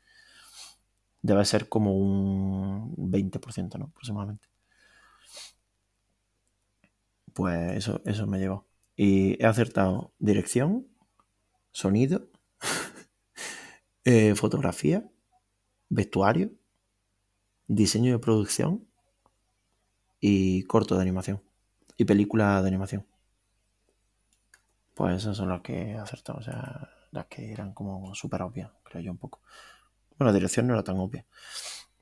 Debe ser como un 20%, ¿no? Aproximadamente. Pues eso, eso me llevó. Y he acertado dirección, sonido, eh, fotografía, vestuario, diseño de producción y corto de animación. Y película de animación. Pues esas son las que he acertado. O sea, las que eran como súper obvias, creo yo un poco. Bueno, la dirección no era tan obvia.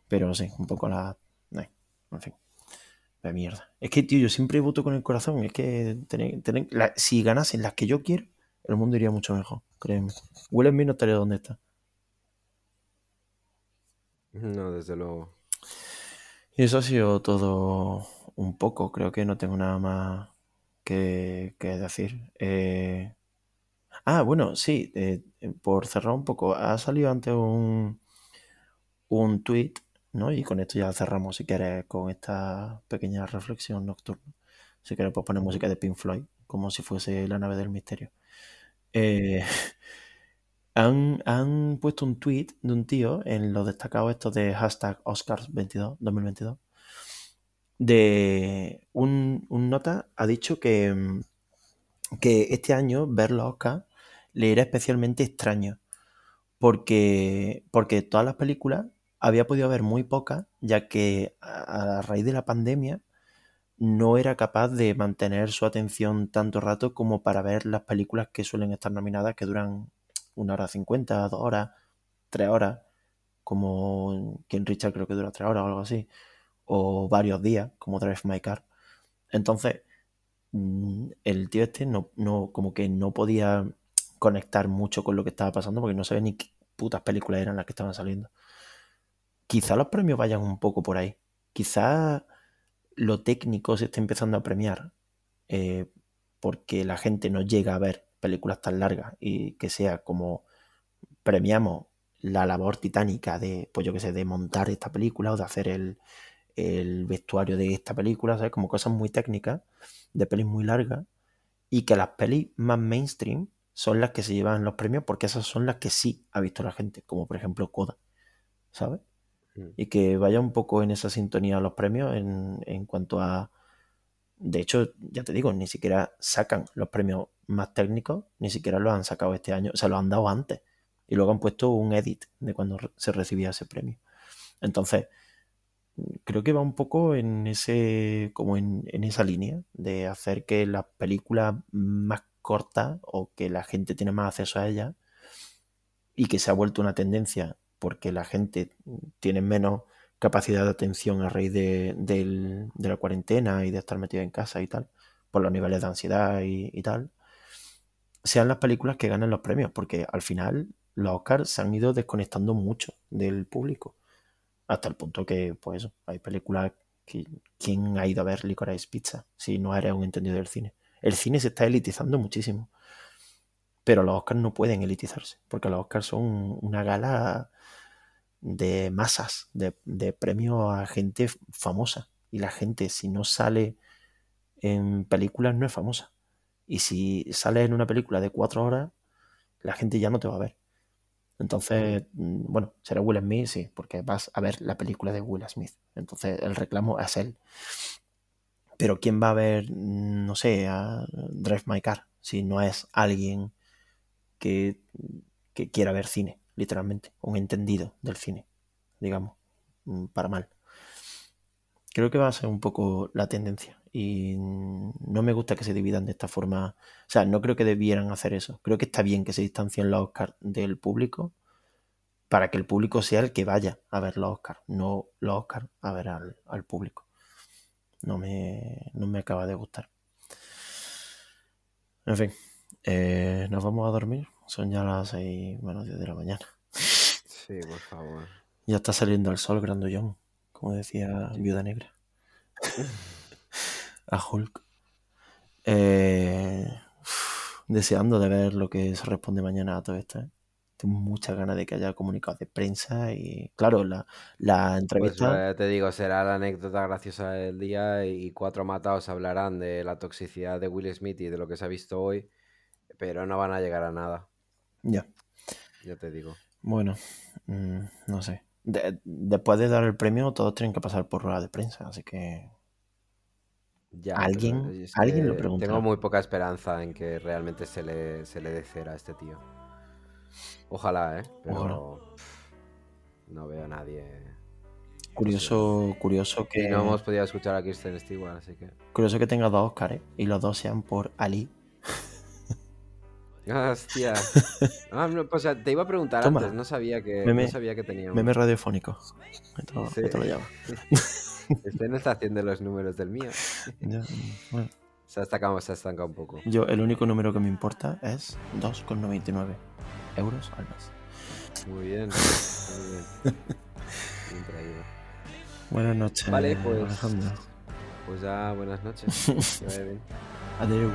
Pero sí, un poco la. eh, en fin. De mierda. Es que, tío, yo siempre voto con el corazón. Es que tener- tener- la- si ganasen las que yo quiero, el mundo iría mucho mejor. Créeme. Will Smith no estaría donde está. No, desde luego. Y eso ha sido todo un poco. Creo que no tengo nada más que, que decir. Eh, Ah, bueno, sí. eh, por cerrar un poco, ha salido antes un, un tweet, ¿no? Y con esto ya cerramos, si quieres, con esta pequeña reflexión nocturna. Si quieres, pues poner música de Pink Floyd, como si fuese la nave del misterio. Eh, han, han puesto un tweet de un tío en los destacados estos de hashtag Oscars22, 2022, de un, un nota ha dicho que, que este año ver los Oscars le era especialmente extraño porque, porque todas las películas había podido ver muy pocas, ya que a, raíz de la pandemia no era capaz de mantener su atención tanto rato como para ver las películas que suelen estar nominadas, que duran una hora cincuenta, dos horas, tres horas, como King Richard creo que dura tres horas o algo así, o varios días, como Drive My Car. Entonces, mm, el tío este no, no, como que no podía conectar mucho con lo que estaba pasando porque no sabía ni qué putas películas eran las que estaban saliendo. Quizá los premios vayan un poco por ahí. Quizá lo técnico se esté empezando a premiar eh, porque la gente no llega a ver películas tan largas y que sea como premiamos la labor titánica de, pues yo que sé, de montar esta película o de hacer el, el vestuario de esta película, ¿sabes? Como cosas muy técnicas, de pelis muy largas, y que las pelis más mainstream son las que se llevan los premios porque esas son las que sí ha visto la gente, como por ejemplo Coda, ¿sabes? Y que vaya un poco en esa sintonía los premios en, en cuanto a... De hecho, ya te digo, ni siquiera sacan los premios más técnicos, ni siquiera los han sacado este año, o sea, los han dado antes. Y luego han puesto un edit de cuando se recibía ese premio. Entonces, creo que va un poco en ese como en, en esa línea de hacer que las películas más cortas o que la gente tiene más acceso a ellas y que se ha vuelto una tendencia porque la gente tiene menos capacidad de atención a raíz de, la cuarentena y de estar metida en casa y tal, por los niveles de ansiedad y, tal, sean las películas que ganen los premios, porque al final los Oscars se han ido desconectando mucho del público, hasta el punto que, pues hay películas que ¿quién ha ido a ver Licorice Pizza si no eres un entendido del cine? El cine se está elitizando muchísimo, pero los Oscars no pueden elitizarse, porque los Oscars son una gala de masas, de, de premios a gente famosa, y la gente si no sale en películas no es famosa. Y si sales en una película de cuatro horas, la gente ya no te va a ver. Entonces, mm, bueno, será Will Smith, sí, porque vas a ver la película de Will Smith. Entonces, el reclamo es él. Pero ¿quién va a ver, mm, no sé, a Drive My Car si no es alguien que, que quiera ver cine, literalmente? Un entendido del cine, digamos, mm, para mal. Creo que va a ser un poco la tendencia y no me gusta que se dividan de esta forma. O sea, no creo que debieran hacer eso. Creo que está bien que se distancien los Oscars del público para que el público sea el que vaya a ver los Oscars, no los Oscars a ver al, al público. No me, no me acaba de gustar. En fin, eh, nos vamos a dormir. Son ya las 6 menos 10 de la mañana. Sí, por favor. Ya está saliendo el sol grandullón, como decía Viuda Negra. a Hulk. Eh, uf, deseando de ver lo que se responde mañana a todo esto. ¿eh? Tengo muchas ganas de que haya comunicados de prensa y, claro, la, la Pues entrevista. eh, te digo, será la anécdota graciosa del día y cuatro matados hablarán de la toxicidad de Will Smith y de lo que se ha visto hoy, pero no van a llegar a nada, Ya, ya te digo. bueno, mm, no sé. De- después de dar el premio, todos tienen que pasar por rueda de prensa, así que Ya, alguien, es alguien lo que preguntará. tengo muy poca esperanza en que realmente se le, se le dé cera a este tío. Ojalá, ¿eh? Pero Ojalá. pff, no veo a nadie. Curioso, curioso Y que, no hemos podido escuchar a Kirsten Stewart, así que... curioso que tenga dos Oscars ¿eh? y los dos sean por Ali. Hostia. Ah, no, pues, o sea, te iba a preguntar Toma. antes, no sabía que, Meme- no sabía que tenía un- Meme radiofónico. Esto, Sí. esto lo llama. Este no está haciendo los números del mío. Ya, bueno. Se ha estancado, se ha estancado un poco. Yo, el único número que me importa es 2,99 euros al mes. Muy bien, muy bien. Bien traído. Buenas noches, Vale, pues- Alejandro. Pues ya, buenas noches. Que vaya bien. Adiós.